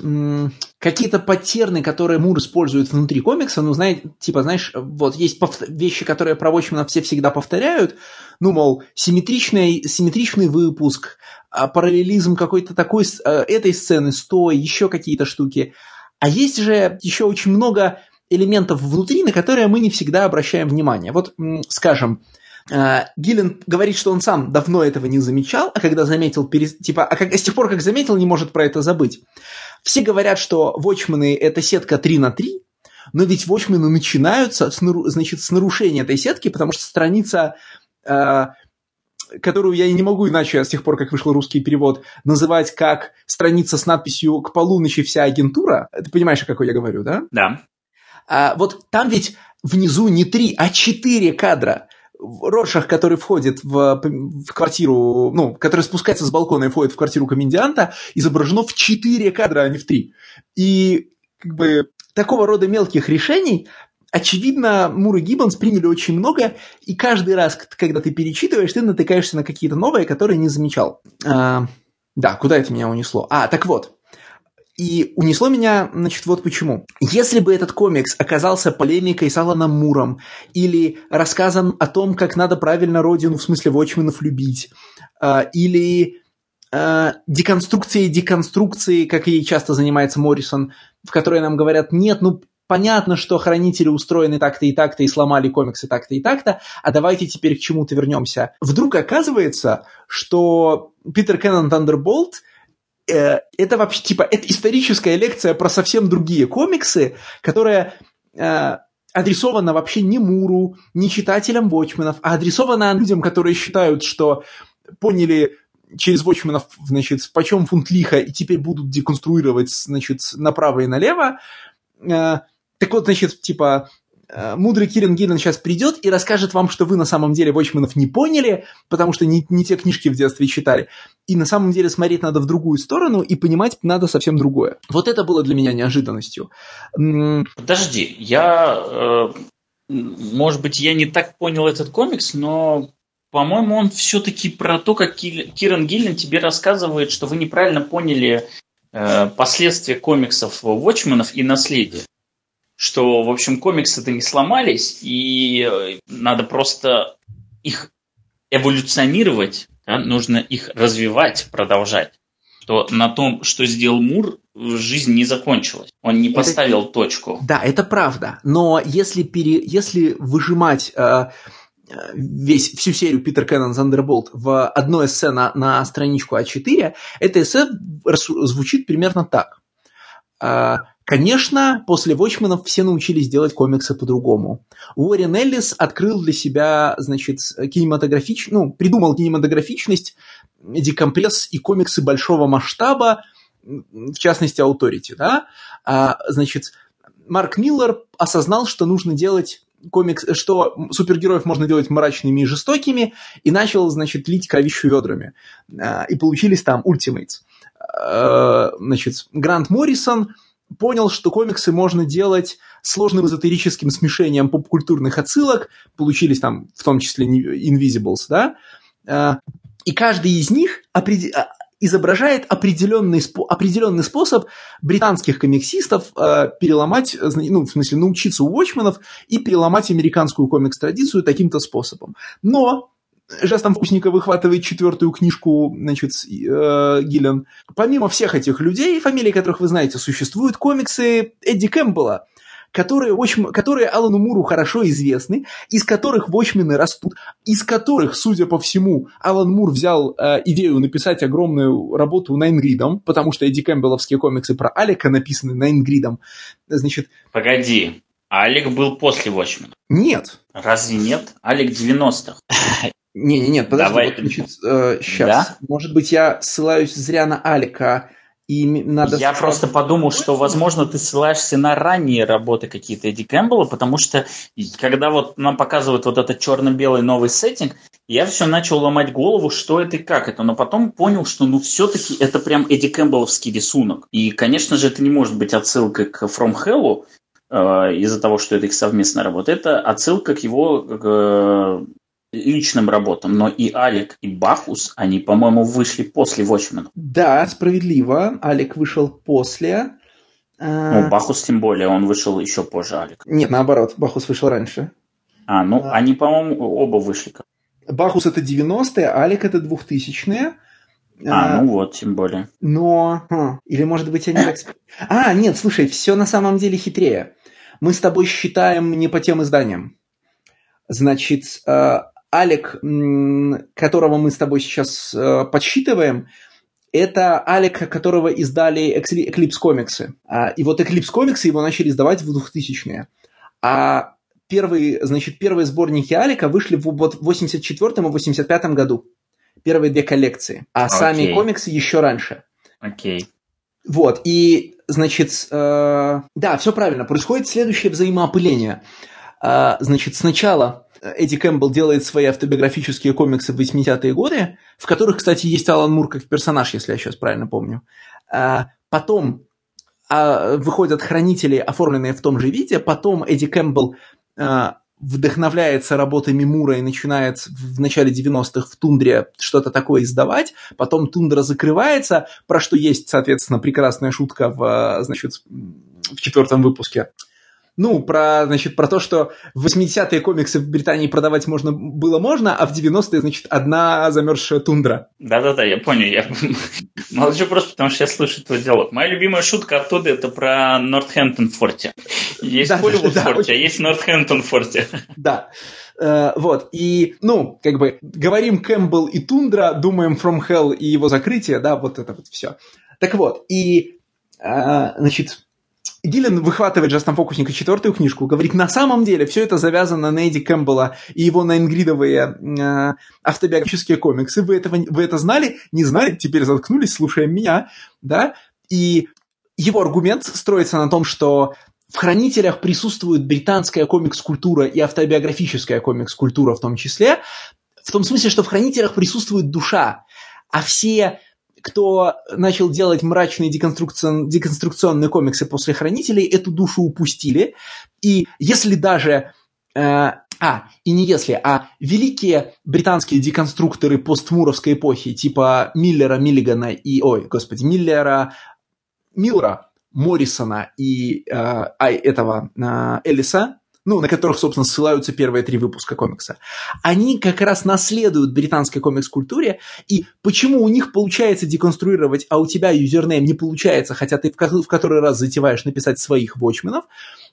какие-то паттерны, которые Мур использует внутри комикса, ну, знаете, типа, знаешь, вот есть вещи, которые про Watchmen все всегда повторяют, ну, мол, симметричный, симметричный выпуск, а, параллелизм какой-то такой э, этой сцены с той, еще какие-то штуки. А есть же еще очень много элементов внутри, на которые мы не всегда обращаем внимание. Вот, скажем, э, Гиллен говорит, что он сам давно этого не замечал, а когда заметил, типа, а как, с тех пор, как заметил, не может про это забыть. Все говорят, что вотчмены – это сетка 3 на 3, но ведь вотчмены начинаются с, значит, с нарушения этой сетки, потому что страница, э, которую я не могу иначе с тех пор, как вышел русский перевод, называть как страница с надписью «К полуночи вся агентура». Ты понимаешь, о какой я говорю, да? Да. А, вот там ведь внизу не три, а четыре кадра. Роршах, который входит в, в квартиру, ну, который спускается с балкона и входит в квартиру коменданта, изображено в четыре кадра, а не в три. И как бы такого рода мелких решений очевидно, Мур и Гиббонс приняли очень много, и каждый раз, когда ты перечитываешь, ты натыкаешься на какие-то новые, которые не замечал. А, да, куда это меня унесло? А, так вот, и унесло меня, значит, вот почему. Если бы этот комикс оказался полемикой с Аланом Муром или рассказом о том, как надо правильно родину, в смысле Вотчменов, любить, э, или э, деконструкцией деконструкции, как ей часто занимается Моррисон, в которой нам говорят, нет, ну, понятно, что хранители устроены так-то и так-то, и сломали комиксы так-то и так-то, а давайте теперь к чему-то вернемся. Вдруг оказывается, что Питер Кеннон Тандерболт – Э, это вообще, типа, это историческая лекция про совсем другие комиксы, которая э, адресована вообще не Муру, не читателям Вотчменов, а адресована людям, которые считают, что поняли через Вотчменов, значит, почем фунт лиха, и теперь будут деконструировать, значит, направо и налево. Э, так вот, значит, типа, мудрый Кирин Гиллен сейчас придет и расскажет вам, что вы на самом деле Вотчменов не поняли, потому что не, не те книжки в детстве читали. И на самом деле смотреть надо в другую сторону и понимать надо совсем другое. Вот это было для меня неожиданностью. Подожди, я... Э, может быть, я не так понял этот комикс, но по-моему, он все-таки про то, как Киран Гиллен тебе рассказывает, что вы неправильно поняли э, последствия комиксов Watchmenов и наследия что, в общем, комиксы-то не сломались, и э, надо просто их эволюционировать, да, нужно их развивать, продолжать. То на том, что сделал Мур, жизнь не закончилась. Он не поставил это, точку. Да, это правда. Но если, пере, если выжимать э, весь, всю серию Питер Кеннон Зандерболт в одно эссе на, на страничку А4, это эссе звучит примерно так. Конечно, после Watchmen'ов все научились делать комиксы по-другому. Уоррен Эллис открыл для себя, значит, кинематографич... ну, придумал кинематографичность, декомпресс и комиксы большого масштаба, в частности, Authority, да? А, значит, Марк Миллер осознал, что нужно делать комикс, что супергероев можно делать мрачными и жестокими, и начал, значит, лить кровищу ведрами. А, и получились там Ultimates. А, значит, Грант Моррисон – понял, что комиксы можно делать сложным эзотерическим смешением попкультурных отсылок, получились там в том числе Invisibles, да, а, и каждый из них. А, изображает определенный, определенный способ британских комиксистов э, переломать, ну, в смысле, научиться у Watchmen'ов и переломать американскую комикс-традицию таким-то способом. Но жестом вкусника выхватывает четвертую книжку, значит, э, Гиллен. Помимо всех этих людей, фамилии которых вы знаете, существуют комиксы Эдди Кэмпбелла, которые, которые Алану Муру хорошо известны, из которых Watchmen растут, из которых, судя по всему, Алан Мур взял э, идею написать огромную работу Найнгридом, потому что Эдди Кэмпбелловские комиксы про Алика написаны Найнгридом. Значит... Погоди, Алик был после Watchmen. Нет. Разве нет? Алик 90-х. Не, не, нет, подожди, Давай. вот, значит, э, сейчас. Да? Может быть, я ссылаюсь зря на Алика. И надо Я просто подумал, что, возможно, ты ссылаешься на ранние работы какие-то Эдди Кэмпбелла, потому что когда вот нам показывают вот этот черно-белый новый сеттинг, я все начал ломать голову, что это и как это, но потом понял, что ну все-таки это прям Эдди Кэмпбелловский рисунок. И, конечно же, это не может быть отсылкой к From Hell, э, из-за того, что это их совместная работа. Это отсылка к его э, личным работам, но и Алик, и Бахус, они, по-моему, вышли после Watchmen. Да, справедливо. Алик вышел после. А, ну, Бахус тем более, он вышел еще позже Алик. Нет, наоборот, Бахус вышел раньше. А, ну, а... они, по-моему, оба вышли. Бахус это 90-е, Алик это 2000-е. А, а, ну вот, тем более. Но... А, или, может быть, они так... А, нет, слушай, все на самом деле хитрее. Мы с тобой считаем не по тем изданиям. Значит, Алик, которого мы с тобой сейчас э, подсчитываем, это Алик, которого издали Eclipse комиксы. А, и вот Eclipse комиксы его начали издавать в 2000-е. А первые, значит, первые сборники Алика вышли в, вот, в 84 и 85 году. Первые две коллекции. А okay. сами комиксы еще раньше. Окей. Okay. Вот, и, значит, э, да, все правильно. Происходит следующее взаимоопыление. Э, значит, сначала Эдди Кэмпбелл делает свои автобиографические комиксы в 80-е годы, в которых, кстати, есть Алан Мур как персонаж, если я сейчас правильно помню. А, потом а, выходят хранители, оформленные в том же виде, потом Эдди Кэмпбелл а, вдохновляется работами Мура и начинает в начале 90-х в Тундре что-то такое издавать, потом Тундра закрывается, про что есть, соответственно, прекрасная шутка в, значит, в четвертом выпуске ну, про, значит, про то, что в 80-е комиксы в Британии продавать можно было можно, а в 90-е, значит, одна замерзшая тундра. Да-да-да, я понял. Я молчу просто, потому что я слышу твой диалог. Моя любимая шутка оттуда это про Нортхэмптон форте. Есть да, Холливуд да, форте, да, а есть Нортхэмптон форте. Да. Uh, вот, и, ну, как бы, говорим Кэмпбелл и Тундра, думаем From Hell и его закрытие, да, вот это вот все. Так вот, и, uh, значит, Гиллен выхватывает Джастом Фокусника четвертую книжку, говорит, на самом деле все это завязано на Эдди Кэмпбелла и его наингридовые э, автобиографические комиксы. Вы, этого, вы это знали? Не знали? Теперь заткнулись, слушая меня, да? И его аргумент строится на том, что в «Хранителях» присутствует британская комикс-культура и автобиографическая комикс-культура в том числе, в том смысле, что в «Хранителях» присутствует душа, а все кто начал делать мрачные деконструкцион, деконструкционные комиксы после «Хранителей», эту душу упустили. И если даже... Э, а, и не если, а великие британские деконструкторы постмуровской эпохи, типа Миллера, Миллигана и... Ой, господи, Миллера, Миллера, Моррисона и э, а, этого э, Эллиса, ну, на которых, собственно, ссылаются первые три выпуска комикса, они как раз наследуют британской комикс-культуре, и почему у них получается деконструировать, а у тебя юзернейм не получается, хотя ты в, который раз затеваешь написать своих вотчменов,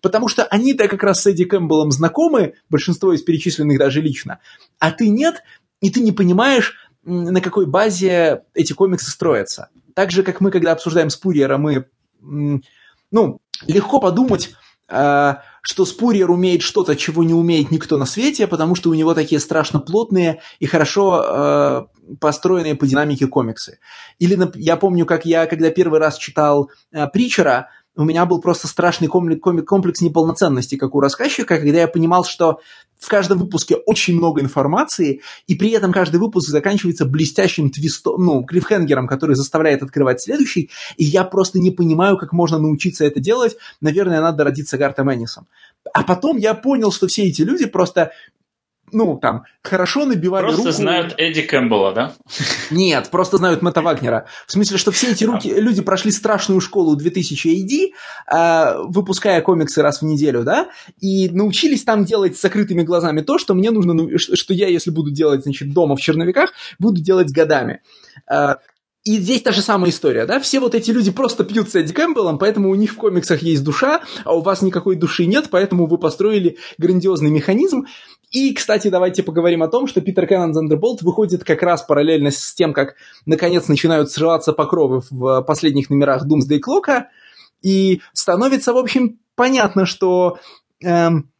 потому что они-то как раз с Эдди Кэмпбеллом знакомы, большинство из перечисленных даже лично, а ты нет, и ты не понимаешь, на какой базе эти комиксы строятся. Так же, как мы, когда обсуждаем Спурьера, мы, ну, легко подумать, а, что Спурьер умеет что-то, чего не умеет никто на свете, потому что у него такие страшно плотные и хорошо э, построенные по динамике комиксы. Или я помню, как я, когда первый раз читал э, Притчера, у меня был просто страшный комплекс неполноценности, как у рассказчика, когда я понимал, что в каждом выпуске очень много информации, и при этом каждый выпуск заканчивается блестящим твистом, ну, клиффхенгером, который заставляет открывать следующий, и я просто не понимаю, как можно научиться это делать. Наверное, надо родиться Гартом Эннисом. А потом я понял, что все эти люди просто ну, там, хорошо набивали просто руку. Просто знают Эдди Кэмпбелла, да? Нет, просто знают Мэтта Вагнера. В смысле, что все эти руки, люди прошли страшную школу 2000 AD, э, выпуская комиксы раз в неделю, да, и научились там делать с закрытыми глазами то, что мне нужно, ну, что я, если буду делать, значит, дома в черновиках, буду делать годами. Э, и здесь та же самая история, да? Все вот эти люди просто пьют с Эдди Кэмпбеллом, поэтому у них в комиксах есть душа, а у вас никакой души нет, поэтому вы построили грандиозный механизм. И, кстати, давайте поговорим о том, что Питер Кеннон Зандерболт выходит как раз параллельно с тем, как, наконец, начинают срываться покровы в последних номерах Doomsday Clock, и становится, в общем, понятно, что... Эм,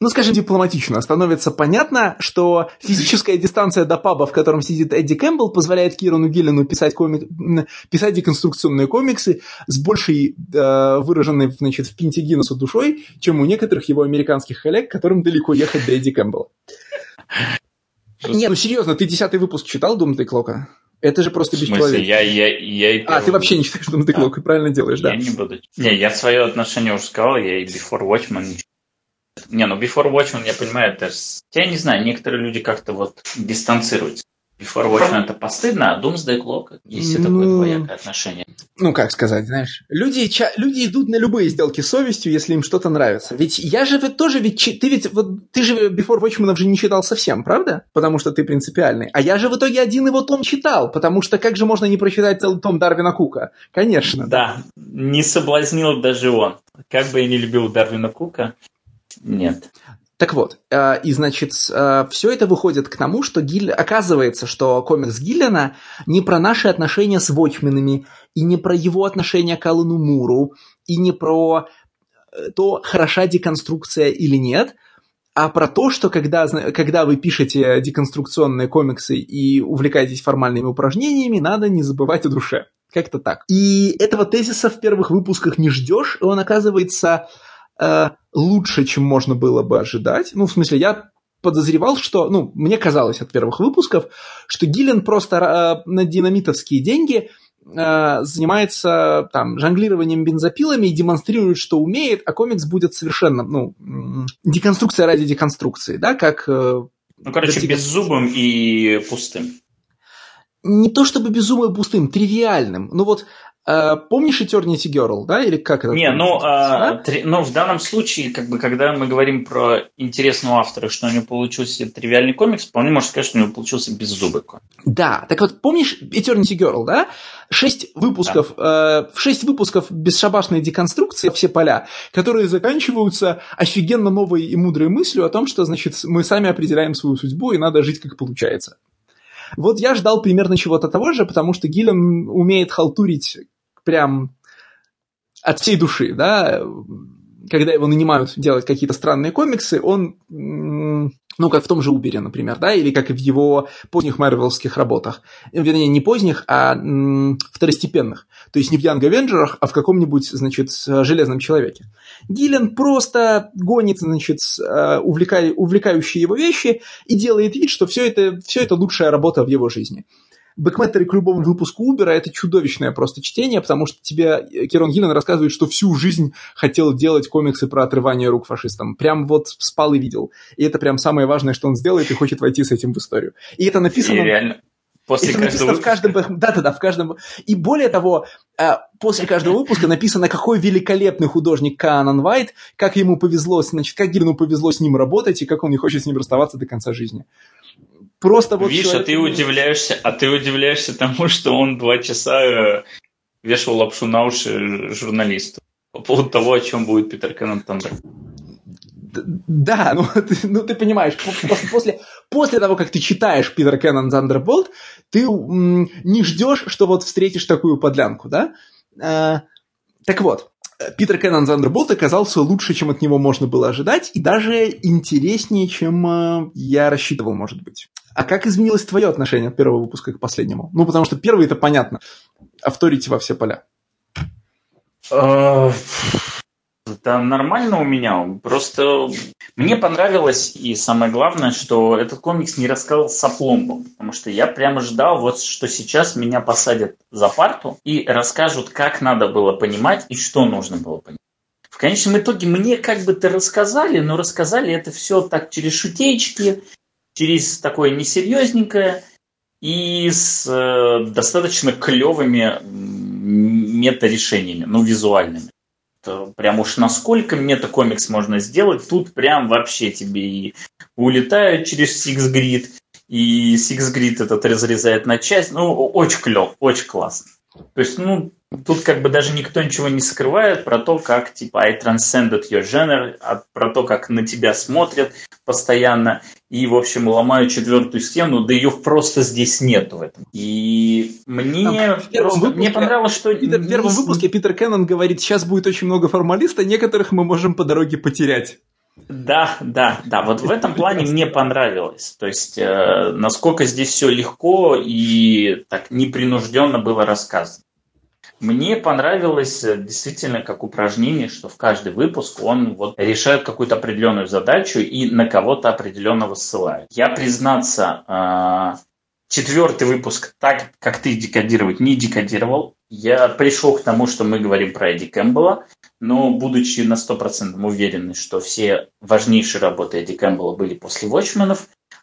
ну, скажем дипломатично, становится понятно, что физическая дистанция до паба, в котором сидит Эдди Кэмпбелл, позволяет Кирону Гиллину писать, комик... писать деконструкционные комиксы с большей э, выраженной значит, в Пинте Гиннесу душой, чем у некоторых его американских коллег, которым далеко ехать до Эдди Кэмпбелла. Не, ну серьезно, ты десятый выпуск читал Doom Клока? Это же просто бесчеловечно. Я, я, я и А, ты вообще не читаешь Doom Clock, а, правильно делаешь, да? Я не буду. Не, я свое отношение уже сказал, я и Before Watchmen не не, ну Before Watchmen, я понимаю, это... Я не знаю, некоторые люди как-то вот дистанцируются. Before Watchmen это постыдно, а Doomsday Clock есть ну, такое двоякое отношение. Ну, как сказать, знаешь, люди, ча- люди идут на любые сделки с совестью, если им что-то нравится. Ведь я же ведь тоже, ведь ты ведь, вот, ты же Before Watchmen же не читал совсем, правда? Потому что ты принципиальный. А я же в итоге один его том читал, потому что как же можно не прочитать целый том Дарвина Кука? Конечно. Да, не соблазнил даже он. Как бы я не любил Дарвина Кука, нет. Так вот, э, и значит, э, все это выходит к тому, что Гиль... оказывается, что комикс Гиллина не про наши отношения с Вотчменами, и не про его отношения к Алану Муру, и не про э, то, хороша деконструкция или нет, а про то, что когда, когда вы пишете деконструкционные комиксы и увлекаетесь формальными упражнениями, надо не забывать о душе. Как-то так. И этого тезиса в первых выпусках не ждешь, и он оказывается э, лучше, чем можно было бы ожидать. Ну, в смысле, я подозревал, что, ну, мне казалось от первых выпусков, что Гиллен просто э, на динамитовские деньги э, занимается там жонглированием бензопилами и демонстрирует, что умеет, а комикс будет совершенно, ну, деконструкция ради деконструкции, да, как... Э, ну, короче, беззубым и пустым. Не то чтобы безумно пустым, тривиальным. Ну вот помнишь Eternity Girl, да, или как это? Не, ну, а, три, ну, в данном случае, как бы, когда мы говорим про интересного автора, что у него получился тривиальный комикс, вполне можно сказать, что у него получился беззубый комикс. Да, так вот, помнишь Eternity Girl, да? Шесть выпусков, да. э, шесть выпусков бесшабашной деконструкции все поля, которые заканчиваются офигенно новой и мудрой мыслью о том, что, значит, мы сами определяем свою судьбу и надо жить как получается. Вот я ждал примерно чего-то того же, потому что Гиллен умеет халтурить прям от всей души, да, когда его нанимают делать какие-то странные комиксы, он, ну, как в том же Убере, например, да, или как в его поздних марвелских работах. Вернее, не поздних, а второстепенных. То есть не в Young Avengers, а в каком-нибудь, значит, Железном Человеке. Гиллен просто гонит, значит, э, увлекающие его вещи и делает вид, что все это, все это лучшая работа в его жизни бэкметтеры к любому выпуску Убера это чудовищное просто чтение, потому что тебе Керон Гиллен рассказывает, что всю жизнь хотел делать комиксы про отрывание рук фашистам. Прям вот спал и видел. И это прям самое важное, что он сделает и хочет войти с этим в историю. И это написано... И реально. После это написано в каждом... Да-да-да, в каждом... И более того, э, после каждого выпуска написано, какой великолепный художник Канан Вайт, как ему повезло, значит, как Гиллину повезло с ним работать, и как он не хочет с ним расставаться до конца жизни. Просто вот Видишь, а ты удивляешься, а ты удивляешься тому, что он два часа э, вешал лапшу на уши журналисту по поводу того, о чем будет Питер Кеннон Тандер. Да, ну ты, ну ты понимаешь, после, после, после того, как ты читаешь Питер Кеннон Thunderbolt, ты м, не ждешь, что вот встретишь такую подлянку, да? А, так вот, Питер Кеннон Thunderbolt оказался лучше, чем от него можно было ожидать, и даже интереснее, чем э, я рассчитывал, может быть. А как изменилось твое отношение от первого выпуска к последнему? Ну, потому что первый это понятно. Авторите во все поля. Это нормально у меня. Просто мне понравилось, и самое главное, что этот комикс не рассказал с опломбом. Потому что я прямо ждал, вот что сейчас меня посадят за парту и расскажут, как надо было понимать и что нужно было понимать. В конечном итоге мне как бы-то рассказали, но рассказали это все так через шутеечки, через такое несерьезненькое и с э, достаточно клевыми мета-решениями, ну, визуальными. Это прям уж насколько мета-комикс можно сделать, тут прям вообще тебе и улетают через Grid, и Grid этот разрезает на часть. Ну, очень клев, очень классно. То есть, ну, тут как бы даже никто ничего не скрывает про то, как, типа, I transcended your genre, а про то, как на тебя смотрят постоянно, и, в общем, ломают четвертую стену, да ее просто здесь нету в этом. И мне, просто, выпуске, мне понравилось, что... Питер, в первом выпуске Питер Кеннон говорит, сейчас будет очень много формалистов, некоторых мы можем по дороге потерять. Да, да, да. Вот в этом плане мне понравилось. То есть, э, насколько здесь все легко и так непринужденно было рассказано. Мне понравилось э, действительно как упражнение, что в каждый выпуск он вот решает какую-то определенную задачу и на кого-то определенного ссылает. Я, признаться, э, четвертый выпуск так, как ты декодировать, не декодировал. Я пришел к тому, что мы говорим про Эдди Кэмпбелла, но будучи на 100% уверенный, что все важнейшие работы Эдди Кэмпбелла были после Watchmen'ов,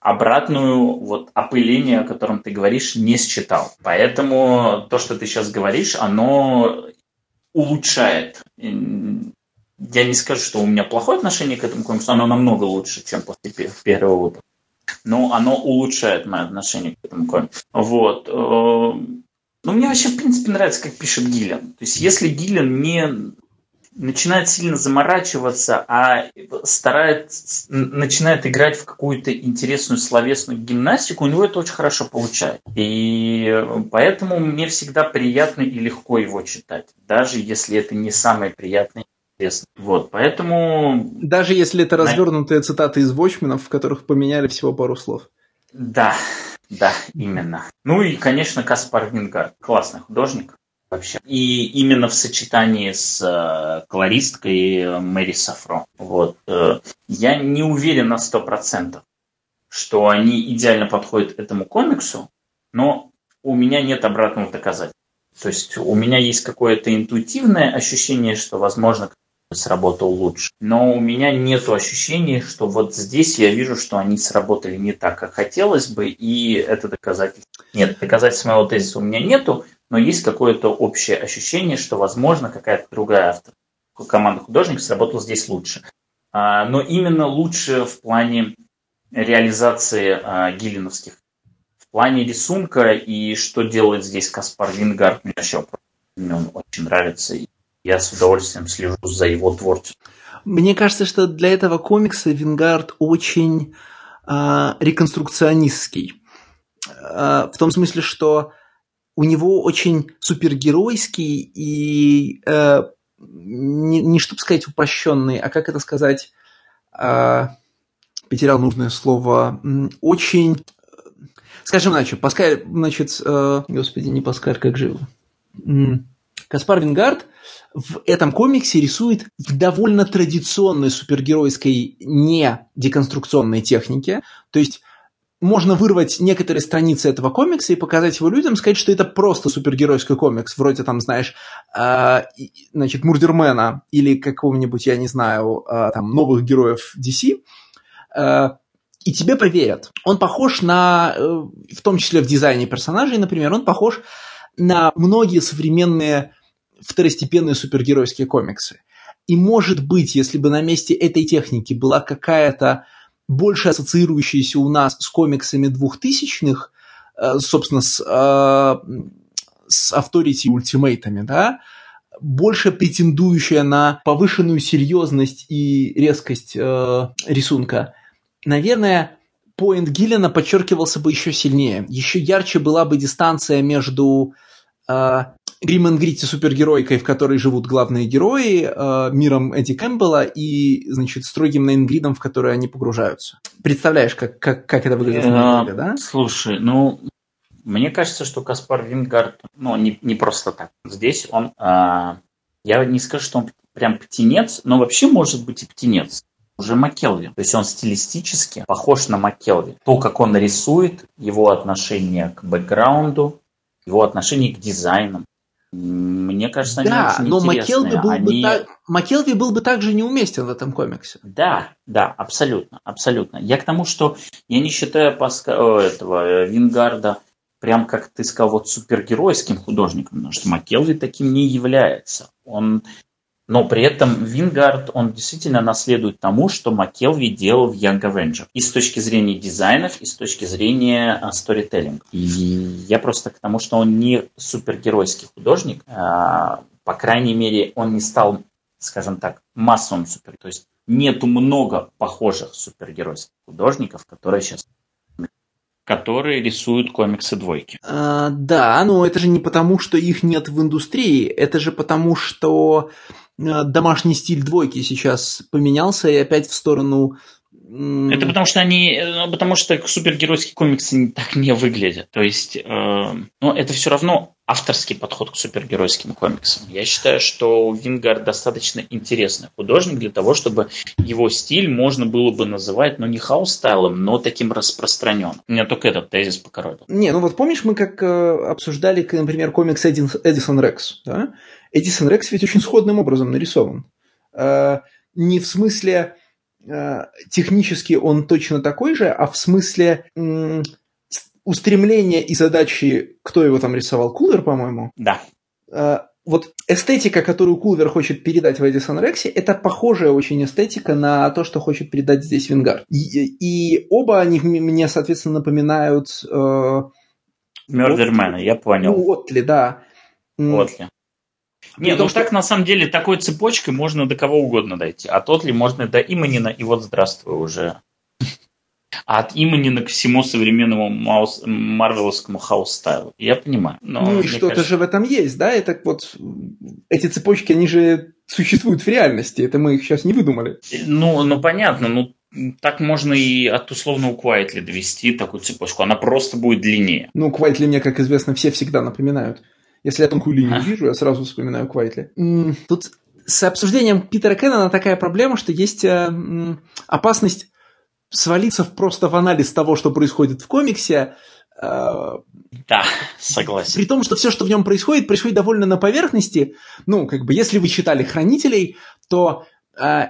обратную вот опыление, о котором ты говоришь, не считал. Поэтому то, что ты сейчас говоришь, оно улучшает. Я не скажу, что у меня плохое отношение к этому комиксу, оно намного лучше, чем после первого выпуска. Но оно улучшает мое отношение к этому комиксу. Вот. Э, ну, мне вообще, в принципе, нравится, как пишет Гиллен. То есть, если Гиллен не начинает сильно заморачиваться, а старается, начинает играть в какую-то интересную словесную гимнастику, у него это очень хорошо получается. И поэтому мне всегда приятно и легко его читать, даже если это не самое приятное интересно. Вот, поэтому... Даже если это развернутые цитаты из Watchmen'ов, в которых поменяли всего пару слов. Да, да, именно. Ну и, конечно, Каспар Вингард. Классный художник вообще. И именно в сочетании с э, колористкой Мэри Сафро. Вот. Э, я не уверен на сто процентов, что они идеально подходят этому комиксу, но у меня нет обратного доказательства. То есть у меня есть какое-то интуитивное ощущение, что, возможно, сработал лучше. Но у меня нет ощущения, что вот здесь я вижу, что они сработали не так, как хотелось бы, и это доказательство. Нет, доказательств моего тезиса у меня нету, но есть какое-то общее ощущение, что, возможно, какая-то другая автор, команда художников сработала здесь лучше. А, но именно лучше в плане реализации а, гиллиновских. В плане рисунка и что делает здесь Каспар Вингард, мне он очень нравится. И я с удовольствием слежу за его творчеством. Мне кажется, что для этого комикса Вингард очень э, реконструкционистский. Э, в том смысле, что у него очень супергеройский и э, не, не чтобы сказать упрощенный, а как это сказать, э, потерял нужное слово, очень, скажем иначе, Паскаль, значит, э, господи, не Паскаль, как же Каспар Вингард в этом комиксе рисует в довольно традиционной супергеройской не деконструкционной технике, то есть можно вырвать некоторые страницы этого комикса и показать его людям, сказать, что это просто супергеройский комикс, вроде там, знаешь, э, значит, Мурдермена или какого-нибудь, я не знаю, э, там, новых героев DC, э, и тебе поверят. Он похож на, э, в том числе в дизайне персонажей, например, он похож на многие современные второстепенные супергеройские комиксы. И может быть, если бы на месте этой техники была какая-то больше ассоциирующиеся у нас с комиксами двухтысячных, э, собственно, с, э, с Authority ультимейтами, да, больше претендующая на повышенную серьезность и резкость э, рисунка, наверное, поинт Гиллена подчеркивался бы еще сильнее. Еще ярче была бы дистанция между э, Грим Гритти супергеройкой, в которой живут главные герои, э, миром Эдди Кэмпбелла и, значит, строгим Нейнгридом, в который они погружаются. Представляешь, как, как, как это выглядит в деле, да? Слушай, ну, мне кажется, что Каспар Вингард, ну, не, не просто так. Здесь он, э, я не скажу, что он прям птенец, но вообще может быть и птенец уже Маккелви. То есть он стилистически похож на Маккелви. То, как он рисует, его отношение к бэкграунду, его отношение к дизайнам. Мне кажется, они да, очень но Маккелви был, они... бы так... Маккелви был бы также неуместен в этом комиксе. Да, да, абсолютно, абсолютно. Я к тому, что я не считаю Паска... этого э, Вингарда прям, как ты сказал, вот супергеройским художником, потому что Маккелви таким не является. Он но при этом Вингард, он действительно наследует тому, что Маккелви делал в Young Avenger. И с точки зрения дизайнов, и с точки зрения сторителлинга. И я просто к тому, что он не супергеройский художник, а, по крайней мере, он не стал, скажем так, массовым супер. То есть нету много похожих супергеройских художников, которые сейчас которые рисуют комиксы двойки. А, да, но это же не потому, что их нет в индустрии, это же потому, что домашний стиль двойки сейчас поменялся и опять в сторону это потому что они, э, потому что супергеройские комиксы так не выглядят. То есть, э, ну, это все равно авторский подход к супергеройским комиксам. Я считаю, что Вингард достаточно интересный художник для того, чтобы его стиль можно было бы называть, ну, не house style -ом, но таким распространенным. Меня только этот тезис покоробил. Не, ну вот помнишь, мы как э, обсуждали, например, комикс Эдисон Рекс, да? Эдисон Рекс ведь очень сходным образом нарисован. Э, не в смысле Э, технически он точно такой же, а в смысле устремления и задачи, кто его там рисовал, Кулвер, по-моему? Да. Э, вот эстетика, которую Кулвер хочет передать в Эдисон Рексе, это похожая очень эстетика на то, что хочет передать здесь Вингард. И, и оба они мне, соответственно, напоминают... Э, я понял. Ну, Оттли, да. Оттли. Не, ну что... так на самом деле такой цепочкой можно до кого угодно дойти. От Оттли можно до Иммонена, и вот здравствуй уже. А от Иммонена к всему современному маус, марвеловскому house style -у. Я понимаю. Но ну и что-то кажется... же в этом есть, да? Это вот эти цепочки, они же существуют в реальности. Это мы их сейчас не выдумали. Ну, ну понятно. Ну, так можно и от условного Квайтли довести такую цепочку. Она просто будет длиннее. Ну, Квайтли мне, как известно, все всегда напоминают. Если я тонкую линию вижу, я сразу вспоминаю Квайтли. Тут с обсуждением Питера Кеннона такая проблема, что есть э, опасность свалиться просто в анализ того, что происходит в комиксе. Э, да, согласен. При том, что все, что в нем происходит, происходит довольно на поверхности. Ну, как бы, если вы читали «Хранителей», то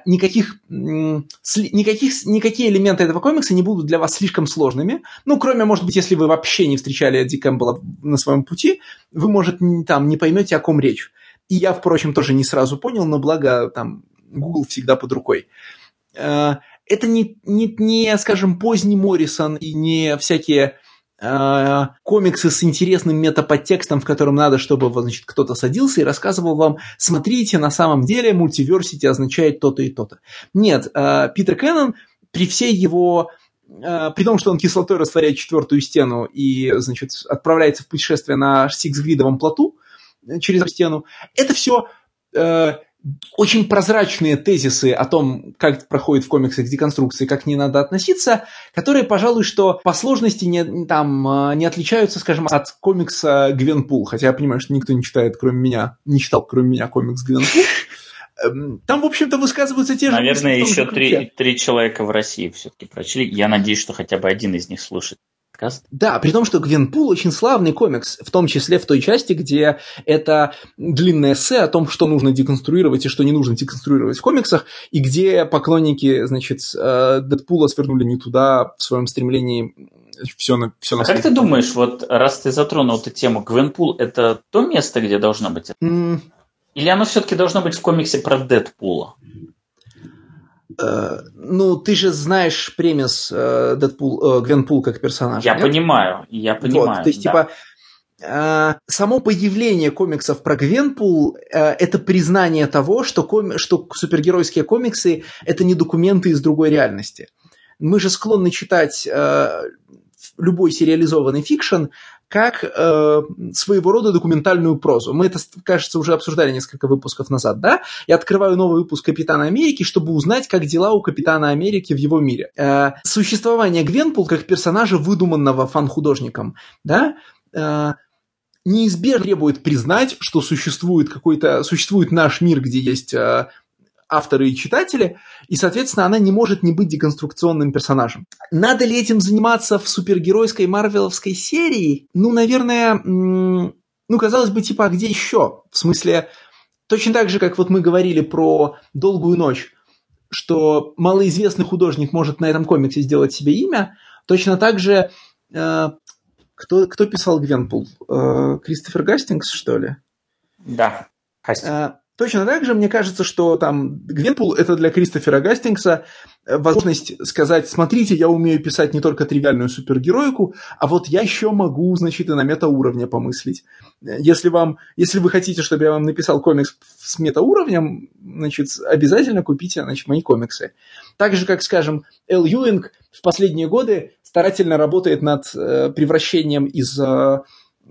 никаких, никаких, никакие элементы этого комикса не будут для вас слишком сложными. Ну, кроме, может быть, если вы вообще не встречали Эдди Кэмпбелла на своем пути, вы, может, там не поймете, о ком речь. И я, впрочем, тоже не сразу понял, но благо там Google всегда под рукой. А, это не, не, не скажем, поздний Моррисон и не всякие комиксы с интересным метаподтекстом, в котором надо, чтобы значит, кто-то садился и рассказывал вам, смотрите, на самом деле мультиверсити означает то-то и то-то. Нет, э, Питер Кеннон при всей его э, при том, что он кислотой растворяет четвертую стену и, значит, отправляется в путешествие на Сиксгридовом плоту через стену, это все э, очень прозрачные тезисы о том, как проходит в комиксах деконструкции, как к ней надо относиться, которые, пожалуй, что по сложности не, там, а, не отличаются, скажем, от комикса Гвенпул. Хотя я понимаю, что никто не читает, кроме меня, не читал, кроме меня, комикс Гвенпул. Эм, там, в общем-то, высказываются те же... Наверное, еще три, три человека в России все-таки прочли. Я надеюсь, что хотя бы один из них слушает подкаст. Да, при том, что Гвенпул очень славный комикс, в том числе в той части, где это длинное эссе о том, что нужно деконструировать и что не нужно деконструировать в комиксах, и где поклонники, значит, э, Дэдпула свернули не туда в своем стремлении все на, все на а как ты думаешь, вот раз ты затронул эту тему, Гвенпул это то место, где должно быть? Mm. Или оно все-таки должно быть в комиксе про Дэдпула? Э, ну, ты же знаешь премис э, Дэдпул, э, Гвенпул как персонаж. Я нет? понимаю, я понимаю. Вот, то есть, да. типа, само появление комиксов про Гвенпул это признание того, что, коми- что супергеройские комиксы это не документы из другой реальности. Мы же склонны читать любой сериализованный fiction как э, своего рода документальную прозу. Мы это, кажется, уже обсуждали несколько выпусков назад, да? Я открываю новый выпуск Капитана Америки, чтобы узнать, как дела у Капитана Америки в его мире. Э, существование Гвенпул как персонажа, выдуманного фан-художником, да, э, неизбежно требует признать, что существует какой-то, существует наш мир, где есть э, авторы и читатели, и, соответственно, она не может не быть деконструкционным персонажем. Надо ли этим заниматься в супергеройской марвеловской серии? Ну, наверное, ну, казалось бы, типа, а где еще? В смысле, точно так же, как вот мы говорили про «Долгую ночь», что малоизвестный художник может на этом комиксе сделать себе имя, точно так же э, кто, кто писал Гвенпул? Э, Кристофер Гастингс, что ли? Да. Э, Точно так же, мне кажется, что там Гвенпул – это для Кристофера Гастингса э, возможность сказать, смотрите, я умею писать не только тривиальную супергероику, а вот я еще могу, значит, и на метауровне помыслить. Если, вам, если вы хотите, чтобы я вам написал комикс с метауровнем, значит, обязательно купите значит, мои комиксы. Так же, как, скажем, Эл Юинг в последние годы старательно работает над э, превращением из э,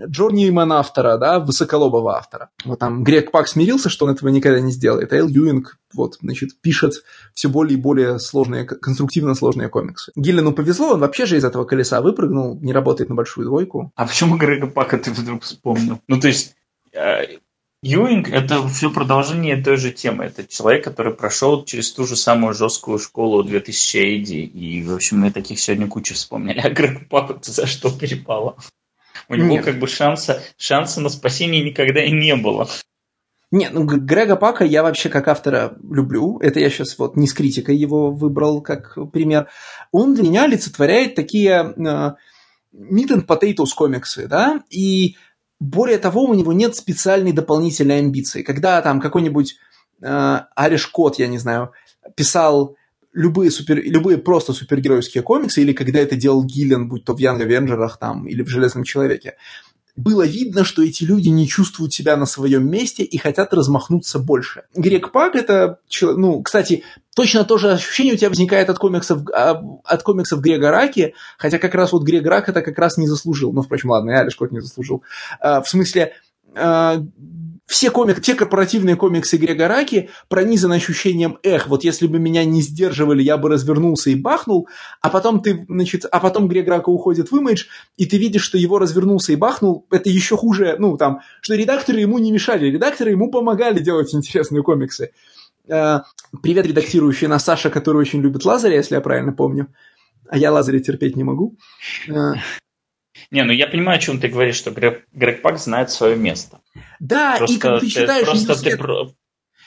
Джорни Иман автора, да, высоколобого автора. Вот там Грег Пак смирился, что он этого никогда не сделает, а Юинг, вот, значит, пишет все более и более сложные, конструктивно сложные комиксы. Гиллину повезло, он вообще же из этого колеса выпрыгнул, не работает на большую двойку. А почему Грега Пака ты вдруг вспомнил? Ну, то есть, э, Юинг – это все продолжение той же темы. Это человек, который прошел через ту же самую жесткую школу 2000 AD. И, в общем, мы таких сегодня кучу вспомнили. А Грег Паку за что перепало? У него Нет. как бы шанса, шанса на спасение никогда и не было. Нет, ну Грега Пака я вообще как автора люблю. Это я сейчас вот не с критикой его выбрал как пример. Он для меня олицетворяет такие uh, meat and potatoes комиксы, да, и более того, у него нет специальной дополнительной амбиции. Когда там какой-нибудь э, Ариш Кот, я не знаю, писал любые, супер, любые просто супергеройские комиксы, или когда это делал Гиллен, будь то в Янг Авенджерах там, или в Железном Человеке, было видно, что эти люди не чувствуют себя на своем месте и хотят размахнуться больше. Грек Пак это, ну, кстати, точно то же ощущение у тебя возникает от комиксов, а, от комиксов Грега Раки, хотя как раз вот Грег Рак это как раз не заслужил. Ну, впрочем, ладно, я Алиш Кот не заслужил. А, в смысле, а, все, комик, все корпоративные комиксы Грега Раки пронизаны ощущением «эх, вот если бы меня не сдерживали, я бы развернулся и бахнул», а потом ты, значит, а потом Грег Рака уходит в имидж, и ты видишь, что его развернулся и бахнул, это еще хуже, ну, там, что редакторы ему не мешали, редакторы ему помогали делать интересные комиксы. А, привет, редактирующий на Саша, который очень любит Лазаря, если я правильно помню. А я Лазаря терпеть не могу. Не, ну я понимаю, о чем ты говоришь, что Грег, Грег Пак знает свое место. Да, просто и как ты читаешь... Просто ты, про...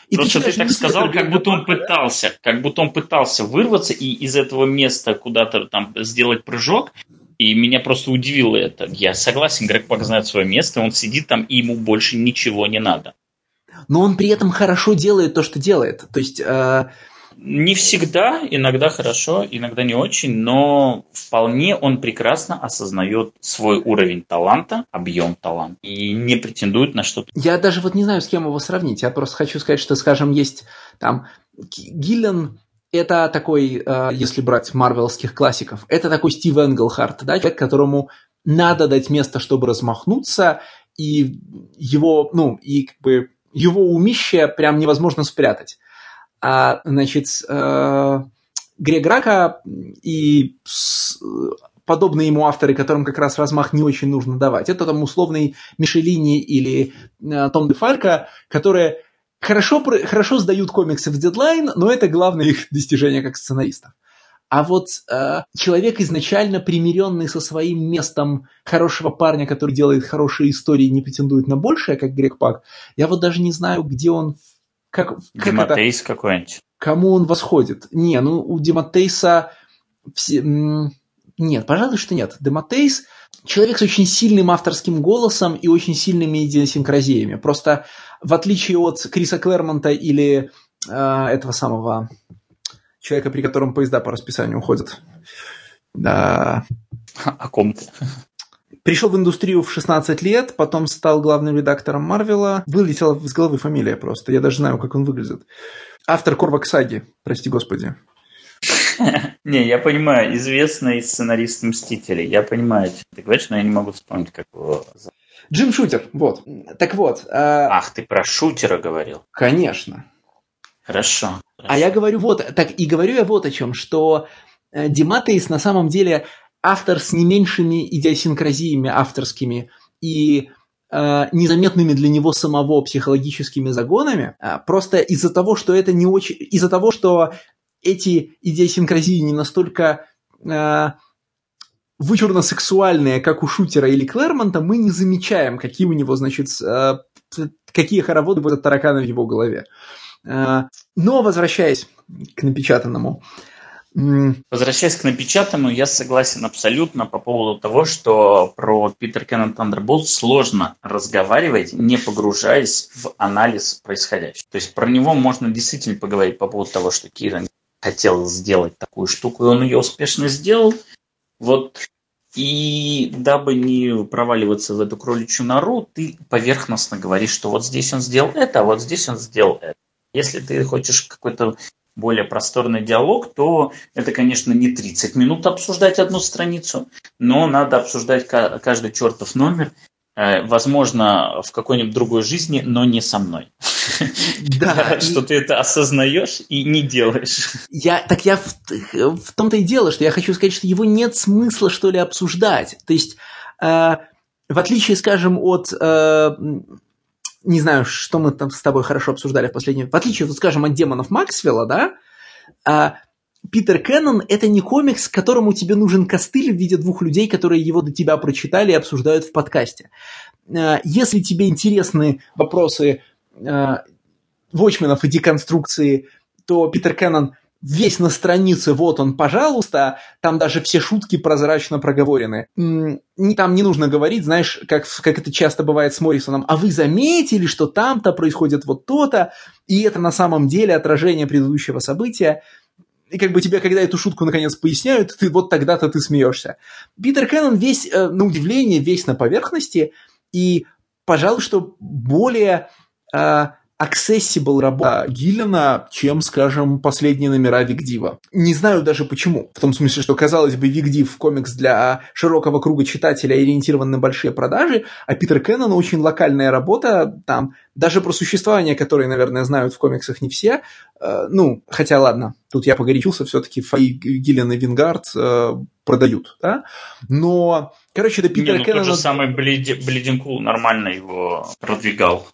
и просто ты, ты так сказал, как будто он пытался, как будто он пытался вырваться и из этого места куда-то там сделать прыжок, и меня просто удивило это. Я согласен, Грег Пак знает свое место, он сидит там, и ему больше ничего не надо. Но он при этом хорошо делает то, что делает. То есть э, не всегда, иногда хорошо, иногда не очень, но вполне он прекрасно осознает свой уровень таланта, объем таланта и не претендует на что-то. Я даже вот не знаю, с кем его сравнить. Я просто хочу сказать, что, скажем, есть там Гиллен это такой, э, если брать марвелских классиков, это такой Стив Энглхарт, да, человек, которому надо дать место, чтобы размахнуться, и его, ну, и как бы его умище прям невозможно спрятать. А, значит, э, Грег Рака и подобные ему авторы, которым как раз размах не очень нужно давать. Это там условный Мишелини или э, Том де Фалько, которые хорошо, хорошо сдают комиксы в дедлайн, но это главное их достижение как сценаристов. А вот э, человек, изначально примиренный со своим местом хорошего парня, который делает хорошие истории и не претендует на большее, как Грег Пак, я вот даже не знаю, где он как, как Дематейс какой-нибудь. Кому он восходит? Не, ну у Дематейса... Все, нет, пожалуй, что нет. Дематейс – человек с очень сильным авторским голосом и очень сильными идиосинкразиями. Просто в отличие от Криса Клэрмонта или э, этого самого человека, при котором поезда по расписанию уходят. Да. О ком ты? Пришел в индустрию в 16 лет, потом стал главным редактором Марвела. Вылетела с головы фамилия просто. Я даже знаю, как он выглядит. Автор Корвак Саги, прости господи. Не, я понимаю, известный сценарист Мстителей. Я понимаю, ты говоришь, но я не могу вспомнить, как его. Джим Шутер, вот. Так вот. А... Ах, ты про Шутера говорил. Конечно. Хорошо. А я говорю вот, так и говорю я вот о чем, что э, Диматеис на самом деле автор с не меньшими идиосинкразиями авторскими и э, незаметными для него самого психологическими загонами, э, просто из-за того, что это не очень, из-за того, что эти идиосинкразии не настолько э, вычурно сексуальные, как у Шутера или Клэрмонта, мы не замечаем, какие у него, значит, э, какие хороводы будут тараканы в его голове. Э, но возвращаясь к напечатанному, Возвращаясь к напечатанному, я согласен абсолютно по поводу того, что про Питер Кеннон Thunderbolt сложно разговаривать, не погружаясь в анализ происходящего. То есть про него можно действительно поговорить по поводу того, что Киран хотел сделать такую штуку, и он ее успешно сделал. Вот и дабы не проваливаться в эту кроличью нору, ты поверхностно говоришь, что вот здесь он сделал это, а вот здесь он сделал это. Если ты хочешь какой-то более просторный диалог, то это, конечно, не 30 минут обсуждать одну страницу, но надо обсуждать каждый чертов номер Э, возможно, в какой-нибудь другой жизни, но не со мной. Да. Что ты это осознаешь и не делаешь. Я, так я в, в том-то и дело, что я хочу сказать, что его нет смысла, что ли, обсуждать. То есть, э, в отличие, скажем, от... Э, не знаю, что мы там с тобой хорошо обсуждали в последнем... В отличие, вот, скажем, от демонов Максвелла, да, э, Питер Кеннон – это не комикс, которому тебе нужен костыль в виде двух людей, которые его до тебя прочитали и обсуждают в подкасте. Э, если тебе интересны вопросы Вочменов э, и деконструкции, то Питер Кеннон весь на странице, вот он, пожалуйста, там даже все шутки прозрачно проговорены. Там не нужно говорить, знаешь, как, как это часто бывает с Моррисоном, а вы заметили, что там-то происходит вот то-то, и это на самом деле отражение предыдущего события и как бы тебе, когда эту шутку наконец поясняют, ты вот тогда-то ты смеешься. Питер Кеннон весь, э, на удивление, весь на поверхности, и, пожалуй, что более э, accessible работа Гиллина, чем, скажем, последние номера Викдива. Не знаю даже почему. В том смысле, что, казалось бы, Викдив комикс для широкого круга читателя ориентирован на большие продажи, а Питер Кеннон очень локальная работа, там даже про существование, которое, наверное, знают в комиксах не все. Э, ну, хотя ладно, тут я погорячился, все-таки Фаи Гиллен и Вингард э, продают, да? Но, короче, до Питера не, ну, Кеннона... тот же самый Блидинг нормально его продвигал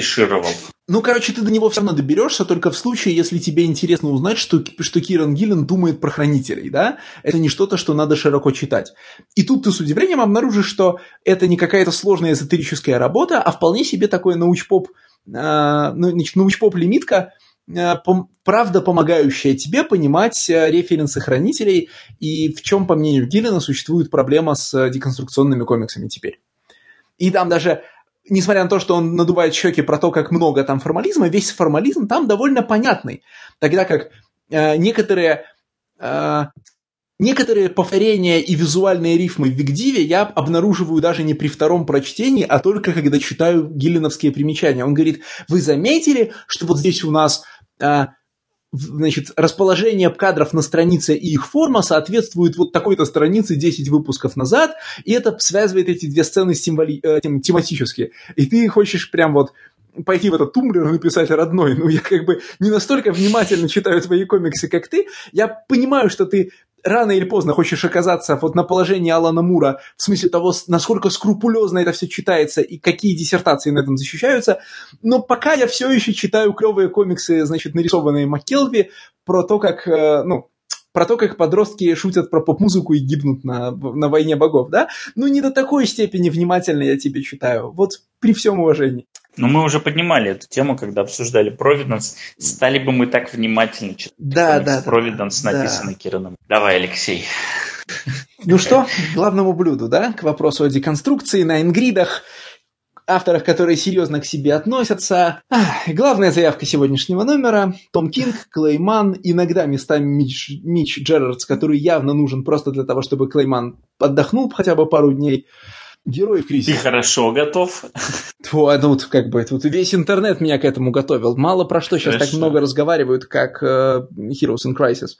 афишировал. Ну, короче, ты до него все равно доберешься, только в случае, если тебе интересно узнать, что, что Киран Гиллен думает про хранителей, да? Это не что-то, что надо широко читать. И тут ты с удивлением обнаружишь, что это не какая-то сложная эзотерическая работа, а вполне себе такой научпоп, э, научпоп-лимитка, э, правда помогающая тебе понимать э, референсы хранителей и в чем, по мнению Гиллена, существует проблема с деконструкционными комиксами теперь. И там даже несмотря на то, что он надувает щеки про то, как много там формализма, весь формализм там довольно понятный. Тогда как э, некоторые, э, некоторые повторения и визуальные рифмы в Викдиве я обнаруживаю даже не при втором прочтении, а только когда читаю гиллиновские примечания. Он говорит, вы заметили, что вот здесь у нас э, значит, расположение кадров на странице и их форма соответствуют вот такой-то странице 10 выпусков назад, и это связывает эти две сцены символи... э, тематически. И ты хочешь прям вот пойти в этот тумблер и написать родной. Ну, я как бы не настолько внимательно читаю твои комиксы, как ты. Я понимаю, что ты рано или поздно хочешь оказаться вот на положении Алана Мура в смысле того, насколько скрупулезно это все читается и какие диссертации на этом защищаются, но пока я все еще читаю клевые комиксы, значит, нарисованные Маккелви про то, как, э, ну, про то, как подростки шутят про поп-музыку и гибнут на, на войне богов, да? Ну, не до такой степени внимательно я тебе читаю. Вот при всем уважении. Но мы уже поднимали эту тему, когда обсуждали Провиденс. Стали бы мы так внимательно читать да, да, Провиденс, да, написанный да. Кираном. Давай, Алексей. Ну что, к главному блюду, да? К вопросу о деконструкции на ингридах, авторах, которые серьезно к себе относятся. Ах, главная заявка сегодняшнего номера – Том Кинг, Клейман, иногда местами Мич, Мич Джерардс, который явно нужен просто для того, чтобы Клейман отдохнул хотя бы пару дней – Герой в кризисе. Ты хорошо готов. Фу, ну, как бы, тут весь интернет меня к этому готовил. Мало про что сейчас Хорошо. так много разговаривают, как uh, Heroes in Crisis.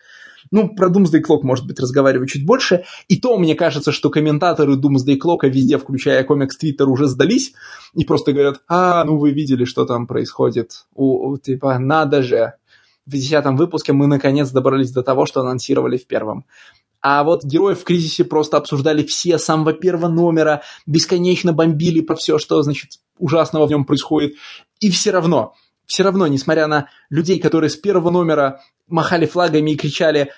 Ну, про Doomsday Clock, может быть, разговариваю чуть больше. И то, мне кажется, что комментаторы Doomsday Clock везде, включая комикс Twitter, уже сдались и просто говорят, а, ну вы видели, что там происходит. У, у, типа, надо же. В десятом выпуске мы наконец добрались до того, что анонсировали в первом. А вот героев в кризисе просто обсуждали все с самого первого номера, бесконечно бомбили про все, что, значит, ужасного в нем происходит. И все равно, все равно, несмотря на людей, которые с первого номера махали флагами и кричали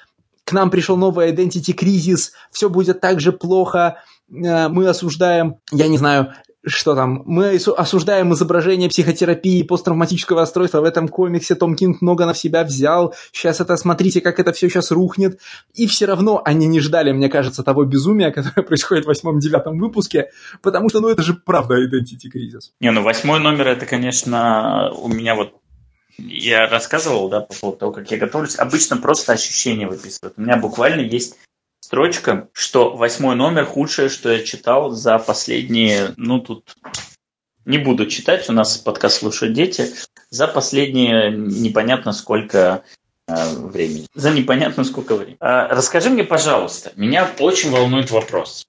«К нам пришел новый Identity кризис, все будет так же плохо, э, мы осуждаем, я не знаю, что там, мы осуждаем изображение психотерапии и посттравматического расстройства в этом комиксе, Том Кинг много на себя взял, сейчас это, смотрите, как это все сейчас рухнет, и все равно они не ждали, мне кажется, того безумия, которое происходит в восьмом-девятом выпуске, потому что, ну, это же правда Identity кризис. Не, ну, восьмой номер, это, конечно, у меня вот я рассказывал, да, по поводу того, как я готовлюсь, обычно просто ощущения выписывают. У меня буквально есть строчка, что восьмой номер худшее, что я читал за последние, ну тут не буду читать, у нас подкаст слушают дети, за последние непонятно сколько э, времени. За непонятно сколько времени. Э, расскажи мне, пожалуйста, меня очень волнует вопрос.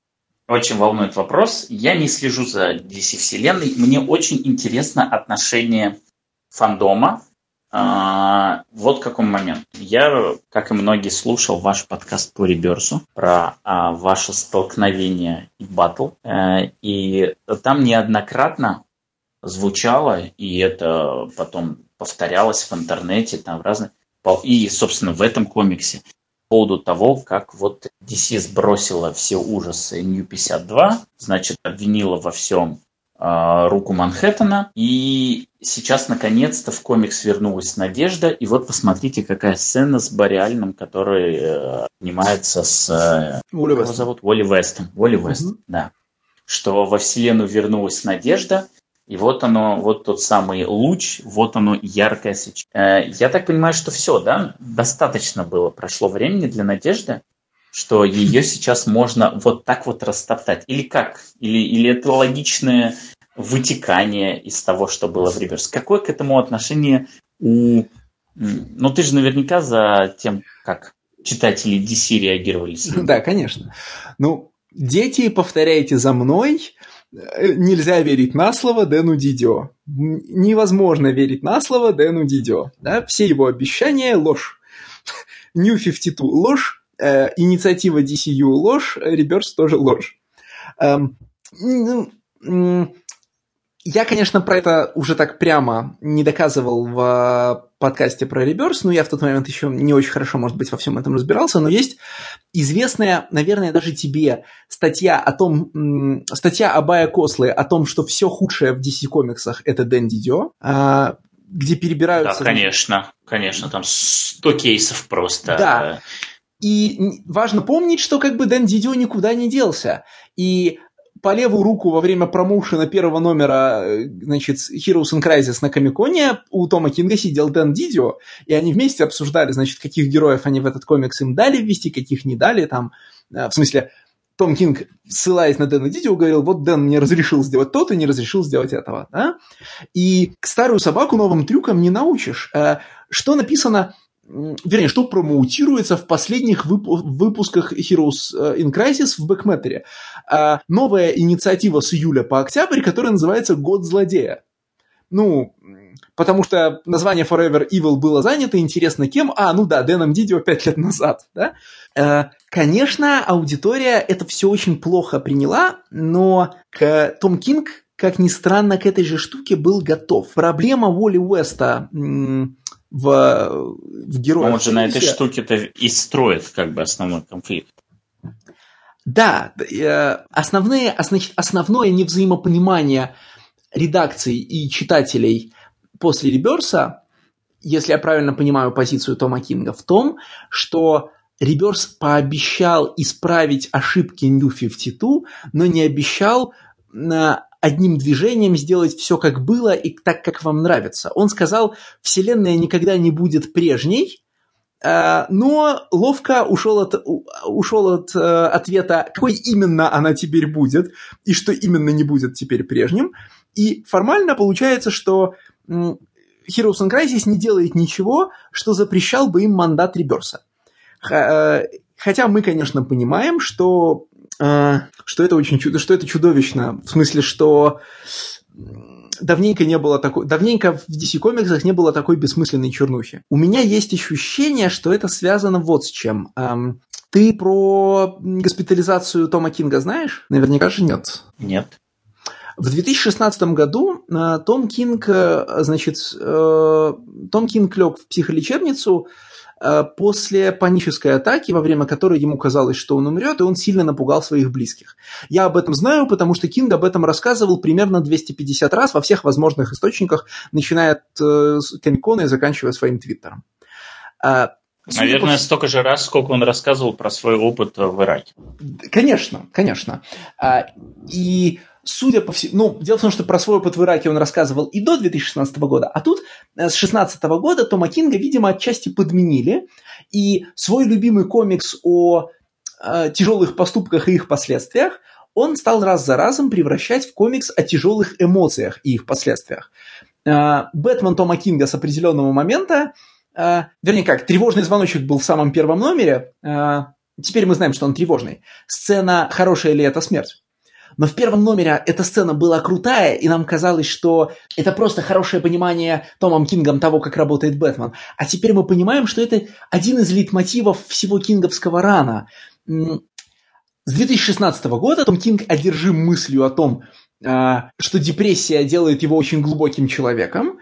очень волнует вопрос. Я не слежу за DC вселенной. Мне очень интересно отношение фандома. А, вот какой момент. Я, как и многие, слушал ваш подкаст по реберсу про а, ваше столкновение и батл. А, и там неоднократно звучало, и это потом повторялось в интернете, там в разных... И, собственно, в этом комиксе поводу того, как вот DC сбросила все ужасы New 52, значит, обвинила во всем руку Манхэттена, и сейчас наконец-то в комикс вернулась Надежда, и вот посмотрите, какая сцена с Бориальным, который э, обнимается с... Э, Уолли его зовут? Уолли Вестом. Уолли Вест, угу. да. Что во Вселенную вернулась Надежда, и вот оно, вот тот самый луч, вот оно яркое свечение. Э, я так понимаю, что все, да, достаточно было, прошло времени для Надежды, что ее сейчас можно вот так вот растоптать. Или как? Или, или это логичное вытекание из того, что было в Риверс. Какое к этому отношение у... Ну, ты же наверняка за тем, как читатели DC реагировали. Да, конечно. Ну, дети, повторяйте за мной, Э, нельзя верить на слово Дэну Дидио. Невозможно верить на слово Дэну Дидио. Да? Все его обещания – ложь. New 52 – ложь, э, инициатива DCU – ложь, Реберс тоже ложь. Эм, ну, я, конечно, про это уже так прямо не доказывал в подкасте про реверс, но я в тот момент еще не очень хорошо, может быть, во всем этом разбирался, но есть известная, наверное, даже тебе статья о том, статья Абая Кослы о том, что все худшее в DC комиксах это Дэн Дидио, а, где перебираются... Да, конечно, конечно, там 100 кейсов просто. Да, и важно помнить, что как бы Дэн Дидио никуда не делся. И по левую руку во время промоушена первого номера, э, значит, Heroes in Crisis на Комиконе у Тома Кинга сидел Дэн Дидио, и они вместе обсуждали, значит, каких героев они в этот комикс им дали ввести, каких не дали, там, э, в смысле, том Кинг, ссылаясь на Дэна Дидио, говорил, вот Дэн мне разрешил сделать то, ты не разрешил сделать этого. Да? И старую собаку новым трюкам не научишь. Э, что написано вернее, что промоутируется в последних выпу- выпусках Heroes э, in Crisis в Бэкметтере. А, новая инициатива с июля по октябрь, которая называется «Год злодея». Ну, потому что название Forever Evil было занято, интересно кем? А, ну да, Дэном Дидио пять лет назад, да? Э, конечно, аудитория это все очень плохо приняла, но к Том Кинг, как ни странно, к этой же штуке был готов. Проблема Уолли Уэста в, в героях. Он же на этой штуке-то и строит как бы основной конфликт. Да, э, основные, значит, основное невзаимопонимание редакции и читателей после Реберса, если я правильно понимаю позицию Тома Кинга, в том, что Реберс пообещал исправить ошибки New 52, но не обещал э, одним движением сделать все как было и так, как вам нравится. Он сказал, вселенная никогда не будет прежней, э, но ловко ушел от, ушел от э, ответа, какой именно она теперь будет, и что именно не будет теперь прежним. И формально получается, что Heroes and Crisis не делает ничего, что запрещал бы им мандат Реберса. Э, хотя мы, конечно, понимаем, что что это очень чудо, что это чудовищно. В смысле, что давненько не было такой, давненько в DC комиксах не было такой бессмысленной чернухи. У меня есть ощущение, что это связано вот с чем. Ты про госпитализацию Тома Кинга знаешь? Наверняка же нет. Нет. В 2016 году а, Том Кинг, э, значит, э, Том Кинг лег в психолечебницу Э, после панической атаки, во время которой ему казалось, что он умрет, и он сильно напугал своих близких. Я об этом знаю, потому что Кинг об этом рассказывал примерно 250 раз во всех возможных источниках, начиная от э, Комикона и заканчивая своим твиттером. Э, Наверное, по... столько же раз, сколько он рассказывал про свой опыт в Ираке. Конечно, конечно. И судя по всему, ну, дело в том, что про свой опыт в Ираке он рассказывал и до 2016 года, а тут э, с 2016 года Тома Кинга, видимо, отчасти подменили, и свой любимый комикс о э, тяжелых поступках и их последствиях он стал раз за разом превращать в комикс о тяжелых эмоциях и их последствиях. Э, Бэтмен Тома Кинга с определенного момента, э, вернее как, тревожный звоночек был в самом первом номере, э, теперь мы знаем, что он тревожный. Сцена «Хорошая ли это смерть?» Но в первом номере эта сцена была крутая, и нам казалось, что это просто хорошее понимание Томом Кингом того, как работает Бэтмен. А теперь мы понимаем, что это один из лейтмотивов всего кинговского рана. С 2016 года Том Кинг одержим мыслью о том, а, что депрессия делает его очень глубоким человеком,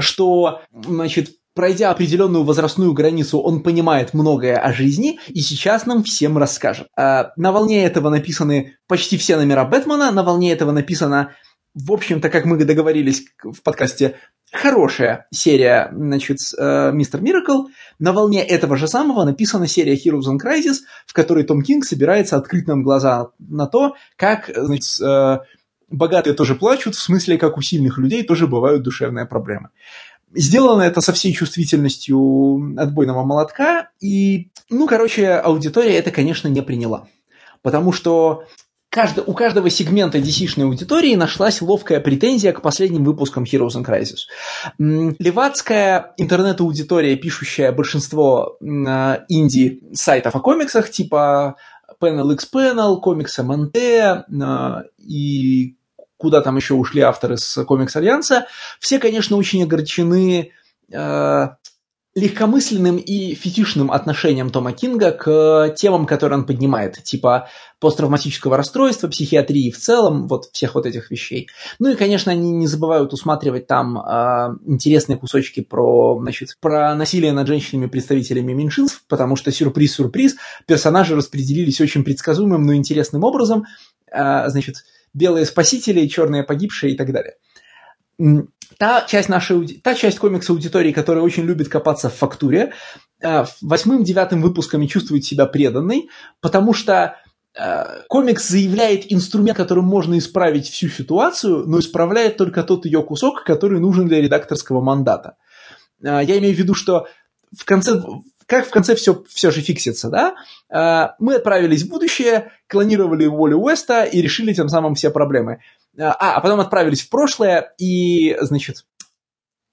что, значит, пройдя определенную возрастную границу, он понимает многое о жизни и сейчас нам всем расскажет. А, на волне этого написаны почти все номера Бэтмена, на волне этого написано, в общем-то, как мы договорились в подкасте, хорошая серия, значит, э, Мистер Миракл. На волне этого же самого написана серия Heroes in Crisis, в которой Том Кинг собирается открыть нам глаза на то, как, значит, э, богатые тоже плачут, в смысле, как у сильных людей тоже бывают душевные проблемы. Сделано это со всей чувствительностью отбойного молотка, и, ну, короче, аудитория это, конечно, не приняла. Потому что каждый, у каждого сегмента DC-шной аудитории нашлась ловкая претензия к последним выпускам Heroes and Crisis. Левацкая интернет-аудитория, пишущая большинство инди-сайтов о комиксах, типа Panel X Panel, комикс МНТ и куда там еще ушли авторы с комикс Альянса, все, конечно, очень огорчены э, легкомысленным и фетишным отношением Тома Кинга к темам, которые он поднимает, типа посттравматического расстройства, психиатрии в целом, вот всех вот этих вещей. Ну и, конечно, они не забывают усматривать там э, интересные кусочки про, значит, про насилие над женщинами представителями меньшинств, потому что сюрприз-сюрприз, персонажи распределились очень предсказуемым, но интересным образом, э, значит, белые спасители, черные погибшие и так далее. Та часть нашей, та часть комикса аудитории, которая очень любит копаться в фактуре, э, восьмым-девятым выпусками чувствует себя преданной, потому что э, комикс заявляет инструмент, которым можно исправить всю ситуацию, но исправляет только тот ее кусок, который нужен для редакторского мандата. Э, я имею в виду, что в конце, как в конце все, все же фиксится, да? А, мы отправились в будущее, клонировали волю Уэста и решили тем самым все проблемы. А, а потом отправились в прошлое и, значит,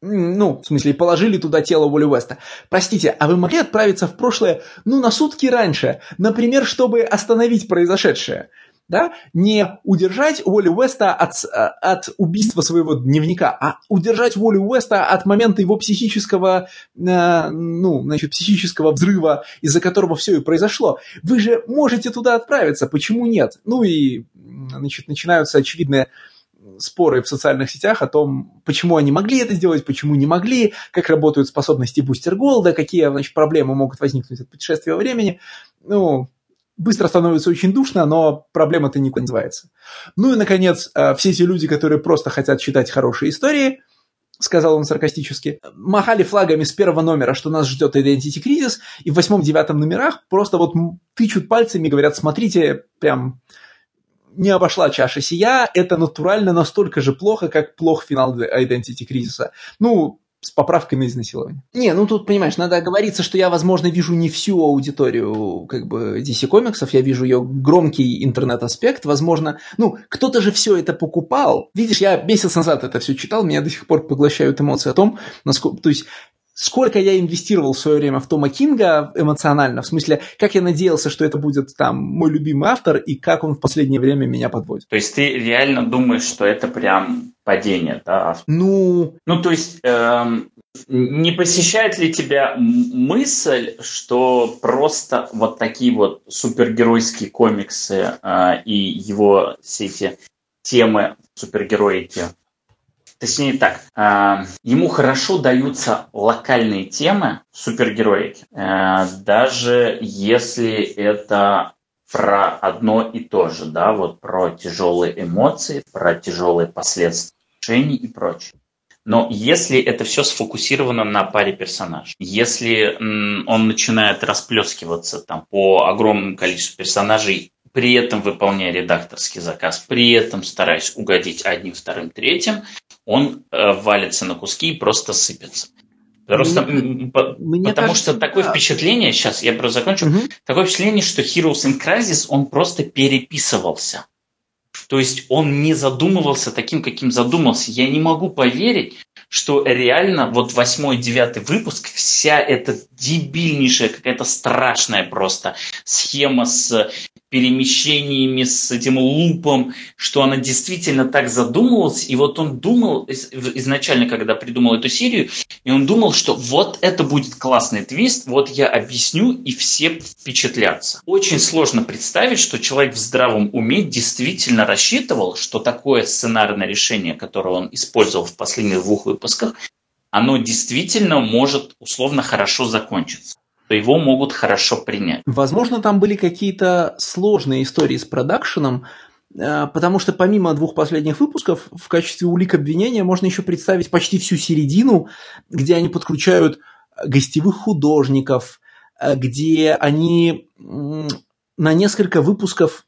ну, в смысле, положили туда тело Уолли Уэста. Простите, а вы могли отправиться в прошлое, ну, на сутки раньше, например, чтобы остановить произошедшее? Да, не удержать Уолли Уэста от, от убийства своего дневника, а удержать Уолли Уэста от момента его психического, э, ну, значит, психического взрыва, из-за которого все и произошло. Вы же можете туда отправиться, почему нет? Ну и, значит, начинаются очевидные споры в социальных сетях о том, почему они могли это сделать, почему не могли, как работают способности Бустер Голда, какие значит, проблемы могут возникнуть от путешествия во времени. Ну, быстро становится очень душно, но проблема-то никуда не называется. Ну и, наконец, э, все эти люди, которые просто хотят читать хорошие истории, сказал он саркастически, махали флагами с первого номера, что нас ждет Identity кризис, и в восьмом-девятом номерах просто вот тычут пальцами и говорят, смотрите, прям не обошла чаша сия, это натурально настолько же плохо, как плох финал Identity кризиса. Ну, с поправкой на изнасилование. Не, ну тут, понимаешь, надо оговориться, что я, возможно, вижу не всю аудиторию как бы DC комиксов, я вижу ее громкий интернет-аспект, возможно, ну, кто-то же все это покупал. Видишь, я месяц назад это все читал, меня до сих пор поглощают эмоции о том, насколько, то есть сколько я инвестировал в свое время в Тома Кинга эмоционально, в смысле, как я надеялся, что это будет там мой любимый автор, и как он в последнее время меня подводит. То есть ты реально думаешь, что это прям падение, да? Ну... Ну, то есть... Эм... Не посещает ли тебя мысль, что просто вот такие вот супергеройские комиксы э, и его все эти темы супергероики Точнее так, э, ему хорошо даются локальные темы супергероики, э, даже если это про одно и то же, да, вот про тяжелые эмоции, про тяжелые последствия решений и прочее. Но если это все сфокусировано на паре персонажей, если он начинает расплескиваться там по огромному количеству персонажей, при этом выполняя редакторский заказ, при этом стараясь угодить одним, вторым, третьим, он э, валится на куски и просто сыпется. Просто мне, по, мне потому кажется, что такое да. впечатление, сейчас я просто закончу, угу. такое впечатление, что Heroes in Crisis, он просто переписывался. То есть он не задумывался таким, каким задумался. Я не могу поверить, что реально вот восьмой, девятый выпуск, вся эта дебильнейшая, какая-то страшная просто схема с перемещениями, с этим лупом, что она действительно так задумывалась. И вот он думал изначально, когда придумал эту серию, и он думал, что вот это будет классный твист, вот я объясню, и все впечатлятся. Очень сложно представить, что человек в здравом уме действительно рассчитывал, что такое сценарное решение, которое он использовал в последних двух выпусках, оно действительно может условно хорошо закончиться то его могут хорошо принять. Возможно, там были какие-то сложные истории с продакшеном, э, потому что помимо двух последних выпусков в качестве улик обвинения можно еще представить почти всю середину, где они подключают гостевых художников, э, где они на несколько выпусков,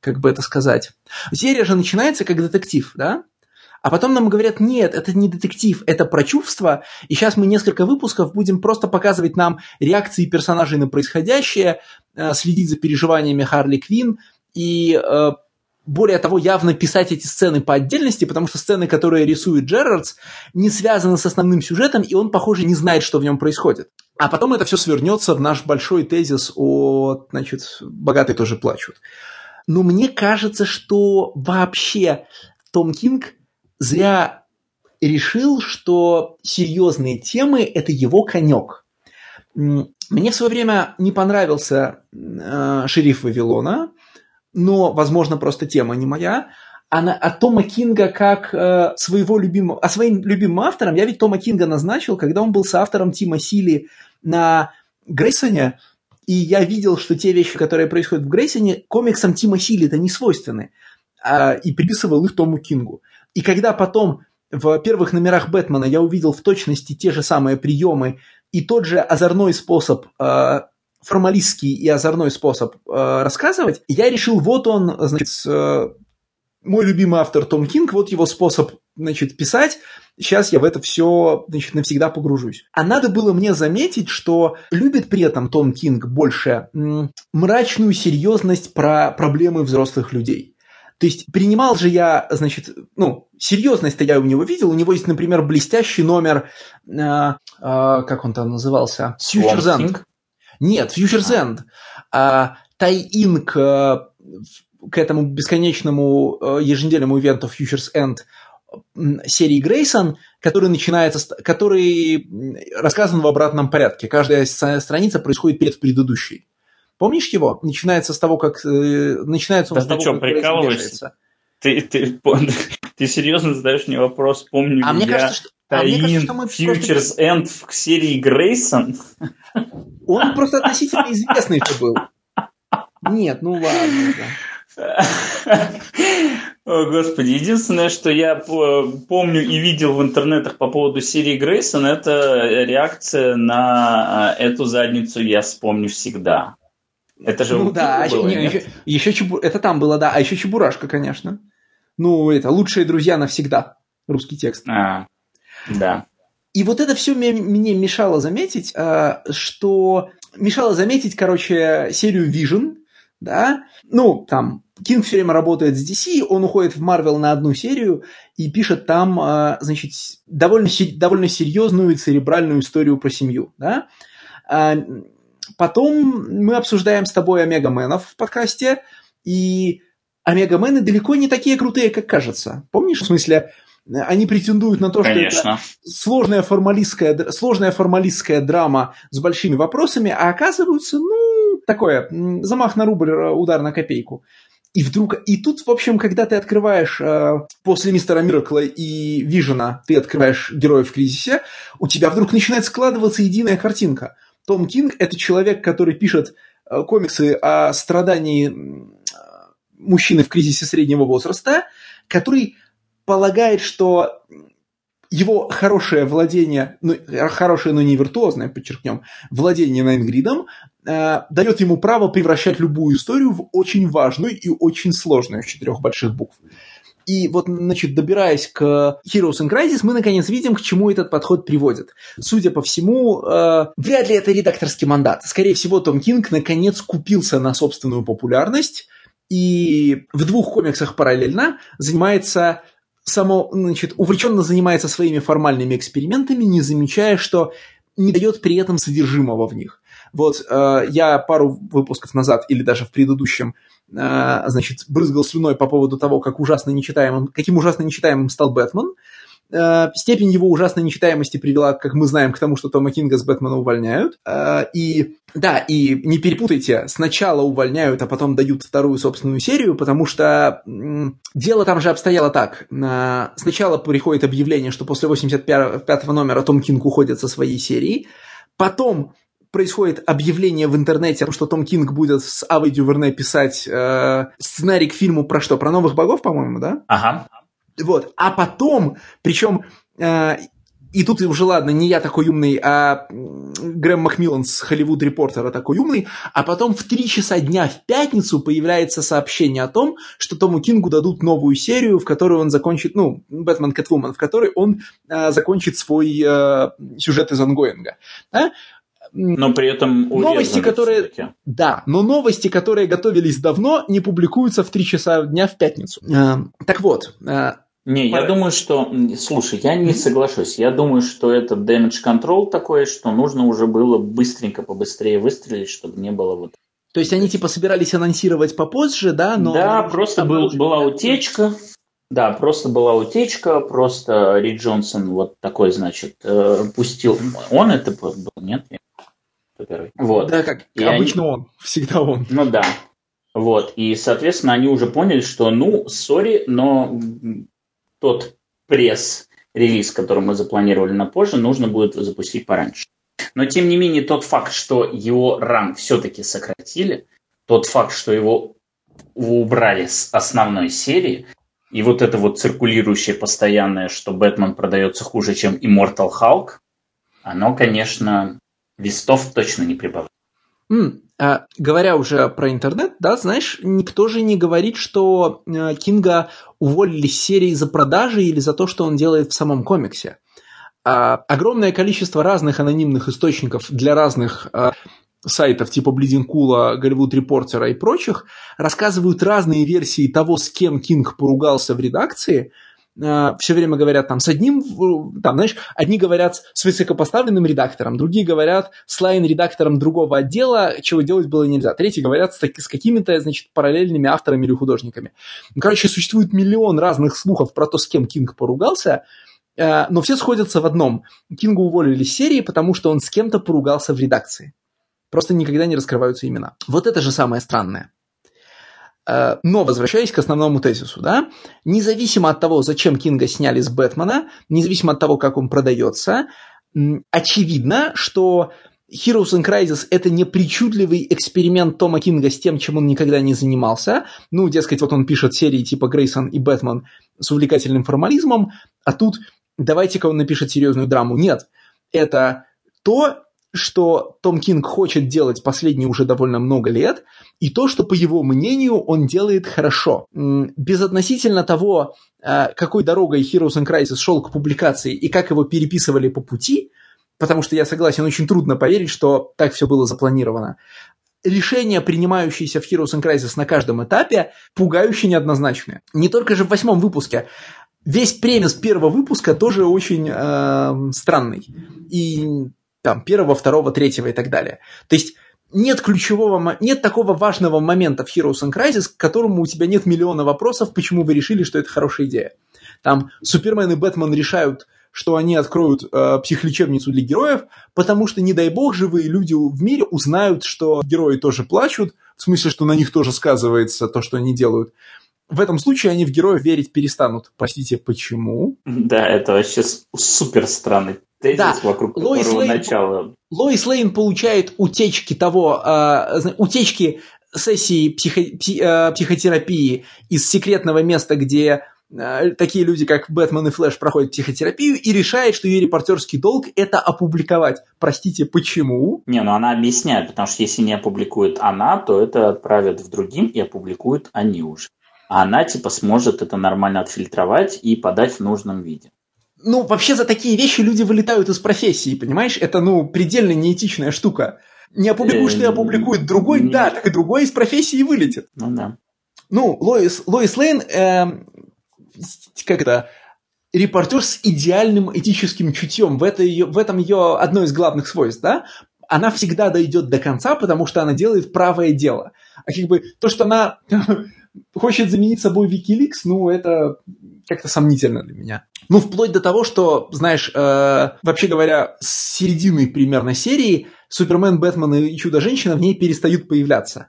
как бы это сказать, серия же начинается как детектив, да? А потом нам говорят, нет, это не детектив, это про чувства, и сейчас мы несколько выпусков будем просто показывать нам реакции персонажей на происходящее, э, следить за переживаниями Харли Квин и э, более того, явно писать эти сцены по отдельности, потому что сцены, которые рисует Джерардс, не связаны с основным сюжетом, и он, похоже, не знает, что в нем происходит. А потом это все свернется в наш большой тезис о, значит, богатые тоже плачут. Но мне кажется, что вообще Том Кинг зря решил, что серьезные темы – это его конек. Мне в свое время не понравился э, «Шериф Вавилона», но, возможно, просто тема не моя. А, на, а Тома Кинга как э, своего любимого... А своим любимым автором я ведь Тома Кинга назначил, когда он был соавтором Тима Сили на Грейсоне, и я видел, что те вещи, которые происходят в Грейсоне, комиксам Тима Сили-то не свойственны, а, и приписывал их Тому Кингу. И когда потом в первых номерах Бэтмена я увидел в точности те же самые приемы и тот же озорной способ, э, формалистский и озорной способ э, рассказывать, я решил, вот он, значит, э, мой любимый автор Том Кинг, вот его способ, значит, писать, сейчас я в это все, значит, навсегда погружусь. А надо было мне заметить, что любит при этом Том Кинг больше м- мрачную серьезность про проблемы взрослых людей. То есть принимал же я, значит, ну, серьезность-то я у него видел. У него есть, например, блестящий номер, э, э, как он там назывался? Futures End. Нет, Futures End. А, тай-ин к, к этому бесконечному э, еженедельному ивенту Futures End серии Грейсон, который начинается, который рассказан в обратном порядке. Каждая страница происходит перед предыдущей. Помнишь его? Начинается с того, как... Э, начинается он да с того, что, как прикалываешься? Ты, ты, ты серьезно задаешь мне вопрос, помню а ли мне я кажется, что, а мне кажется, что мы Futures просто... End в серии Грейсон? Он просто относительно известный же был. Нет, ну ладно. О, Господи, единственное, что я помню и видел в интернетах по поводу серии Грейсон, это реакция на а, эту задницу я вспомню всегда. Это же ну, да, а было, не, еще, еще чебу... это там было, да, а еще Чебурашка, конечно. Ну, это «Лучшие друзья навсегда», русский текст. А, да. И вот это все мне, мне мешало заметить, а, что мешало заметить, короче, серию Vision, да, ну, там, Кинг все время работает с DC, он уходит в Marvel на одну серию и пишет там, а, значит, довольно, довольно серьезную и церебральную историю про семью, да. Потом мы обсуждаем с тобой Омега-менов в подкасте, и Омега-мены далеко не такие крутые, как кажется. Помнишь, в смысле, они претендуют на то, Конечно. что это сложная формалистская, сложная формалистская драма с большими вопросами, а оказываются, ну, такое, замах на рубль, удар на копейку. И вдруг, и тут, в общем, когда ты открываешь э, после Мистера Миракла и Вижена, ты открываешь Героев в кризисе, у тебя вдруг начинает складываться единая картинка – том Кинг – это человек, который пишет э, комиксы о страдании мужчины в кризисе среднего возраста, который полагает, что его хорошее владение, ну, хорошее, но не виртуозное, подчеркнем, владение Найнгридом э, дает ему право превращать любую историю в очень важную и очень сложную с четырех больших букв. И вот, значит, добираясь к Heroes in Crisis, мы наконец видим, к чему этот подход приводит. Судя по всему, э, вряд ли это редакторский мандат. Скорее всего, Том Кинг наконец купился на собственную популярность и в двух комиксах параллельно занимается само, значит, увлеченно занимается своими формальными экспериментами, не замечая, что не дает при этом содержимого в них. Вот э, я пару выпусков назад или даже в предыдущем, э, значит, брызгал слюной по поводу того, как ужасно нечитаемым, каким ужасно нечитаемым стал Бэтмен. Э, степень его ужасной нечитаемости привела, как мы знаем, к тому, что Тома Кинга с Бэтмена увольняют. Э, и да, и не перепутайте, сначала увольняют, а потом дают вторую собственную серию, потому что дело там же обстояло так. Сначала приходит объявление, что после 85 номера Том Кинг уходит со своей серии, потом происходит объявление в интернете, что Том Кинг будет с Авой Дюверне писать э, сценарий к фильму про что? Про новых богов, по-моему, да? Ага. Вот. А потом, причем, э, и тут уже, ладно, не я такой умный, а Грэм Макмиллан с Hollywood Reporter -а такой умный, а потом в три часа дня в пятницу появляется сообщение о том, что Тому Кингу дадут новую серию, в которой он закончит, ну, Бэтмен Кэтвумен, в которой он э, закончит свой э, сюжет из ангоинга. Да? Но при этом новости, которые... Да, но новости, которые готовились давно, не публикуются в 3 часа дня в пятницу. Э, так вот, э, не, я думаю, что... Слушай, я не соглашусь. Я думаю, что это damage control такое, что нужно уже было быстренько, побыстрее выстрелить, чтобы не было вот... То есть они типа собирались анонсировать попозже, да? Но... Да, просто был, была утечка. Да, просто была утечка, просто Ри Джонсон вот такой, значит, э, пустил... Он это был, нет? Вот. Да, как и обычно они... он, всегда он. Ну да. Вот, и, соответственно, они уже поняли, что, ну, сори, но тот пресс-релиз, который мы запланировали на позже, нужно будет запустить пораньше. Но, тем не менее, тот факт, что его ран все-таки сократили, тот факт, что его убрали с основной серии, и вот это вот циркулирующее постоянное, что Бэтмен продается хуже, чем Immortal Hulk, оно, конечно, вестов точно не прибавляет. Mm, а, говоря уже про интернет, да, знаешь, никто же не говорит, что э, Кинга уволили с серии за продажи или за то, что он делает в самом комиксе. А, огромное количество разных анонимных источников для разных а, сайтов типа Cool, Голливуд Репортера и прочих рассказывают разные версии того, с кем Кинг поругался в редакции – э, все время говорят там с одним, там, знаешь, одни говорят с высокопоставленным редактором, другие говорят с лайн-редактором другого отдела, чего делать было нельзя. Третьи говорят с, с какими-то, значит, параллельными авторами или художниками. Ну, короче, существует миллион разных слухов про то, с кем Кинг поругался, э, но все сходятся в одном. Кинга уволили с серии, потому что он с кем-то поругался в редакции. Просто никогда не раскрываются имена. Вот это же самое странное. Э, но, возвращаясь к основному тезису, да, независимо от того, зачем Кинга сняли с Бэтмена, независимо от того, как он продается, очевидно, что Heroes in Crisis – это не причудливый эксперимент Тома Кинга с тем, чем он никогда не занимался. Ну, дескать, вот он пишет серии типа Грейсон и Бэтмен с увлекательным формализмом, а тут давайте-ка он напишет серьезную драму. Нет, это то, что Том Кинг хочет делать последние уже довольно много лет, и то, что, по его мнению, он делает хорошо. Безотносительно того, э, какой дорогой Heroes in Crisis шел к публикации и как его переписывали по пути, потому что я согласен, очень трудно поверить, что так все было запланировано. Решения, принимающиеся в Heroes in Crisis на каждом этапе, пугающе неоднозначные. Не только же в восьмом выпуске. Весь премис первого выпуска тоже очень э, странный. И там, первого, второго, третьего и так далее. То есть нет ключевого, нет такого важного момента в Heroes and Crisis, к которому у тебя нет миллиона вопросов, почему вы решили, что это хорошая идея. Там Супермен и Бэтмен решают, что они откроют э, психлечебницу для героев, потому что, не дай бог, живые люди в мире узнают, что герои тоже плачут, в смысле, что на них тоже сказывается то, что они делают. В этом случае они в героев верить перестанут. Простите, почему? Да, это вообще супер странный тезис, да. вокруг Лоис которого Лейн, начала. Лоис Лейн получает утечки того, э, утечки сессии психо, пси, э, психотерапии из секретного места, где э, такие люди, как Бэтмен и Флэш, проходят психотерапию и решает, что ее репортерский долг – это опубликовать. Простите, почему? Не, ну она объясняет, потому что если не опубликует она, то это отправят в другим и опубликуют они уже. А она типа сможет это нормально отфильтровать и подать в нужном виде ну, вообще за такие вещи люди вылетают из профессии, понимаешь? Это, ну, предельно неэтичная штука. Не опубликуешь ты, опубликует другой, да, так и другой из профессии вылетит. Ну да. Ну, Лоис, Лоис Лейн, э, как это, репортер с идеальным этическим чутьем. В, это ее, в этом ее одно из главных свойств, да? Она всегда дойдет до конца, потому что она делает правое дело. А как бы то, что она хочет заменить собой Wikileaks, ну, это как-то сомнительно для меня. Ну, вплоть до того, что, знаешь, э, вообще говоря, с середины примерно серии Супермен, Бэтмен и Чудо-женщина в ней перестают появляться.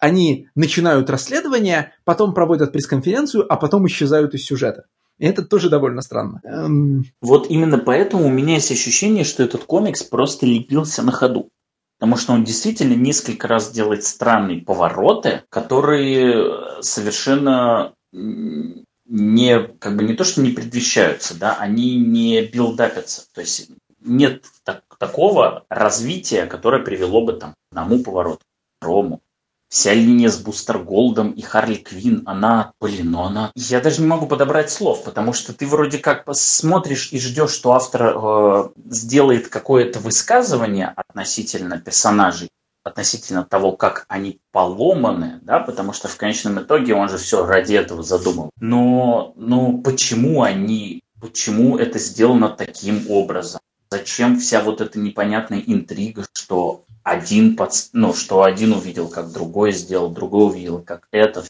Они начинают расследование, потом проводят пресс-конференцию, а потом исчезают из сюжета. И это тоже довольно странно. Эм... Вот именно поэтому у меня есть ощущение, что этот комикс просто лепился на ходу. Потому что он действительно несколько раз делает странные повороты, которые совершенно не, как бы не то, что не предвещаются, да, они не билдапятся. То есть нет так, такого развития, которое привело бы там к одному повороту, к второму. Вся линия с Бустер Голдом и Харли Квин, она, блин, ну она... Я даже не могу подобрать слов, потому что ты вроде как смотришь и ждешь, что автор э, сделает какое-то высказывание относительно персонажей, относительно того, как они поломаны, да, потому что в конечном итоге он же все ради этого задумал. Но, но почему они, почему это сделано таким образом? Зачем вся вот эта непонятная интрига, что один, под, ну, что один увидел, как другой сделал, другой увидел, как это.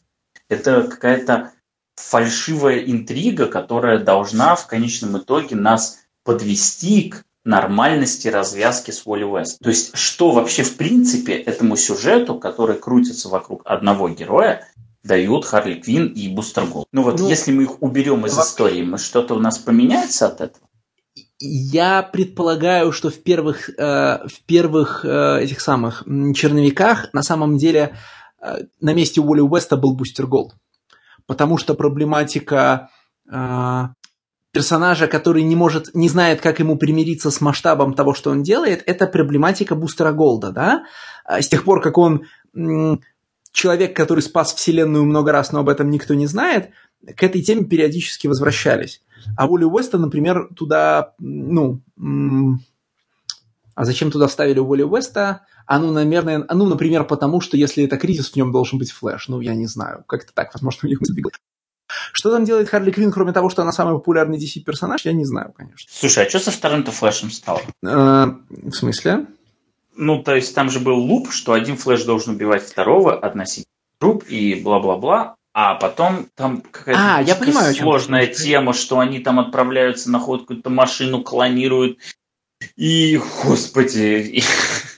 Это какая-то фальшивая интрига, которая должна в конечном итоге нас подвести к нормальности развязки с Уолли Уэст. То есть, что вообще в принципе этому сюжету, который крутится вокруг одного героя, дают Харли Квин и Бустер Голд. Ну вот, ну, если мы их уберем из истории, мы что-то у нас поменяется от этого? Я предполагаю, что в первых, э, в первых э, этих самых черновиках на самом деле э, на месте Уолли Уэста был Бустер Голд. Потому что проблематика э, персонажа, который не может, не знает, как ему примириться с масштабом того, что он делает, это проблематика Бустера Голда, да? А с тех пор, как он человек, который спас Вселенную много раз, но об этом никто не знает, к этой теме периодически возвращались. А Уолли Уэста, например, туда, ну, а зачем туда вставили Уолли Уэста? А ну, наверное, а ну, например, потому что если это кризис, в нем должен быть флэш. Ну, я не знаю. Как-то так, возможно, у них сбегал. Что там делает Харли Квинн, кроме того, что она самый популярный DC-персонаж, я не знаю, конечно. Слушай, а что со вторым-то флэшем стало? Э, в смысле? Ну, то есть там же был loop, что один флэш должен убивать второго относительно групп и бла-бла-бла, а потом там какая-то а, я понимаю, сложная тема, что они там отправляются находят какую-то машину, клонируют. И, господи,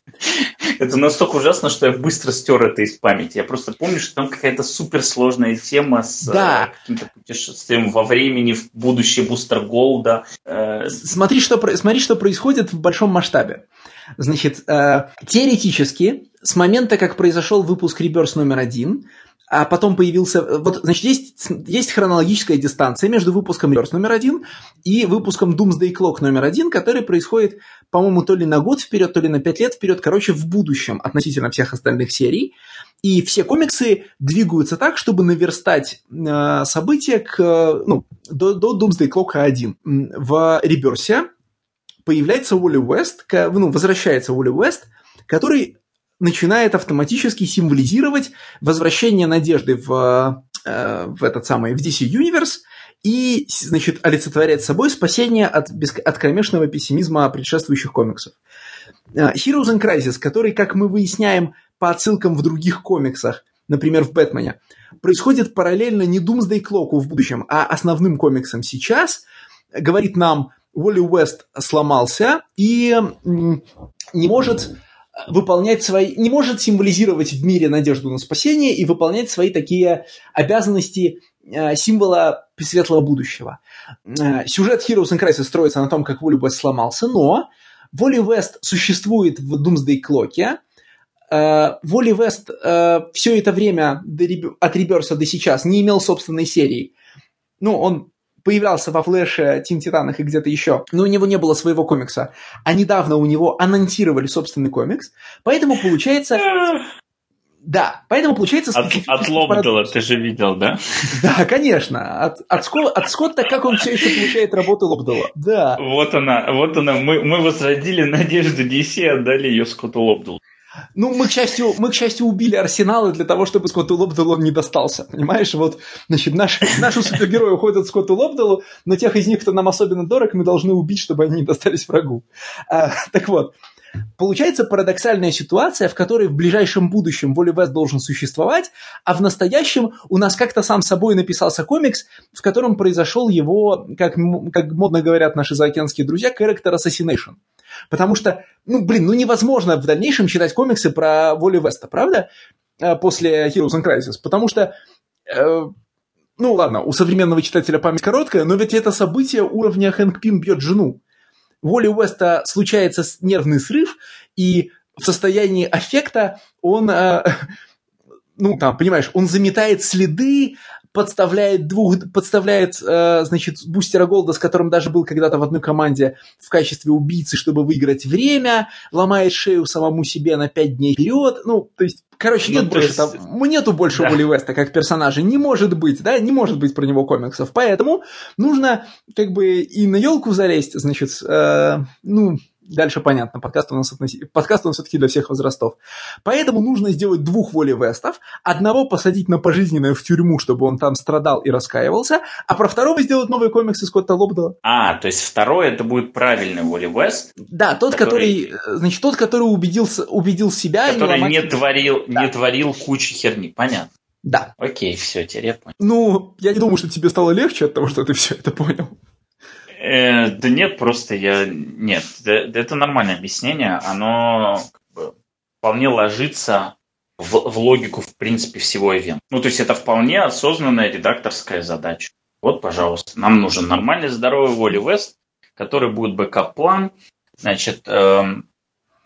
это настолько ужасно, что я быстро стер это из памяти. Я просто помню, что там какая-то суперсложная тема с да. э, каким-то путешествием во времени, в будущее Бустер Голда. Э... Смотри, что, смотри, что происходит в большом масштабе. Значит, э, теоретически, с момента, как произошел выпуск Реберс номер один, а потом появился... Вот, значит, есть, есть хронологическая дистанция между выпуском Reverse номер один и выпуском Doomsday Clock номер один, который происходит, по-моему, то ли на год вперед, то ли на пять лет вперед, короче, в будущем относительно всех остальных серий. И все комиксы двигаются так, чтобы наверстать э, события к, ну, до, до Doomsday Clock 1. В Реберсе появляется Уолли Уэст, ну, возвращается Уолли Уэст, который начинает автоматически символизировать возвращение надежды в, э, в этот самый, в DC Universe и, значит, олицетворять собой спасение от, беск... от кромешного пессимизма предшествующих комиксов. Э, Heroes in Crisis, который, как мы выясняем по отсылкам в других комиксах, например, в «Бэтмене», происходит параллельно не Doomsday Clock в будущем, а основным комиксам сейчас, говорит нам, Уолли Уэст сломался и не может выполнять свои, не может символизировать в мире надежду на спасение и выполнять свои такие обязанности э, символа светлого будущего. Э, сюжет Heroes in Crisis строится на том, как Воли Уэст сломался, но Воли Вест существует в Doomsday Clock. Воли Вест все это время от Реберса до сейчас не имел собственной серии. Ну, он появлялся во Флэше, Тим Титанах и где-то еще, но у него не было своего комикса. А недавно у него анонсировали собственный комикс, поэтому получается... Да, поэтому получается... От, от Лобдела ты же видел, да? Да, конечно. От, от, Скотта, от Скотта, как он все еще получает работу Лобдела. Да. Вот она, вот она. Мы, мы возродили надежду DC и отдали ее Скотту Лобделу. Ну, мы, к счастью, мы, к счастью, убили Арсеналы для того, чтобы Скотту Лобделу не достался. Понимаешь, вот, значит, наши, наши супергерои уходят Скотту Лобделу, но тех из них, кто нам особенно дорог, мы должны убить, чтобы они не достались врагу. А, так вот, Получается парадоксальная ситуация, в которой в ближайшем будущем Воли Вест должен существовать, а в настоящем у нас как-то сам собой написался комикс, в котором произошел его, как, как модно говорят наши заокеанские друзья, character assassination. Потому что, ну, блин, ну невозможно в дальнейшем читать комиксы про Воли Веста, правда? Э, после Heroes and Crisis. Потому что э, ну ладно, у современного читателя память короткая, но ведь это событие уровня Хэнк Пим бьет жену. Воли Уэста случается нервный срыв, и в состоянии аффекта он, э, ну, там, понимаешь, он заметает следы, подставляет двух, подставляет, э, значит, бустера Голда, с которым даже был когда-то в одной команде в качестве убийцы, чтобы выиграть время, ломает шею самому себе на пять дней вперед. Ну, то есть, короче, нет ну, больше есть... там, нету больше да. Уолли Веста как персонажа. Не может быть, да, не может быть про него комиксов. Поэтому нужно как бы и на елку залезть, значит, э, ну, Дальше понятно, подкаст у нас, относи... подкаст у нас все-таки для всех возрастов. Поэтому нужно сделать двух воли Вестов. Одного посадить на пожизненное в тюрьму, чтобы он там страдал и раскаивался, а про второго сделать новый комикс из Скотта Лобдала. А, то есть второй это будет правильный Воли Вест? Да, тот, который, который значит, тот, который убедился, убедил себя. Который не, не творил, да. не творил кучу херни, понятно. Да. Окей, все, теперь я понял. Ну, я не думаю, что тебе стало легче от того, что ты все это понял. Э, да нет, просто я... Нет, это нормальное объяснение. Оно как бы, вполне ложится в, в логику, в принципе, всего ивента. Ну, то есть это вполне осознанная редакторская задача. Вот, пожалуйста, нам нужен нормальный, здоровый Уолли Уэст, который будет backup plan. Значит, э,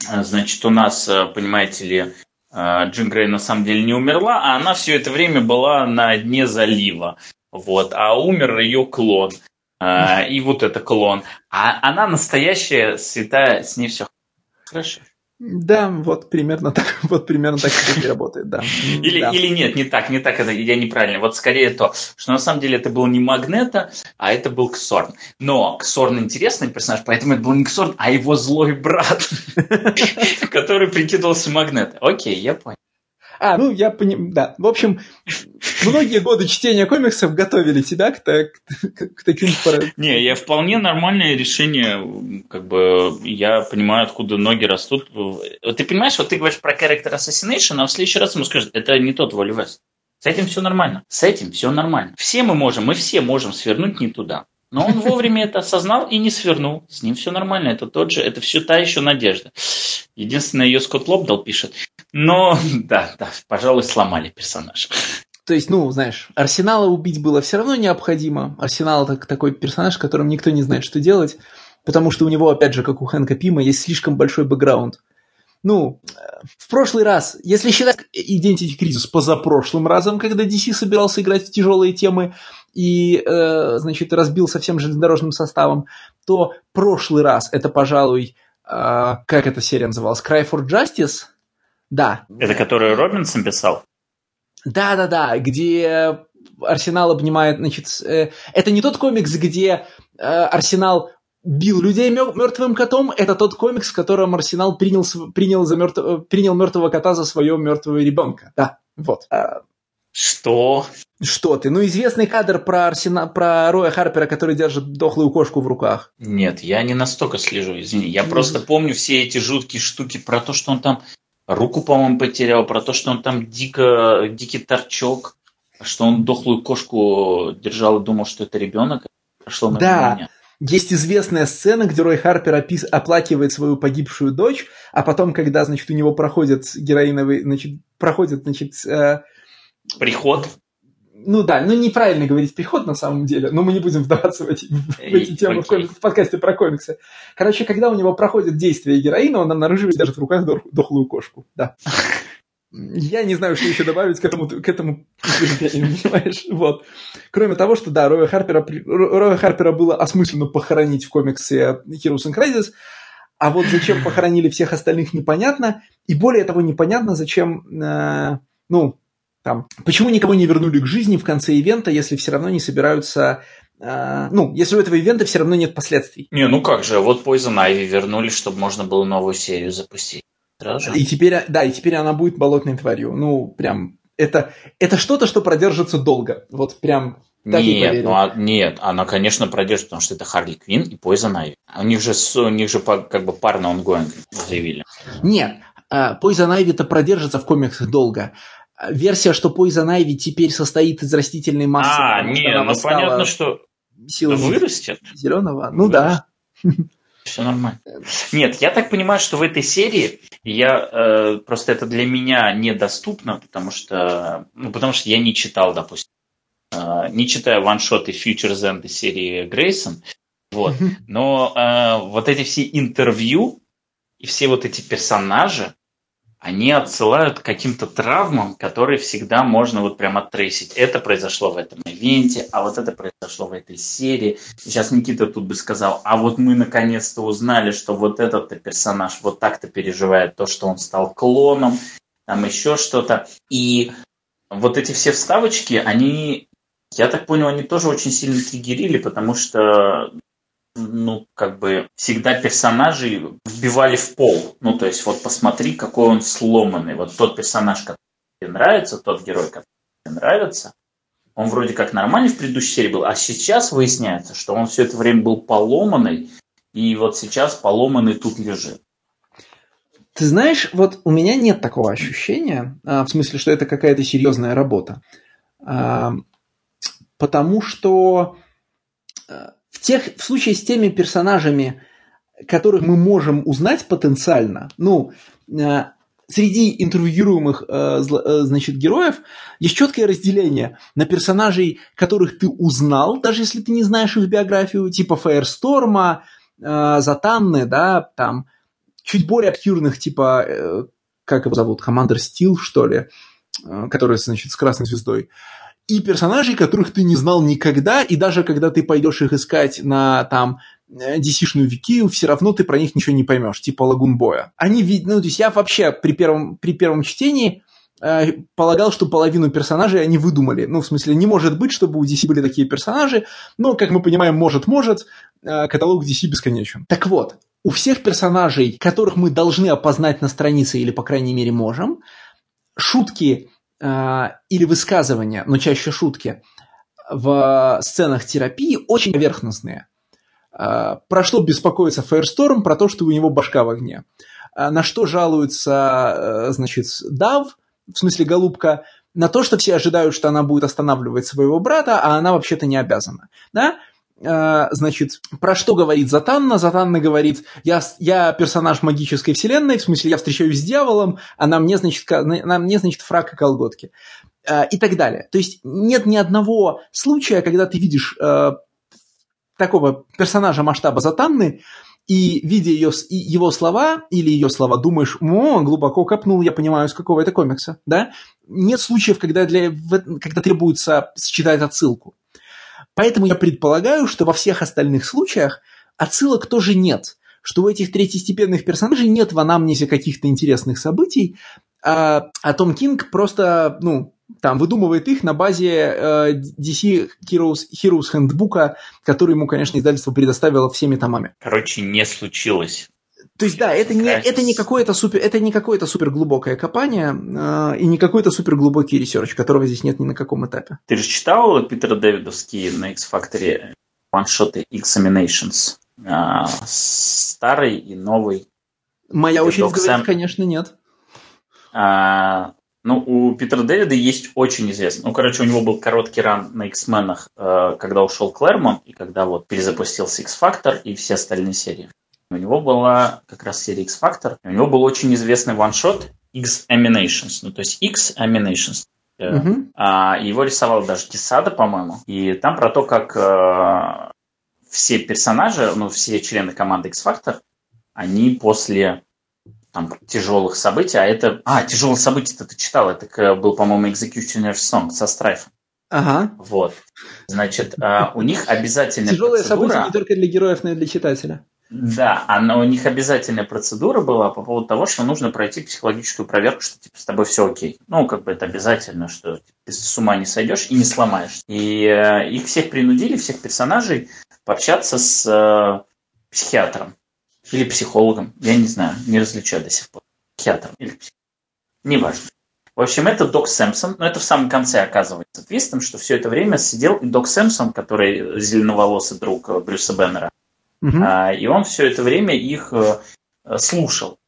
значит, у нас, э, понимаете ли, э, Джин Грей на самом деле не умерла, а она все это время была на дне залива. Вот, а умер ее клон. А, и вот это клон. А она настоящая, святая, с ней все хорошо. Да, вот примерно так, вот примерно так это работает, да. Или, да. или нет, не так, не так, это я неправильно. Вот скорее то, что на самом деле это был не Магнета, а это был Ксорн. Но Ксорн интересный персонаж, поэтому это был не Ксорн, а его злой брат, который прикидывался Магнета. Окей, я понял. А, ну, я понимаю, да. В общем, многие годы чтения комиксов готовили тебя к, к, к, к таким... Не, я вполне нормальное решение, как бы, я понимаю, откуда ноги растут. Вот ты понимаешь, вот ты говоришь про character assassination, а в следующий раз ему скажут, это не тот Воли Вест. С этим все нормально. С этим все нормально. Все мы можем, мы все можем свернуть не туда. Но он вовремя это осознал и не свернул. С ним все нормально. Это тот же, это все та еще надежда. Единственное, ее Скотт Лобдал пишет. Но, да, да, пожалуй, сломали персонажа. То есть, ну, знаешь, Арсенала убить было все равно необходимо. Арсенал это такой персонаж, которым никто не знает, что делать, потому что у него, опять же, как у Хэнка Пима, есть слишком большой бэкграунд. Ну, в прошлый раз, если считать Identity Crisis позапрошлым разом, когда DC собирался играть в тяжелые темы и, э, значит, разбил совсем железнодорожным составом, то прошлый раз это, пожалуй, э, как эта серия называлась? Cry for Justice? Да. Это который Робинсон писал? Да-да-да, где Арсенал обнимает, значит, э, это не тот комикс, где э, Арсенал бил людей мертвым котом, это тот комикс, в котором Арсенал принял, принял, за мертв, э, принял мертвого кота за своего мертвого ребенка. Да, вот. А, Что? Что ты? Ну, известный кадр про, Арсена... про Роя Харпера, который держит дохлую кошку в руках. Нет, я не настолько слежу, извини. Я просто помню все эти жуткие штуки про то, что он там руку, по-моему, потерял, про то, что он там дико, дикий торчок, что он дохлую кошку держал и думал, что это ребенок. Прошло да, меня. есть известная сцена, где Рой Харпер опис, оплакивает свою погибшую дочь, а потом, когда, значит, у него проходит героиновый, значит, проходит, значит... Э, Приход ну да, ну неправильно говорить приход на самом деле, но мы не будем вдаваться в эти, в эти темы в, в подкасте про комиксы. Короче, когда у него проходит действие героина, он обнаруживает даже в руках дохлую кошку. Да. Я не знаю, что еще добавить к этому, к этому понимаешь? Вот. Кроме того, что, да, Роя Харпера, Роя Харпера было осмысленно похоронить в комиксе Heroes and Crisis, а вот зачем похоронили всех остальных, непонятно. И более того, непонятно, зачем, э, ну, там, почему никого не вернули к жизни в конце ивента, если все равно не собираются Uh, ну, если у этого ивента все равно нет последствий. Не, ну как же, вот Poison Ivy вернули, чтобы можно было новую серию запустить. Сразу. И теперь, да, и теперь она будет болотной тварью. Ну, прям, это, это что-то, что продержится долго. Вот прям так нет, ну, а, нет, она, конечно, продержит, потому что это Харли Квин и Poison Ivy. У них же, у них же как бы парно онгоинг заявили. Нет, а, Poison Ivy-то продержится в комиксах долго. Версия, что Poison Ivy теперь состоит из растительной массы. А, нет, ну понятно, что силы вырастет. Зеленого, ну вырастет. да. Все нормально. Нет, я так понимаю, что в этой серии я э, просто это для меня недоступно, потому что, ну, потому что я не читал, допустим, э, не читаю ваншоты Futures End серии Грейсон, вот. Но э, вот эти все интервью и все вот эти персонажи, они отсылают к каким-то травмам, которые всегда можно вот прям оттрейсить. Это произошло в этом ивенте, а вот это произошло в этой серии. Сейчас Никита тут бы сказал, а вот мы наконец-то узнали, что вот этот персонаж вот так-то переживает то, что он стал клоном, там еще что-то. И вот эти все вставочки, они, я так понял, они тоже очень сильно триггерили, потому что ну, как бы всегда персонажей вбивали в пол. Ну, то есть, вот посмотри, какой он сломанный. Вот тот персонаж, который тебе нравится, тот герой, который тебе нравится, он вроде как нормальный в предыдущей серии был, а сейчас выясняется, что он все это время был поломанный, и вот сейчас поломанный тут лежит. Ты знаешь, вот у меня нет такого ощущения, а, в смысле, что это какая-то серьезная работа. А, потому что а, тех, в случае с теми персонажами, которых мы можем узнать потенциально, ну, э, среди интервьюируемых э, э, значит, героев есть четкое разделение на персонажей, которых ты узнал, даже если ты не знаешь их биографию, типа Фаерсторма, Затанны, да, там, чуть более обтюрных, типа, как его зовут, Командер Стил, что ли, который, значит, с красной звездой и персонажей, которых ты не знал никогда, и даже когда ты пойдешь их искать на там DC-шную Викию, все равно ты про них ничего не поймешь, типа Лагун Боя. Они, ну, то есть я вообще при первом, при первом чтении э, полагал, что половину персонажей они выдумали. Ну, в смысле, не может быть, чтобы у DC были такие персонажи, но, как мы понимаем, может-может, э, каталог DC бесконечен. Так вот, у всех персонажей, которых мы должны опознать на странице, или, по крайней мере, можем, шутки или высказывания, но чаще шутки, в сценах терапии очень поверхностные. А, про что беспокоится Фаерсторм? Про то, что у него башка в огне. А, на что жалуется, значит, Дав, в смысле голубка, на то, что все ожидают, что она будет останавливать своего брата, а она вообще-то не обязана. Да? Э, значит, про что говорит Затанна? Затанна говорит, я, я персонаж магической вселенной, в смысле, я встречаюсь с дьяволом, а на мне, значит, на мне, значит, фрак и колготки. Э, и так далее. То есть нет ни одного случая, когда ты видишь э, такого персонажа масштаба Затанны, и видя ее, его слова или ее слова, думаешь, о, глубоко копнул, я понимаю, с какого это комикса, да? Нет случаев, когда, для, когда требуется считать отсылку. Поэтому я предполагаю, что во всех остальных случаях отсылок тоже нет, что у этих третьестепенных персонажей нет в анамнезе каких-то интересных событий, а, а Том Кинг просто, ну, там выдумывает их на базе э, DC Heroes, Heroes Handbook, который ему, конечно, издательство предоставило всеми томами. Короче, не случилось. То есть, да, это не, это не какое-то супер, это не какое-то супер глубокое копание э, и не какой-то супер глубокий research, которого здесь нет ни на каком этапе. Ты же читал Питера Дэвидовский на X-Factor ваншоты Examinations? Э, старый и новый. Моя очередь говорит, Сэм... конечно, нет. А, ну, у Питера Дэвида есть очень известный. Ну, короче, у него был короткий ран на X-менах, э, когда ушел Клэрмон, и когда вот перезапустился X-Factor и все остальные серии. У него была как раз серия X-Factor. У него был очень известный ваншот X-Aminations. Ну, то есть X-Aminations. Uh-huh. А, его рисовал даже Кисада, по-моему. И там про то, как э, все персонажи, ну, все члены команды X-Factor, они после там, тяжелых событий, а это... А, тяжелые события ты читал, это был, по-моему, Executioner's Song со Страйфом. Ага. Вот. Значит, а, у них обязательно Тяжелые события не только для героев, но и для читателя. Да, она, у них обязательная процедура была по поводу того, что нужно пройти психологическую проверку, что типа с тобой все окей. Ну, как бы это обязательно, что типа, ты с ума не сойдешь и не сломаешь. И э, их всех принудили, всех персонажей, пообщаться с э, психиатром или психологом. Я не знаю, не различаю до сих пор. психиатром или психиатром. Неважно. В общем, это Док Сэмпсон, но это в самом конце оказывается твистом, что все это время сидел и Док Сэмпсон, который зеленоволосый друг Брюса Беннера, угу. и он все это время их э, слушал.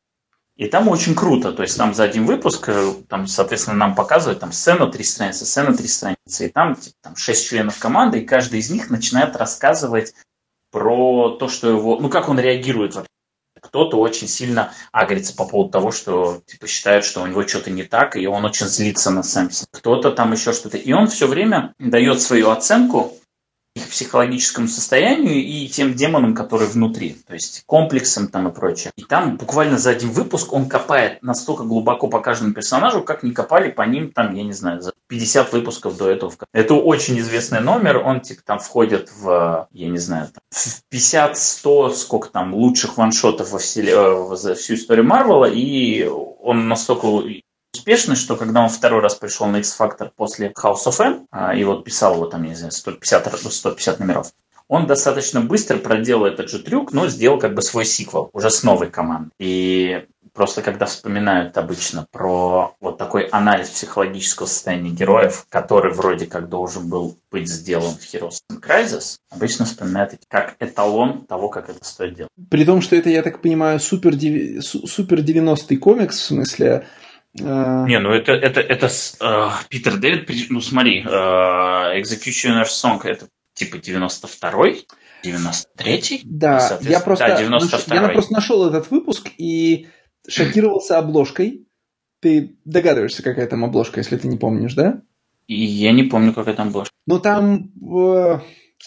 И там очень круто, то есть там за один выпуск, э, там, соответственно, нам показывают там сцену три страницы, сцену три страницы, и там, типа, там шесть членов команды, и каждый из них начинает рассказывать про то, что его, ну как он реагирует вообще кто-то очень сильно агрится по поводу того, что типа считает, что у него что-то не так, и он очень злится на Сэмпсона. Кто-то там еще что-то. И он все время дает свою оценку их психологическому состоянию и тем демонам, которые внутри, то есть комплексам там и прочее. И там буквально за один выпуск он копает настолько глубоко по каждому персонажу, как не копали по ним там, я не знаю, за 50 выпусков до этого. Это очень известный номер, он типа там входит в, я не знаю, в 50-100, сколько там лучших ваншотов во все, э, за всю историю Марвела, и он настолько успешный, что когда он второй раз пришел на X-Factor после House of M, а, и вот писал его там, не знаю, 150, 150 номеров, он достаточно быстро проделал этот же трюк, но сделал как бы свой сиквел, уже с новой командой. И просто когда вспоминают обычно про вот такой анализ психологического состояния героев, который вроде как должен был быть сделан в Heroes and Crisis, обычно вспоминают как эталон того, как это стоит делать. При том, что это, я так понимаю, супер, супер 90-й комикс, в смысле. Не, ну это, это, это э, Питер Дэвид, ну смотри, э, Executioner Song это типа 92-й, 93-й? Да, я просто, да, 92 я просто нашел этот выпуск и шокировался обложкой. Ты догадываешься, какая там обложка, если ты не помнишь, да? И я не помню, какая там обложка. Ну там э,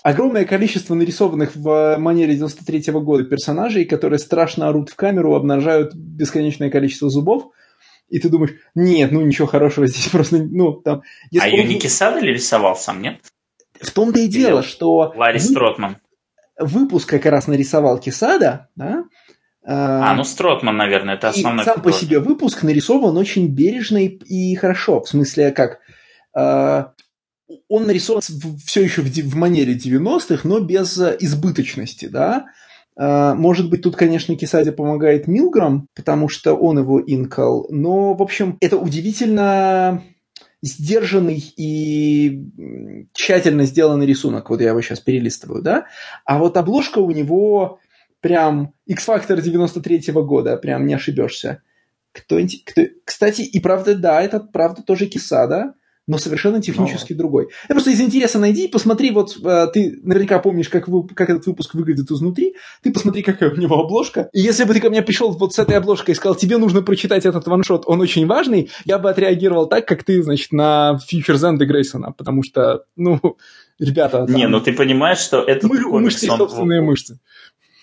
огромное количество нарисованных в манере 93-го года персонажей, которые страшно орут в камеру, обнажают бесконечное количество зубов – и ты думаешь, нет, ну ничего хорошего здесь просто, ну там... А ее не Кисада ли рисовал сам, нет? В том-то и дело, что... Ларри Стротман. Выпуск как раз нарисовал Кисада, да? А, ну Стротман, наверное, это основной. И сам по себе выпуск нарисован очень бережно и, и хорошо. В смысле, как... Э, он нарисован все еще в, в манере 90-х, но без избыточности, да? А, может быть, тут, конечно, Кисаде помогает Милграм, потому что он его инкал, но, в общем, это удивительно сдержанный и тщательно сделанный рисунок. Вот я его сейчас перелистываю, да? А вот обложка у него прям X-Factor 93-го года, прям не ошибешься. Кто, кто, кстати, и правда, да, это правда тоже Кисада, но совершенно технически но... другой. Я просто из интереса найди и посмотри, вот э, ты наверняка помнишь, как, вы, как этот выпуск выглядит изнутри, ты посмотри, какая у него обложка. И если бы ты ко мне пришел вот с этой обложкой и сказал, тебе нужно прочитать этот ваншот, он очень важный, я бы отреагировал так, как ты, значит, на Futures End Грейсона, потому что, ну, ребята... Там... Не, ну ты понимаешь, что это... Мы, мышцы он... собственные мышцы.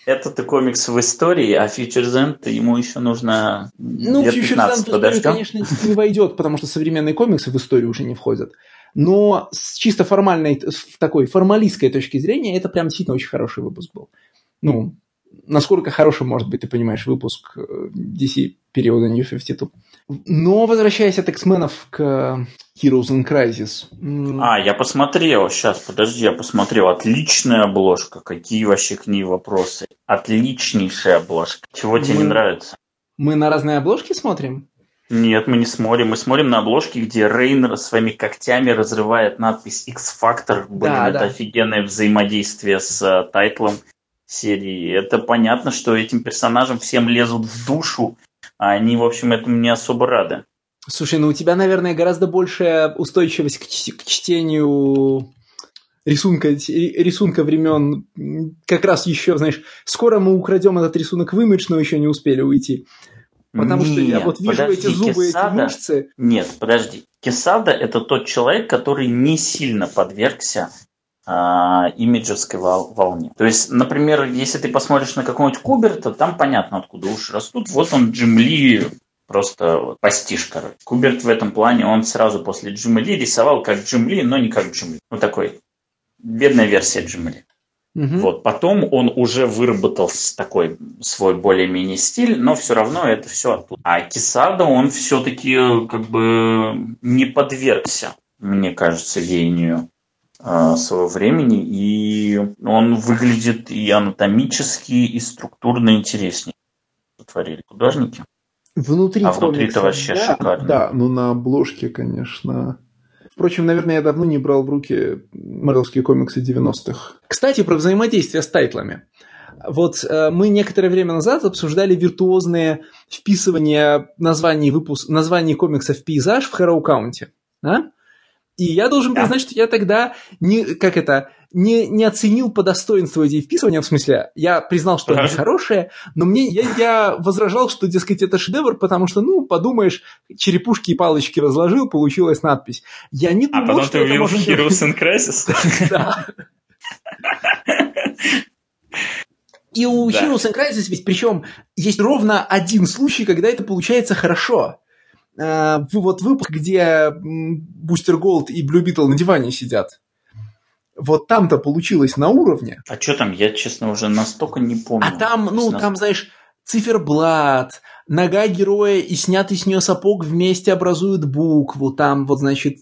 Это-то комикс в истории, а End ему еще нужно Ну, лет Futures End в историю, конечно, не войдет, потому что современные комиксы в историю уже не входят. Но с чисто формальной, с такой формалистской точки зрения, это прям действительно очень хороший выпуск был. Ну, насколько хорошим может быть, ты понимаешь, выпуск э, DC периода New 52. Но возвращаясь от X-менов к Heroes in Crisis. А, я посмотрел, сейчас, подожди, я посмотрел. Отличная обложка. Какие вообще к ней вопросы? Отличнейшая обложка. Чего мы, тебе не нравится? Мы на разные обложки смотрим? Нет, мы не смотрим. Мы смотрим на обложки, где Рейнер своими когтями разрывает надпись X-Factor. Блин, да, это да. офигенное взаимодействие с uh, тайтлом серии. Это понятно, что этим персонажам всем лезут в душу, они, в общем, этому не особо рады. Слушай, ну у тебя, наверное, гораздо большая устойчивость к, к чтению рисунка, рисунка времен. Как раз еще, знаешь, скоро мы украдем этот рисунок в имидж, но еще не успели уйти. Потому Нет, что я вот вижу подожди, эти зубы, Кесада... эти мышцы. Нет, подожди. Кесада это тот человек, который не сильно подвергся а, имиджевской вол- волне. То есть, например, если ты посмотришь на какого-нибудь Куберта, там понятно, откуда уши растут. Вот он Джим Ли просто постиж, короче. Куберт в этом плане, он сразу после Джима Ли рисовал как Джим Ли, но не как Джим Ли. Ну, такой бедная версия Джима Ли. Угу. Вот, потом он уже выработал такой свой более-менее стиль, но все равно это все оттуда. А Кисада, он все-таки как бы не подвергся, мне кажется, веянию э, своего времени, и он выглядит и анатомически, и структурно интереснее. Творили художники. Внутри а внутри-то вообще да, шикарно. Да, ну на обложке, конечно. Впрочем, наверное, я давно не брал в руки марвелские комиксы 90-х. Кстати, про взаимодействие с тайтлами. Вот э, мы некоторое время назад обсуждали виртуозные вписывания названий, выпуск, названий комиксов в пейзаж в Хэроу Каунте. А? И я должен признать, что я тогда не, как это, не, не оценил по достоинству эти вписывания, в смысле, я признал, что они хорошие, но мне, я, я возражал, что, дескать, это шедевр, потому что, ну, подумаешь, черепушки и палочки разложил, получилась надпись. Я не думал, а потом что ты увидел Heroes in Crisis? Да. И у. Heroes in Crisis ведь причем есть ровно один случай, когда это получается хорошо. Э, вот выпуск, где Бустер Голд и Блю Битл на диване сидят. Вот там-то получилось на уровне. А что там? Я, честно, уже настолько не помню. А там, ну, там, знаешь, циферблат, нога героя и снятый с нее сапог вместе образуют букву, там вот, значит,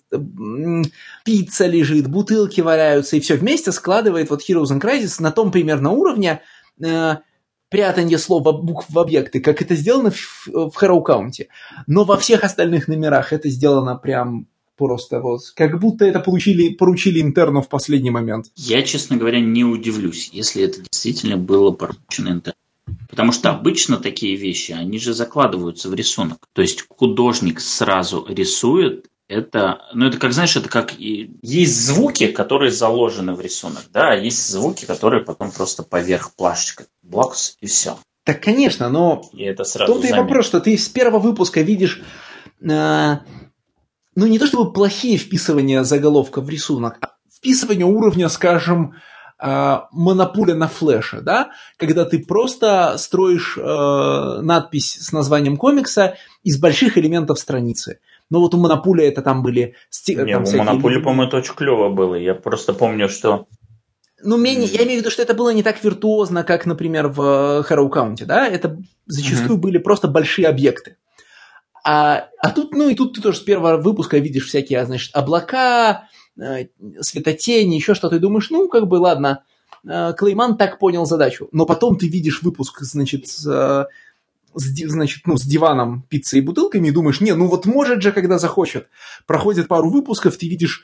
пицца лежит, бутылки валяются, и все вместе складывает вот Heroes and Crisis на том примерно уровне, э, прятание слова букв в объекты, как это сделано в, в Harrow County. Но во всех остальных номерах это сделано прям просто вот, как будто это получили, поручили интерну в последний момент. Я, честно говоря, не удивлюсь, если это действительно было поручено интерну. Потому что обычно такие вещи, они же закладываются в рисунок. То есть художник сразу рисует это, ну это как, знаешь, это как и есть звуки, которые заложены в рисунок, да, а есть звуки, которые потом просто поверх плашечка, блокс и все. Так, конечно, но и это сразу тут и вопрос, что ты с первого выпуска видишь, э, ну не то чтобы плохие вписывания заголовка в рисунок, а вписывание уровня, скажем, э, монополия на флеше, да, когда ты просто строишь э, надпись с названием комикса из больших элементов страницы. Ну вот у Монополия это там были... Не, там у Монополии, по-моему, это очень клево было. Я просто помню, что... Ну, менее, я имею в виду, что это было не так виртуозно, как, например, в Harrow County, да? Это зачастую mm-hmm. были просто большие объекты. А, а тут, ну и тут ты тоже с первого выпуска видишь всякие, значит, облака, э, светотени, еще что-то, и думаешь, ну, как бы, ладно, э, Клейман так понял задачу. Но потом ты видишь выпуск, значит, с с, значит, ну, с диваном, пиццей и бутылками, и думаешь, не, ну вот может же, когда захочет. Проходит пару выпусков, ты видишь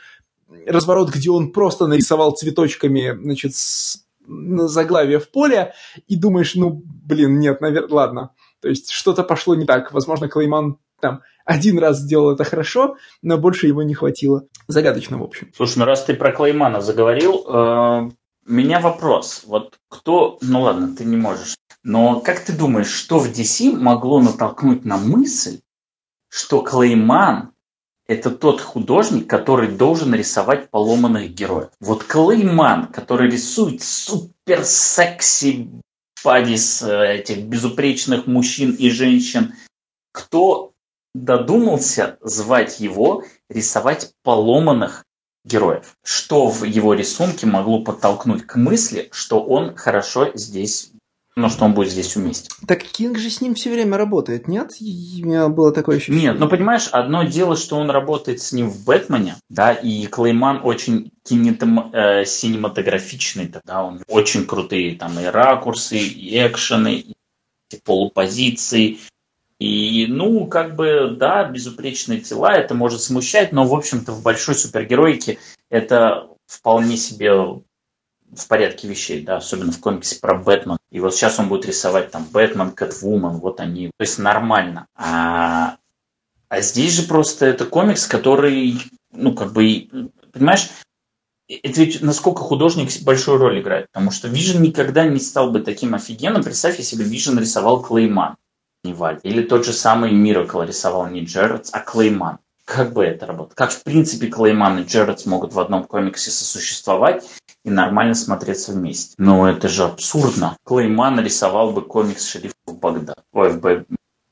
разворот, где он просто нарисовал цветочками, значит, с, на заглавие в поле, и думаешь, ну, блин, нет, наверное, ладно. То есть что-то пошло не так. Возможно, Клейман там один раз сделал это хорошо, но больше его не хватило. Загадочно, в общем. Слушай, ну раз ты про Клеймана заговорил, э, меня вопрос. Вот кто... Ну ладно, ты не можешь но как ты думаешь, что в DC могло натолкнуть на мысль, что Клейман – это тот художник, который должен рисовать поломанных героев? Вот Клейман, который рисует супер секси падис этих безупречных мужчин и женщин, кто додумался звать его рисовать поломанных героев? Что в его рисунке могло подтолкнуть к мысли, что он хорошо здесь но что он будет здесь уместен. Так Кинг же с ним все время работает, нет? У меня было такое ощущение. Нет, ну понимаешь, одно дело, что он работает с ним в Бэтмене, да, и Клейман очень кинетом, э, синематографичный, да, он очень крутые там и ракурсы, и экшены, и полупозиции, и, ну, как бы, да, безупречные тела, это может смущать, но, в общем-то, в большой супергероике это вполне себе в порядке вещей, да, особенно в комиксе про Бэтмен. И вот сейчас он будет рисовать там Бэтмен, Кэтвумен, вот они. То есть нормально. А, а здесь же просто это комикс, который, ну, как бы, понимаешь, это ведь насколько художник большую роль играет. Потому что Вижен никогда не стал бы таким офигенным. Представь, если бы Вижен рисовал Клейман, не Валь. Или тот же самый Миракл рисовал не Джерардс, а Клейман. Как бы это работало? Как, в принципе, Клейман и Джерардс могут в одном комиксе сосуществовать, и нормально смотреться вместе. Но это же абсурдно. Клейман нарисовал бы комикс шерифа в Багдад. Ой, в Б...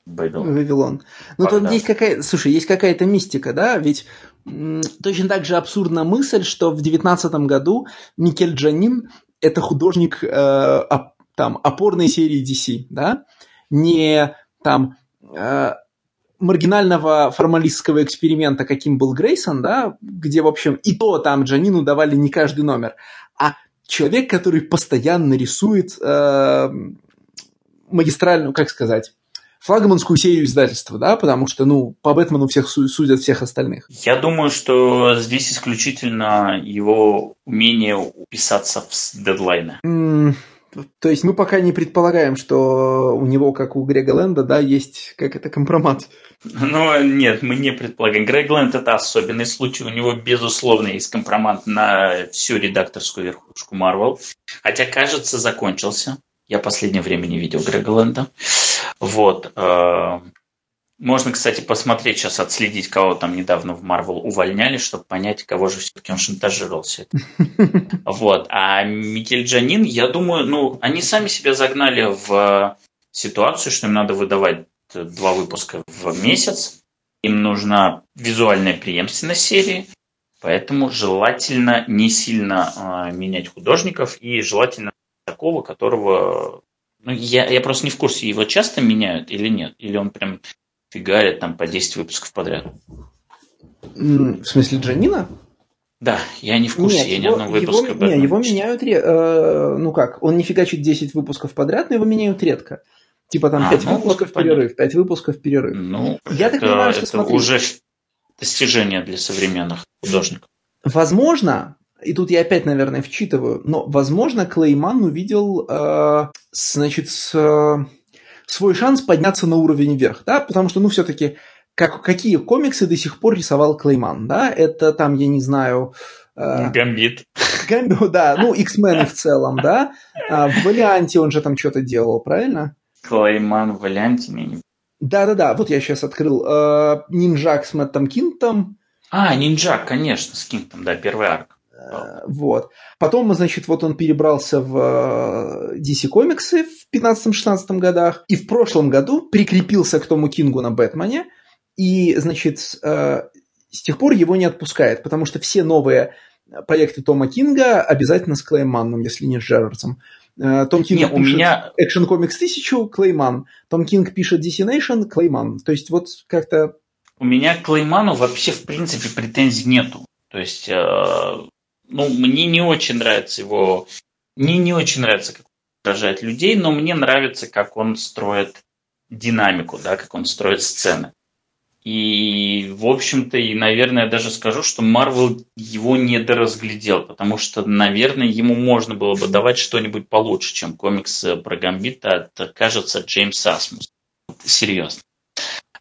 Вавилон. Ну, тут есть какая слушай, есть какая-то мистика, да, ведь точно так же абсурдна мысль, что в девятнадцатом году Микель Джанин – это художник э, оп, там, опорной серии DC, да, не там э, маргинального формалистского эксперимента, каким был Грейсон, да, где, в общем, и то там Джанину давали не каждый номер, а человек, который постоянно рисует э, магистральную, как сказать, флагманскую серию издательства, да, потому что, ну, по Бэтмену всех судят всех остальных. Я думаю, что здесь исключительно его умение уписаться в дедлайны. Mm, то есть мы пока не предполагаем, что у него, как у Грега Лэнда, да, есть, как это, компромат. Ну, нет, мы не предполагаем. Грег Лэнд – это особенный случай. У него, безусловно, есть компромат на всю редакторскую верхушку Марвел. Хотя, кажется, закончился. Я последнее время не видел Грега Лэнда. Вот. Э, можно, кстати, посмотреть сейчас, отследить, кого там недавно в Марвел увольняли, чтобы понять, кого же все-таки он шантажировал все это. Вот. А Микель Джанин, я думаю, ну, они сами себя загнали в ситуацию, что им надо выдавать два выпуска в месяц. Им нужна визуальная преемственность серии, поэтому желательно не сильно э, менять художников и желательно такого, которого... Ну, я, я просто не в курсе, его часто меняют или нет? Или он прям фигарит там по 10 выпусков подряд? В смысле Джанина? Да, я не в курсе, нет, я его, ни одного выпуска его, нет, его меняют, э, ну как, он не фигачит 10 выпусков подряд, но его меняют редко. Типа там а, 5 ну, выпусков вот, перерыв, 5 выпусков перерыв. Ну, я это, так понимаю, что это смотри, уже достижение для современных художников. Возможно, и тут я опять, наверное, вчитываю, но, возможно, Клейман увидел, э, значит, с, э, свой шанс подняться на уровень вверх, да, потому что, ну, все-таки, как, какие комиксы до сих пор рисовал Клейман, да, это там, я не знаю... Э, Гамбит. Гамбит, да, ну, X-Men в целом, да, а в Валианте он же там что-то делал, правильно? Клейман в Валианте, мне Да-да-да, вот я сейчас открыл э, Нинджак с Мэттом Кинтом. А, Нинджак, конечно, с Кинтом, да, первый арк. Вот. Потом, значит, вот он перебрался в э, DC комиксы в 15-16 годах. И в прошлом году прикрепился к Тому Кингу на Бэтмене. И, значит, э, с тех пор его не отпускает, потому что все новые проекты Тома Кинга обязательно с Клейманом, если не с Джерардсом. Э, Том Кинг не, пишет меня... Action Comics 1000, Клейман. Том Кинг пишет DC Nation, Клейман. То есть вот как-то... У меня к Клейману вообще в принципе претензий нету. То есть ну, мне не очень нравится его... Мне не очень нравится, как он выражает людей, но мне нравится, как он строит динамику, да, как он строит сцены. И, в общем-то, и, наверное, даже скажу, что Марвел его недоразглядел, потому что, наверное, ему можно было бы давать что-нибудь получше, чем комикс про Гамбита от, кажется, Джеймса Асмус. Серьезно.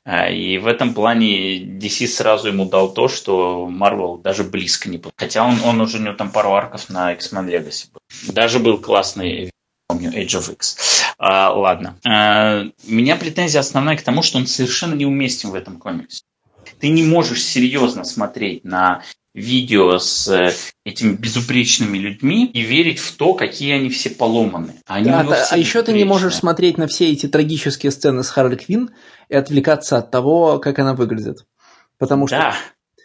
А, и в этом плане DC сразу ему дал то, что Marvel даже близко не был. Хотя он, он уже у него там пару арков на X-Men Legacy был. Даже был классный, помню, Age of X. А, ладно. А, у меня претензия основная к тому, что он совершенно неуместен в этом комиксе. Ты не можешь серьезно смотреть на видео с э, этими безупречными людьми и верить в то, какие они все поломаны. Они да, да, а еще ты не можешь смотреть на все эти трагические сцены с Харли Квин и отвлекаться от того, как она выглядит. Потому что... Да,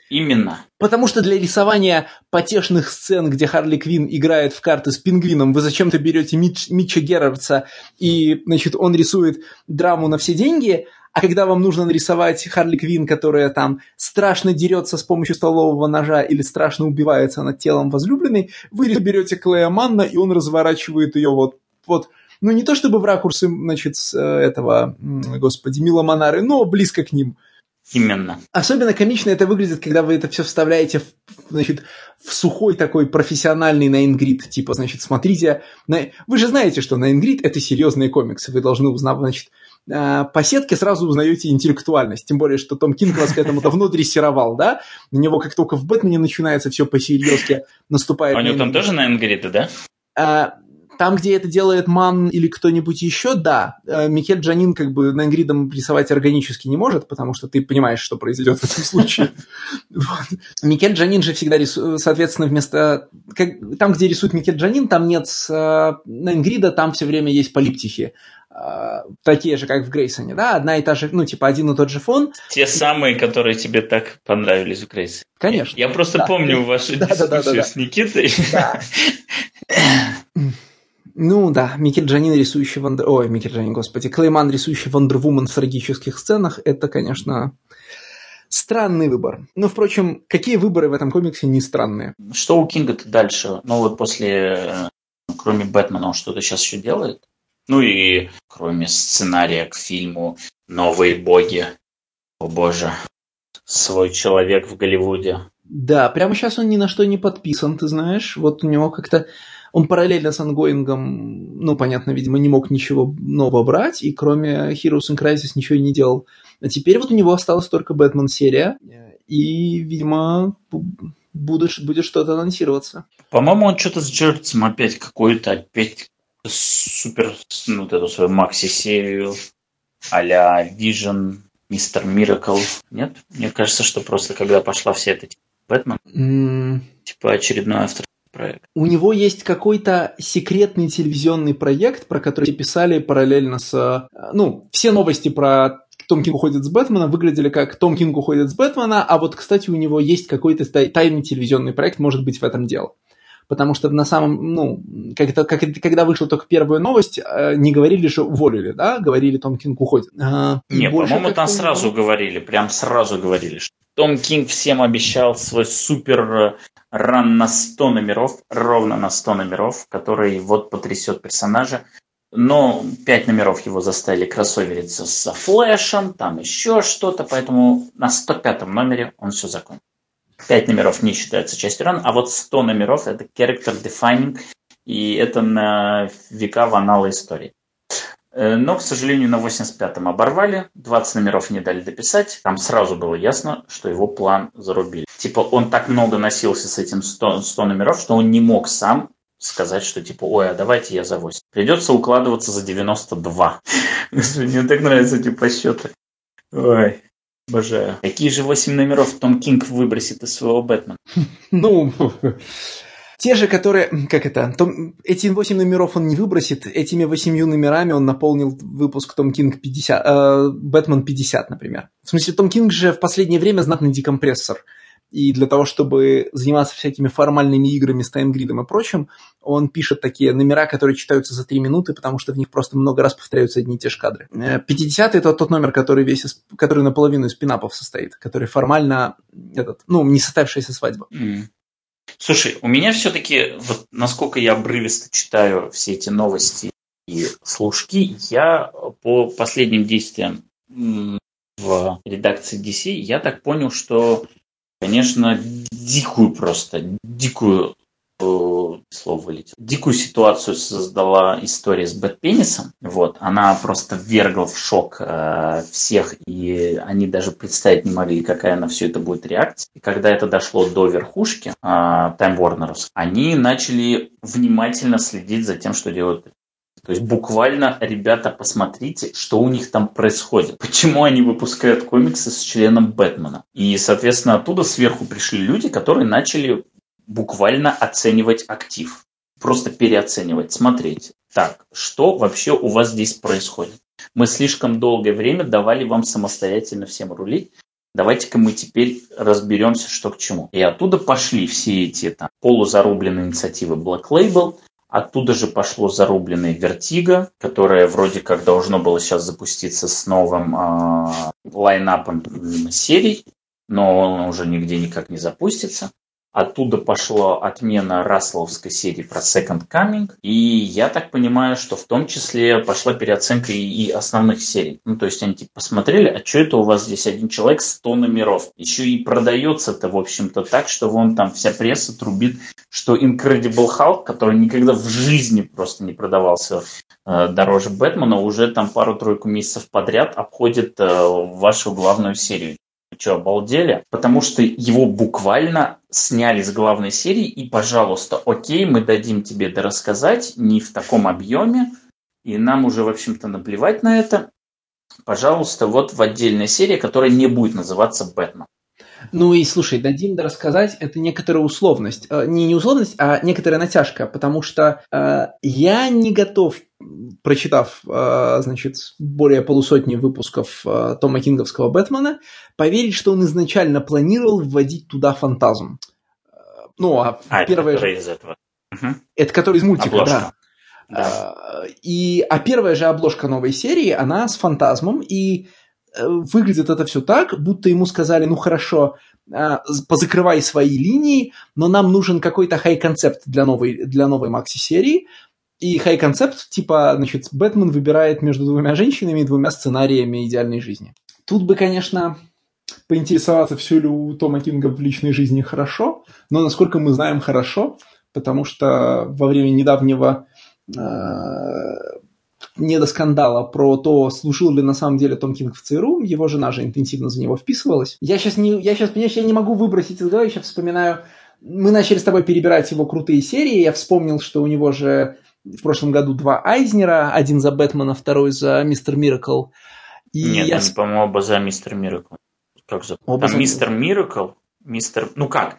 именно. Потому что для рисования потешных сцен, где Харли Квин играет в карты с пингвином, вы зачем-то берете Митч, Митча Геррардса, и, значит, он рисует драму на все деньги, а когда вам нужно нарисовать Харли Квин, которая там страшно дерется с помощью столового ножа или страшно убивается над телом возлюбленной, вы берете Клея Манна, и он разворачивает ее вот, вот ну не то чтобы в ракурсы, значит, э, этого, господи, Мила Монары, но близко к ним. Именно. Особенно комично это выглядит, когда вы это все вставляете в, значит, в сухой такой профессиональный Найнгрид. Типа, значит, смотрите, на... вы же знаете, что Найнгрид это серьезные комиксы. Вы должны узнать, значит, по сетке сразу узнаете интеллектуальность. Тем более, что Том Кинг вас к этому давно дрессировал, да? На него как только в Бэтмене начинается все по-серьезки, наступает... А у него там тоже Найнгриды, да? А, там, где это делает Ман или кто-нибудь еще, да. Э, Микель Джанин как бы на Ингридом рисовать органически не может, потому что ты понимаешь, что произойдет в этом случае. Микель Джанин же всегда рисует, соответственно, вместо... Там, где рисует Микель Джанин, там нет э, на Ингрида, там все время есть полиптихи такие же, как в Грейсоне, да, одна и та же, ну, типа, один и тот же фон. Те самые, которые тебе так понравились в Грейсоне. Конечно. Я просто да. помню вашу да, дискуссию да, да, да, с Никитой. Да. Ну да, Микель Джанин, рисующий Вандер... Ой, Микель Джанин, господи. Клейман, рисующий Вандервумен в трагических сценах, это, конечно, странный выбор. Но, впрочем, какие выборы в этом комиксе не странные? Что у Кинга-то дальше? Ну вот после, э, кроме Бэтмена, он что-то сейчас еще делает? Ну и кроме сценария к фильму «Новые боги», о боже, свой человек в Голливуде. Да, прямо сейчас он ни на что не подписан, ты знаешь. Вот у него как-то... Он параллельно с ongoing ом, ну, понятно, видимо, не мог ничего нового брать, и кроме Heroes in Crisis ничего и не делал. А теперь вот у него осталась только Бэтмен-серия, и, видимо, будет, будет что-то анонсироваться. По-моему, он что-то с Джердсом опять какой-то, опять супер, ну, вот эту свою макси-серию а-ля Vision, Мистер Миракл. Нет? Мне кажется, что просто когда пошла вся эта Бэтмен, mm. типа очередной автор проект. У него есть какой-то секретный телевизионный проект, про который писали параллельно с... Ну, все новости про том Кинг уходит с Бэтмена выглядели как Том Кинг уходит с Бэтмена, а вот, кстати, у него есть какой-то тайный телевизионный проект, может быть, в этом дело потому что на самом, ну, как-то, как, когда вышла только первая новость, э, не говорили, что уволили, да, говорили, Том Кинг уходит. А, не, по-моему, там сразу говорили, прям сразу говорили, что Том Кинг всем обещал свой супер run на 100 номеров, ровно на 100 номеров, который вот потрясет персонажа. Но пять номеров его заставили кроссовериться со флешем, там еще что-то, поэтому на 105 номере он все закончил. 5 номеров не считается частью ран, а вот 100 номеров это character defining, и это на века в аналы истории. Э, но, к сожалению, на 85-м оборвали, 20 номеров не дали дописать. Там сразу было ясно, что его план зарубили. Типа он так много носился с этим 100, 100 номеров, что он не мог сам сказать, что типа, ой, а давайте я за 8. Придется укладываться за 92. Мне так нравятся эти подсчеты. Ой. Обожаю. Какие же восемь номеров Том Кинг выбросит из своего Бэтмена? Ну, те же, которые, как это, Том, эти восемь номеров он не выбросит, этими восемью номерами он наполнил выпуск Том Кинг 50, э, Бэтмен 50, например. В смысле, Том Кинг же в последнее время знатный декомпрессор и для того, чтобы заниматься всякими формальными играми с таймгридом и прочим, он пишет такие номера, которые читаются за три минуты, потому что в них просто много раз повторяются одни и те же кадры. 50 э, это тот номер, который весь, который наполовину из пинапов состоит, который формально, этот, ну, не состоявшаяся свадьба. Mm. Слушай, у меня все-таки, вот насколько я обрывисто читаю все эти новости и служки, я по последним действиям в редакции DC, я так понял, что конечно, дикую просто, дикую э, слово вылетело. Дикую ситуацию создала история с Бэтпенисом. Вот, она просто ввергла в шок э, всех, и они даже представить не могли, какая на все это будет реакция. И когда это дошло до верхушки э, Time Warner, они начали внимательно следить за тем, что делают то есть буквально, ребята, посмотрите, что у них там происходит. Почему они выпускают комиксы с членом Бэтмена. И, соответственно, оттуда сверху пришли люди, которые начали буквально оценивать актив. Просто переоценивать, смотреть. Так, что вообще у вас здесь происходит? Мы слишком долгое время давали вам самостоятельно всем рулить. Давайте-ка мы теперь разберемся, что к чему. И оттуда пошли все эти там, полузарубленные инициативы Black Label, Оттуда же пошло зарубленное Вертиго, которое вроде как должно было сейчас запуститься с новым э, лайнапом серий, но он уже нигде никак не запустится. Оттуда пошла отмена Расселовской серии про Second Coming. И я так понимаю, что в том числе пошла переоценка и, основных серий. Ну, то есть они типа посмотрели, а что это у вас здесь один человек 100 номеров? Еще и продается-то, в общем-то, так, что вон там вся пресса трубит, что Incredible Hulk, который никогда в жизни просто не продавался э, дороже Бэтмена, уже там пару-тройку месяцев подряд обходит э, вашу главную серию что, обалдели? Потому что его буквально сняли с главной серии, и, пожалуйста, окей, мы дадим тебе это рассказать, не в таком объеме, и нам уже, в общем-то, наплевать на это. Пожалуйста, вот в отдельной серии, которая не будет называться «Бэтмен». Ну и слушай, дадим да рассказать, это некоторая условность. Э, не, не условность, а некоторая натяжка, потому что э, я не готов, прочитав, э, значит, более полусотни выпусков э, Тома Кинговского Бэтмена, поверить, что он изначально планировал вводить туда фантазм. Ну, а, а первое... Это из этого. Угу. Это который из мультика, обложка. да. Да. Э, и, а первая же обложка новой серии, она с фантазмом, и Э, выглядит это все так, будто ему сказали, ну хорошо, позакрывай свои линии, но нам нужен какой-то хай-концепт для новой, для новой макси-серии, И хай-концепт, типа, значит, Бэтмен выбирает между двумя женщинами и двумя сценариями идеальной жизни. Тут бы, конечно, поинтересоваться, все ли у Тома Кинга в личной жизни хорошо, но насколько мы знаем хорошо, потому что во время недавнего э, не до скандала про то, служил ли на самом деле Том Кинг в ЦРУ, его жена же интенсивно за него вписывалась. Я сейчас не, я сейчас, понимаешь, я не могу выбросить из головы, я сейчас вспоминаю, мы начали с тобой перебирать его крутые серии, я вспомнил, что у него же в прошлом году два Айзнера, один за Бэтмена, второй за Мистер Миракл. И Нет, я... они, по-моему, оба за Мистер Миракл. Как за... Оба Там за... Мистер Миракл, Мистер... Ну как?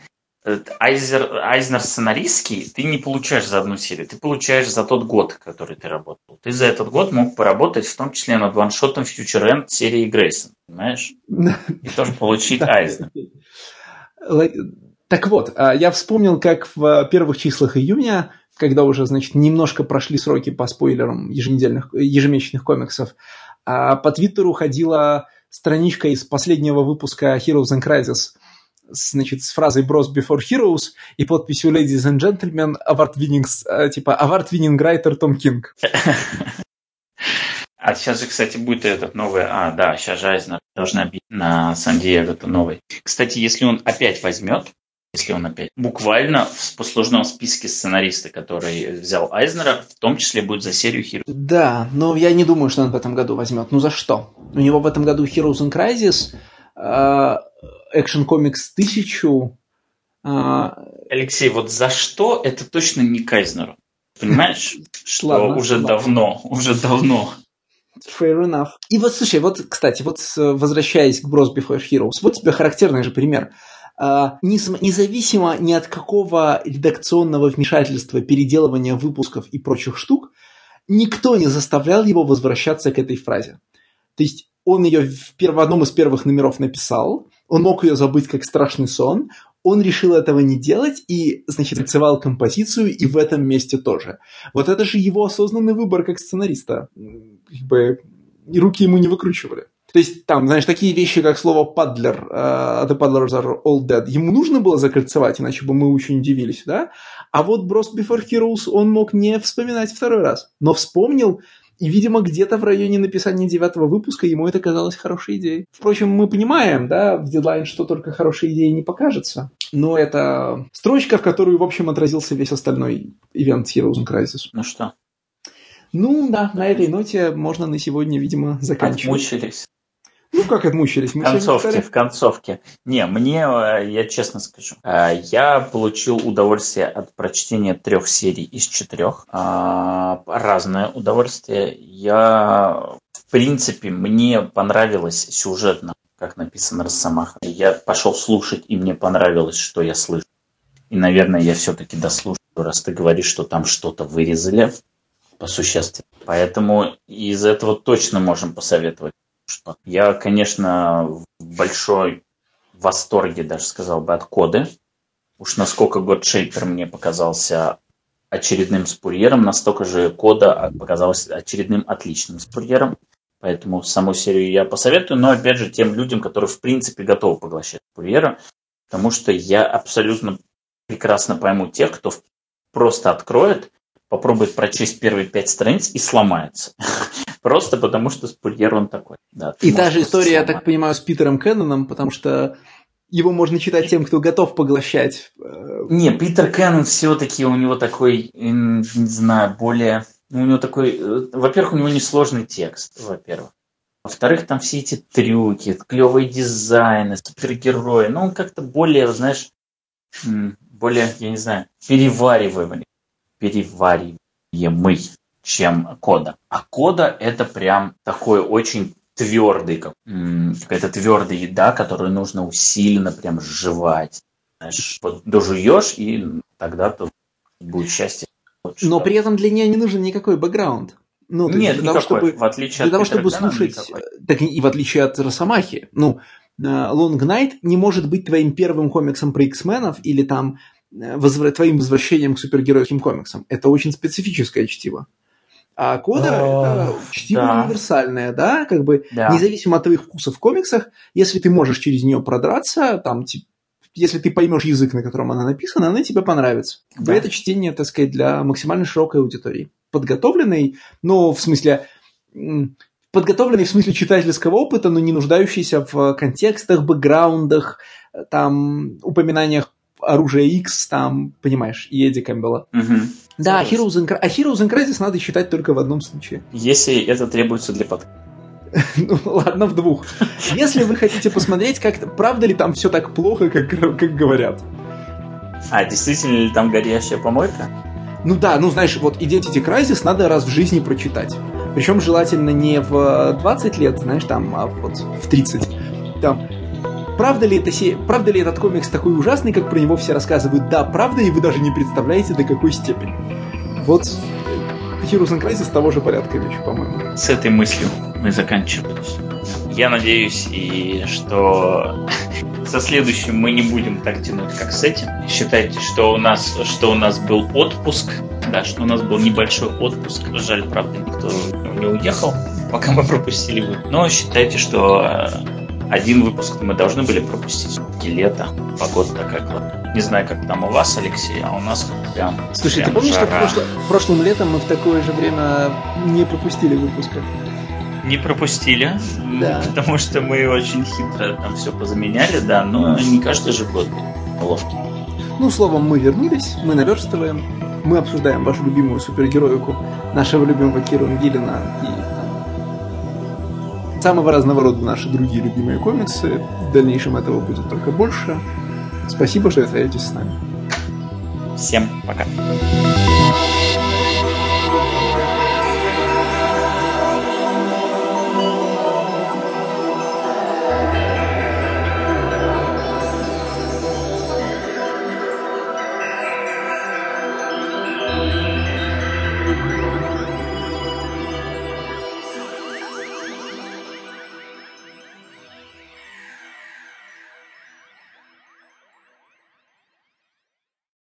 Айзер, Айзнер сценаристский ты не получаешь за одну серию, ты получаешь за тот год, который ты работал. Ты за этот год мог поработать, в том числе над one-shot ом Futures End серии Грейсон, понимаешь? И тоже получить Айзнер. Так вот, а, я вспомнил, как в первых числах июня когда уже, значит, немножко прошли сроки по спойлерам еженедельных, ежемесячных комиксов, а по Твиттеру ходила страничка из последнего выпуска Heroes and Crisis, значит, с фразой «Bros before Heroes» и подписью «Ladies and Gentlemen, award winning, э, типа award winning writer Том Кинг. А сейчас же, кстати, будет этот новый... А, да, сейчас же Айзнер должна бить на Сан-Диего, новый. Кстати, если он опять возьмет, если он опять буквально в послужном списке сценариста, который взял Айзнера, в том числе будет за серию Heroes. Да, но я не думаю, что он в этом году возьмет. Ну за что? У него в этом году Heroes in Crisis, uh, Action Comics 1000. Uh... Алексей, вот за что это точно не Кайзнеру? Понимаешь, что ладно, уже ладно. давно, уже давно. Fair enough. И вот, слушай, вот, кстати, вот возвращаясь к Bros Before Heroes, вот тебе характерный же пример. А, независимо ни от какого редакционного вмешательства, переделывания выпусков и прочих штук, никто не заставлял его возвращаться к этой фразе. То есть он ее в, перв... одном из первых номеров написал, он мог ее забыть как страшный сон, он решил этого не делать и, значит, рисовал композицию и в этом месте тоже. Вот это же его осознанный выбор как сценариста. Как бы руки ему не выкручивали. То есть там, знаешь, такие вещи, как слово «падлер», uh, «the paddlers are all dead», ему нужно было закольцевать, иначе бы мы очень удивились, да? А вот «Bros Before Heroes» он мог не вспоминать второй раз, но вспомнил, и, видимо, где-то в районе написания девятого выпуска ему это казалось хорошей идеей. Впрочем, мы понимаем, да, в дедлайн, что только хорошей идеей не покажется. Но это строчка, в которую, в общем, отразился весь остальной ивент Heroes and Crisis. Ну что? Ну да, на этой ноте можно на сегодня, видимо, заканчивать. Отмучились. Ну, как отмучились? Мы в концовке, в концовке. Не, мне, э, я честно скажу, э, я получил удовольствие от прочтения трех серий из четырех. А, разное удовольствие. Я, в принципе, мне понравилось сюжетно, как написано Росомаха. Я пошел слушать, и мне понравилось, что я слышу. И, наверное, я все-таки дослушаю, раз ты говоришь, что там что-то вырезали по существу. Поэтому из этого точно можем посоветовать я, конечно, в большой восторге, даже сказал бы, от коды. Уж насколько Godshapер мне показался очередным спурьером, настолько же кода показалась очередным отличным спурьером. Поэтому саму серию я посоветую, но опять же тем людям, которые в принципе готовы поглощать спурьера, потому что я абсолютно прекрасно пойму тех, кто просто откроет, попробует прочесть первые пять страниц и сломается. Просто потому, что Спурьер он такой. Да, и та же история, я так понимаю, с Питером Кенноном, потому что его можно читать тем, кто готов поглощать. Э, не, Питер Кеннон все-таки у него такой, не знаю, более... У него такой... Э, во-первых, у него несложный текст, во-первых. Во-вторых, там все эти трюки, клевые дизайны, супергерои. Ну, он как-то более, знаешь, более, я не знаю, перевариваемый. Перевариваемый чем кода. А кода это прям такой очень твердый, как, какая-то твердая еда, которую нужно усиленно прям сживать. Знаешь, вот дожуешь, и тогда то будет счастье. Но при этом для нее не нужен никакой бэкграунд. Ну, Нет, для никакой, того, чтобы, в отличие для того, чтобы слушать, так и в отличие от Росомахи, ну, э, Long Night не может быть твоим первым комиксом про X-менов или там э, возвра- твоим возвращением к супергеройским комиксам. Это очень специфическое чтиво. А кодер это чтиво да. универсальное, да, как бы да. независимо от твоих вкусов в комиксах, если ты можешь через нее продраться, там, типа, если ты поймешь язык, на котором она написана, она тебе понравится. Да. Это чтение, так сказать, для максимально широкой аудитории. подготовленный, но в смысле подготовленный в смысле читательского опыта, но не нуждающийся в контекстах, бэкграундах, там, упоминаниях оружия X, там, понимаешь, и Эдди Кэмпбелла. Угу. Да, Heroes in, а Heroes in Crisis надо считать только в одном случае. Если это требуется для подкаста. Ну, ладно, в двух. Если вы хотите посмотреть, как правда ли там все так плохо, как, как говорят. А, действительно ли там горящая помойка? Ну да, ну знаешь, вот Identity Crisis надо раз в жизни прочитать. Причем желательно не в 20 лет, знаешь, там, а вот в 30. Там, правда ли, это правда ли этот комикс такой ужасный, как про него все рассказывают? Да, правда, и вы даже не представляете, до какой степени. Вот Heroes and Crisis того же порядка вещи, по-моему. С этой мыслью мы заканчиваем. Я надеюсь, и что со следующим мы не будем так тянуть, как с этим. Считайте, что у нас, что у нас был отпуск, да, что у нас был небольшой отпуск. Жаль, правда, никто не уехал, пока мы пропустили выпуск. Но считайте, что э, один выпуск мы должны были пропустить. И лето, погода такая классная. Не знаю, как там у вас, Алексей, а у нас прям Слушай, прям ты помнишь, жара. что прошлым летом мы в такое же время не пропустили выпуска? Не пропустили, да. потому что мы очень хитро там все позаменяли, да, но не каждый же год ловкий. Ну, словом, мы вернулись, мы наверстываем, мы обсуждаем вашу любимую супергероику, нашего любимого Киру Гиллина и самого разного рода наши другие любимые комиксы. В дальнейшем этого будет только больше. Спасибо, что остаетесь с нами. Всем пока.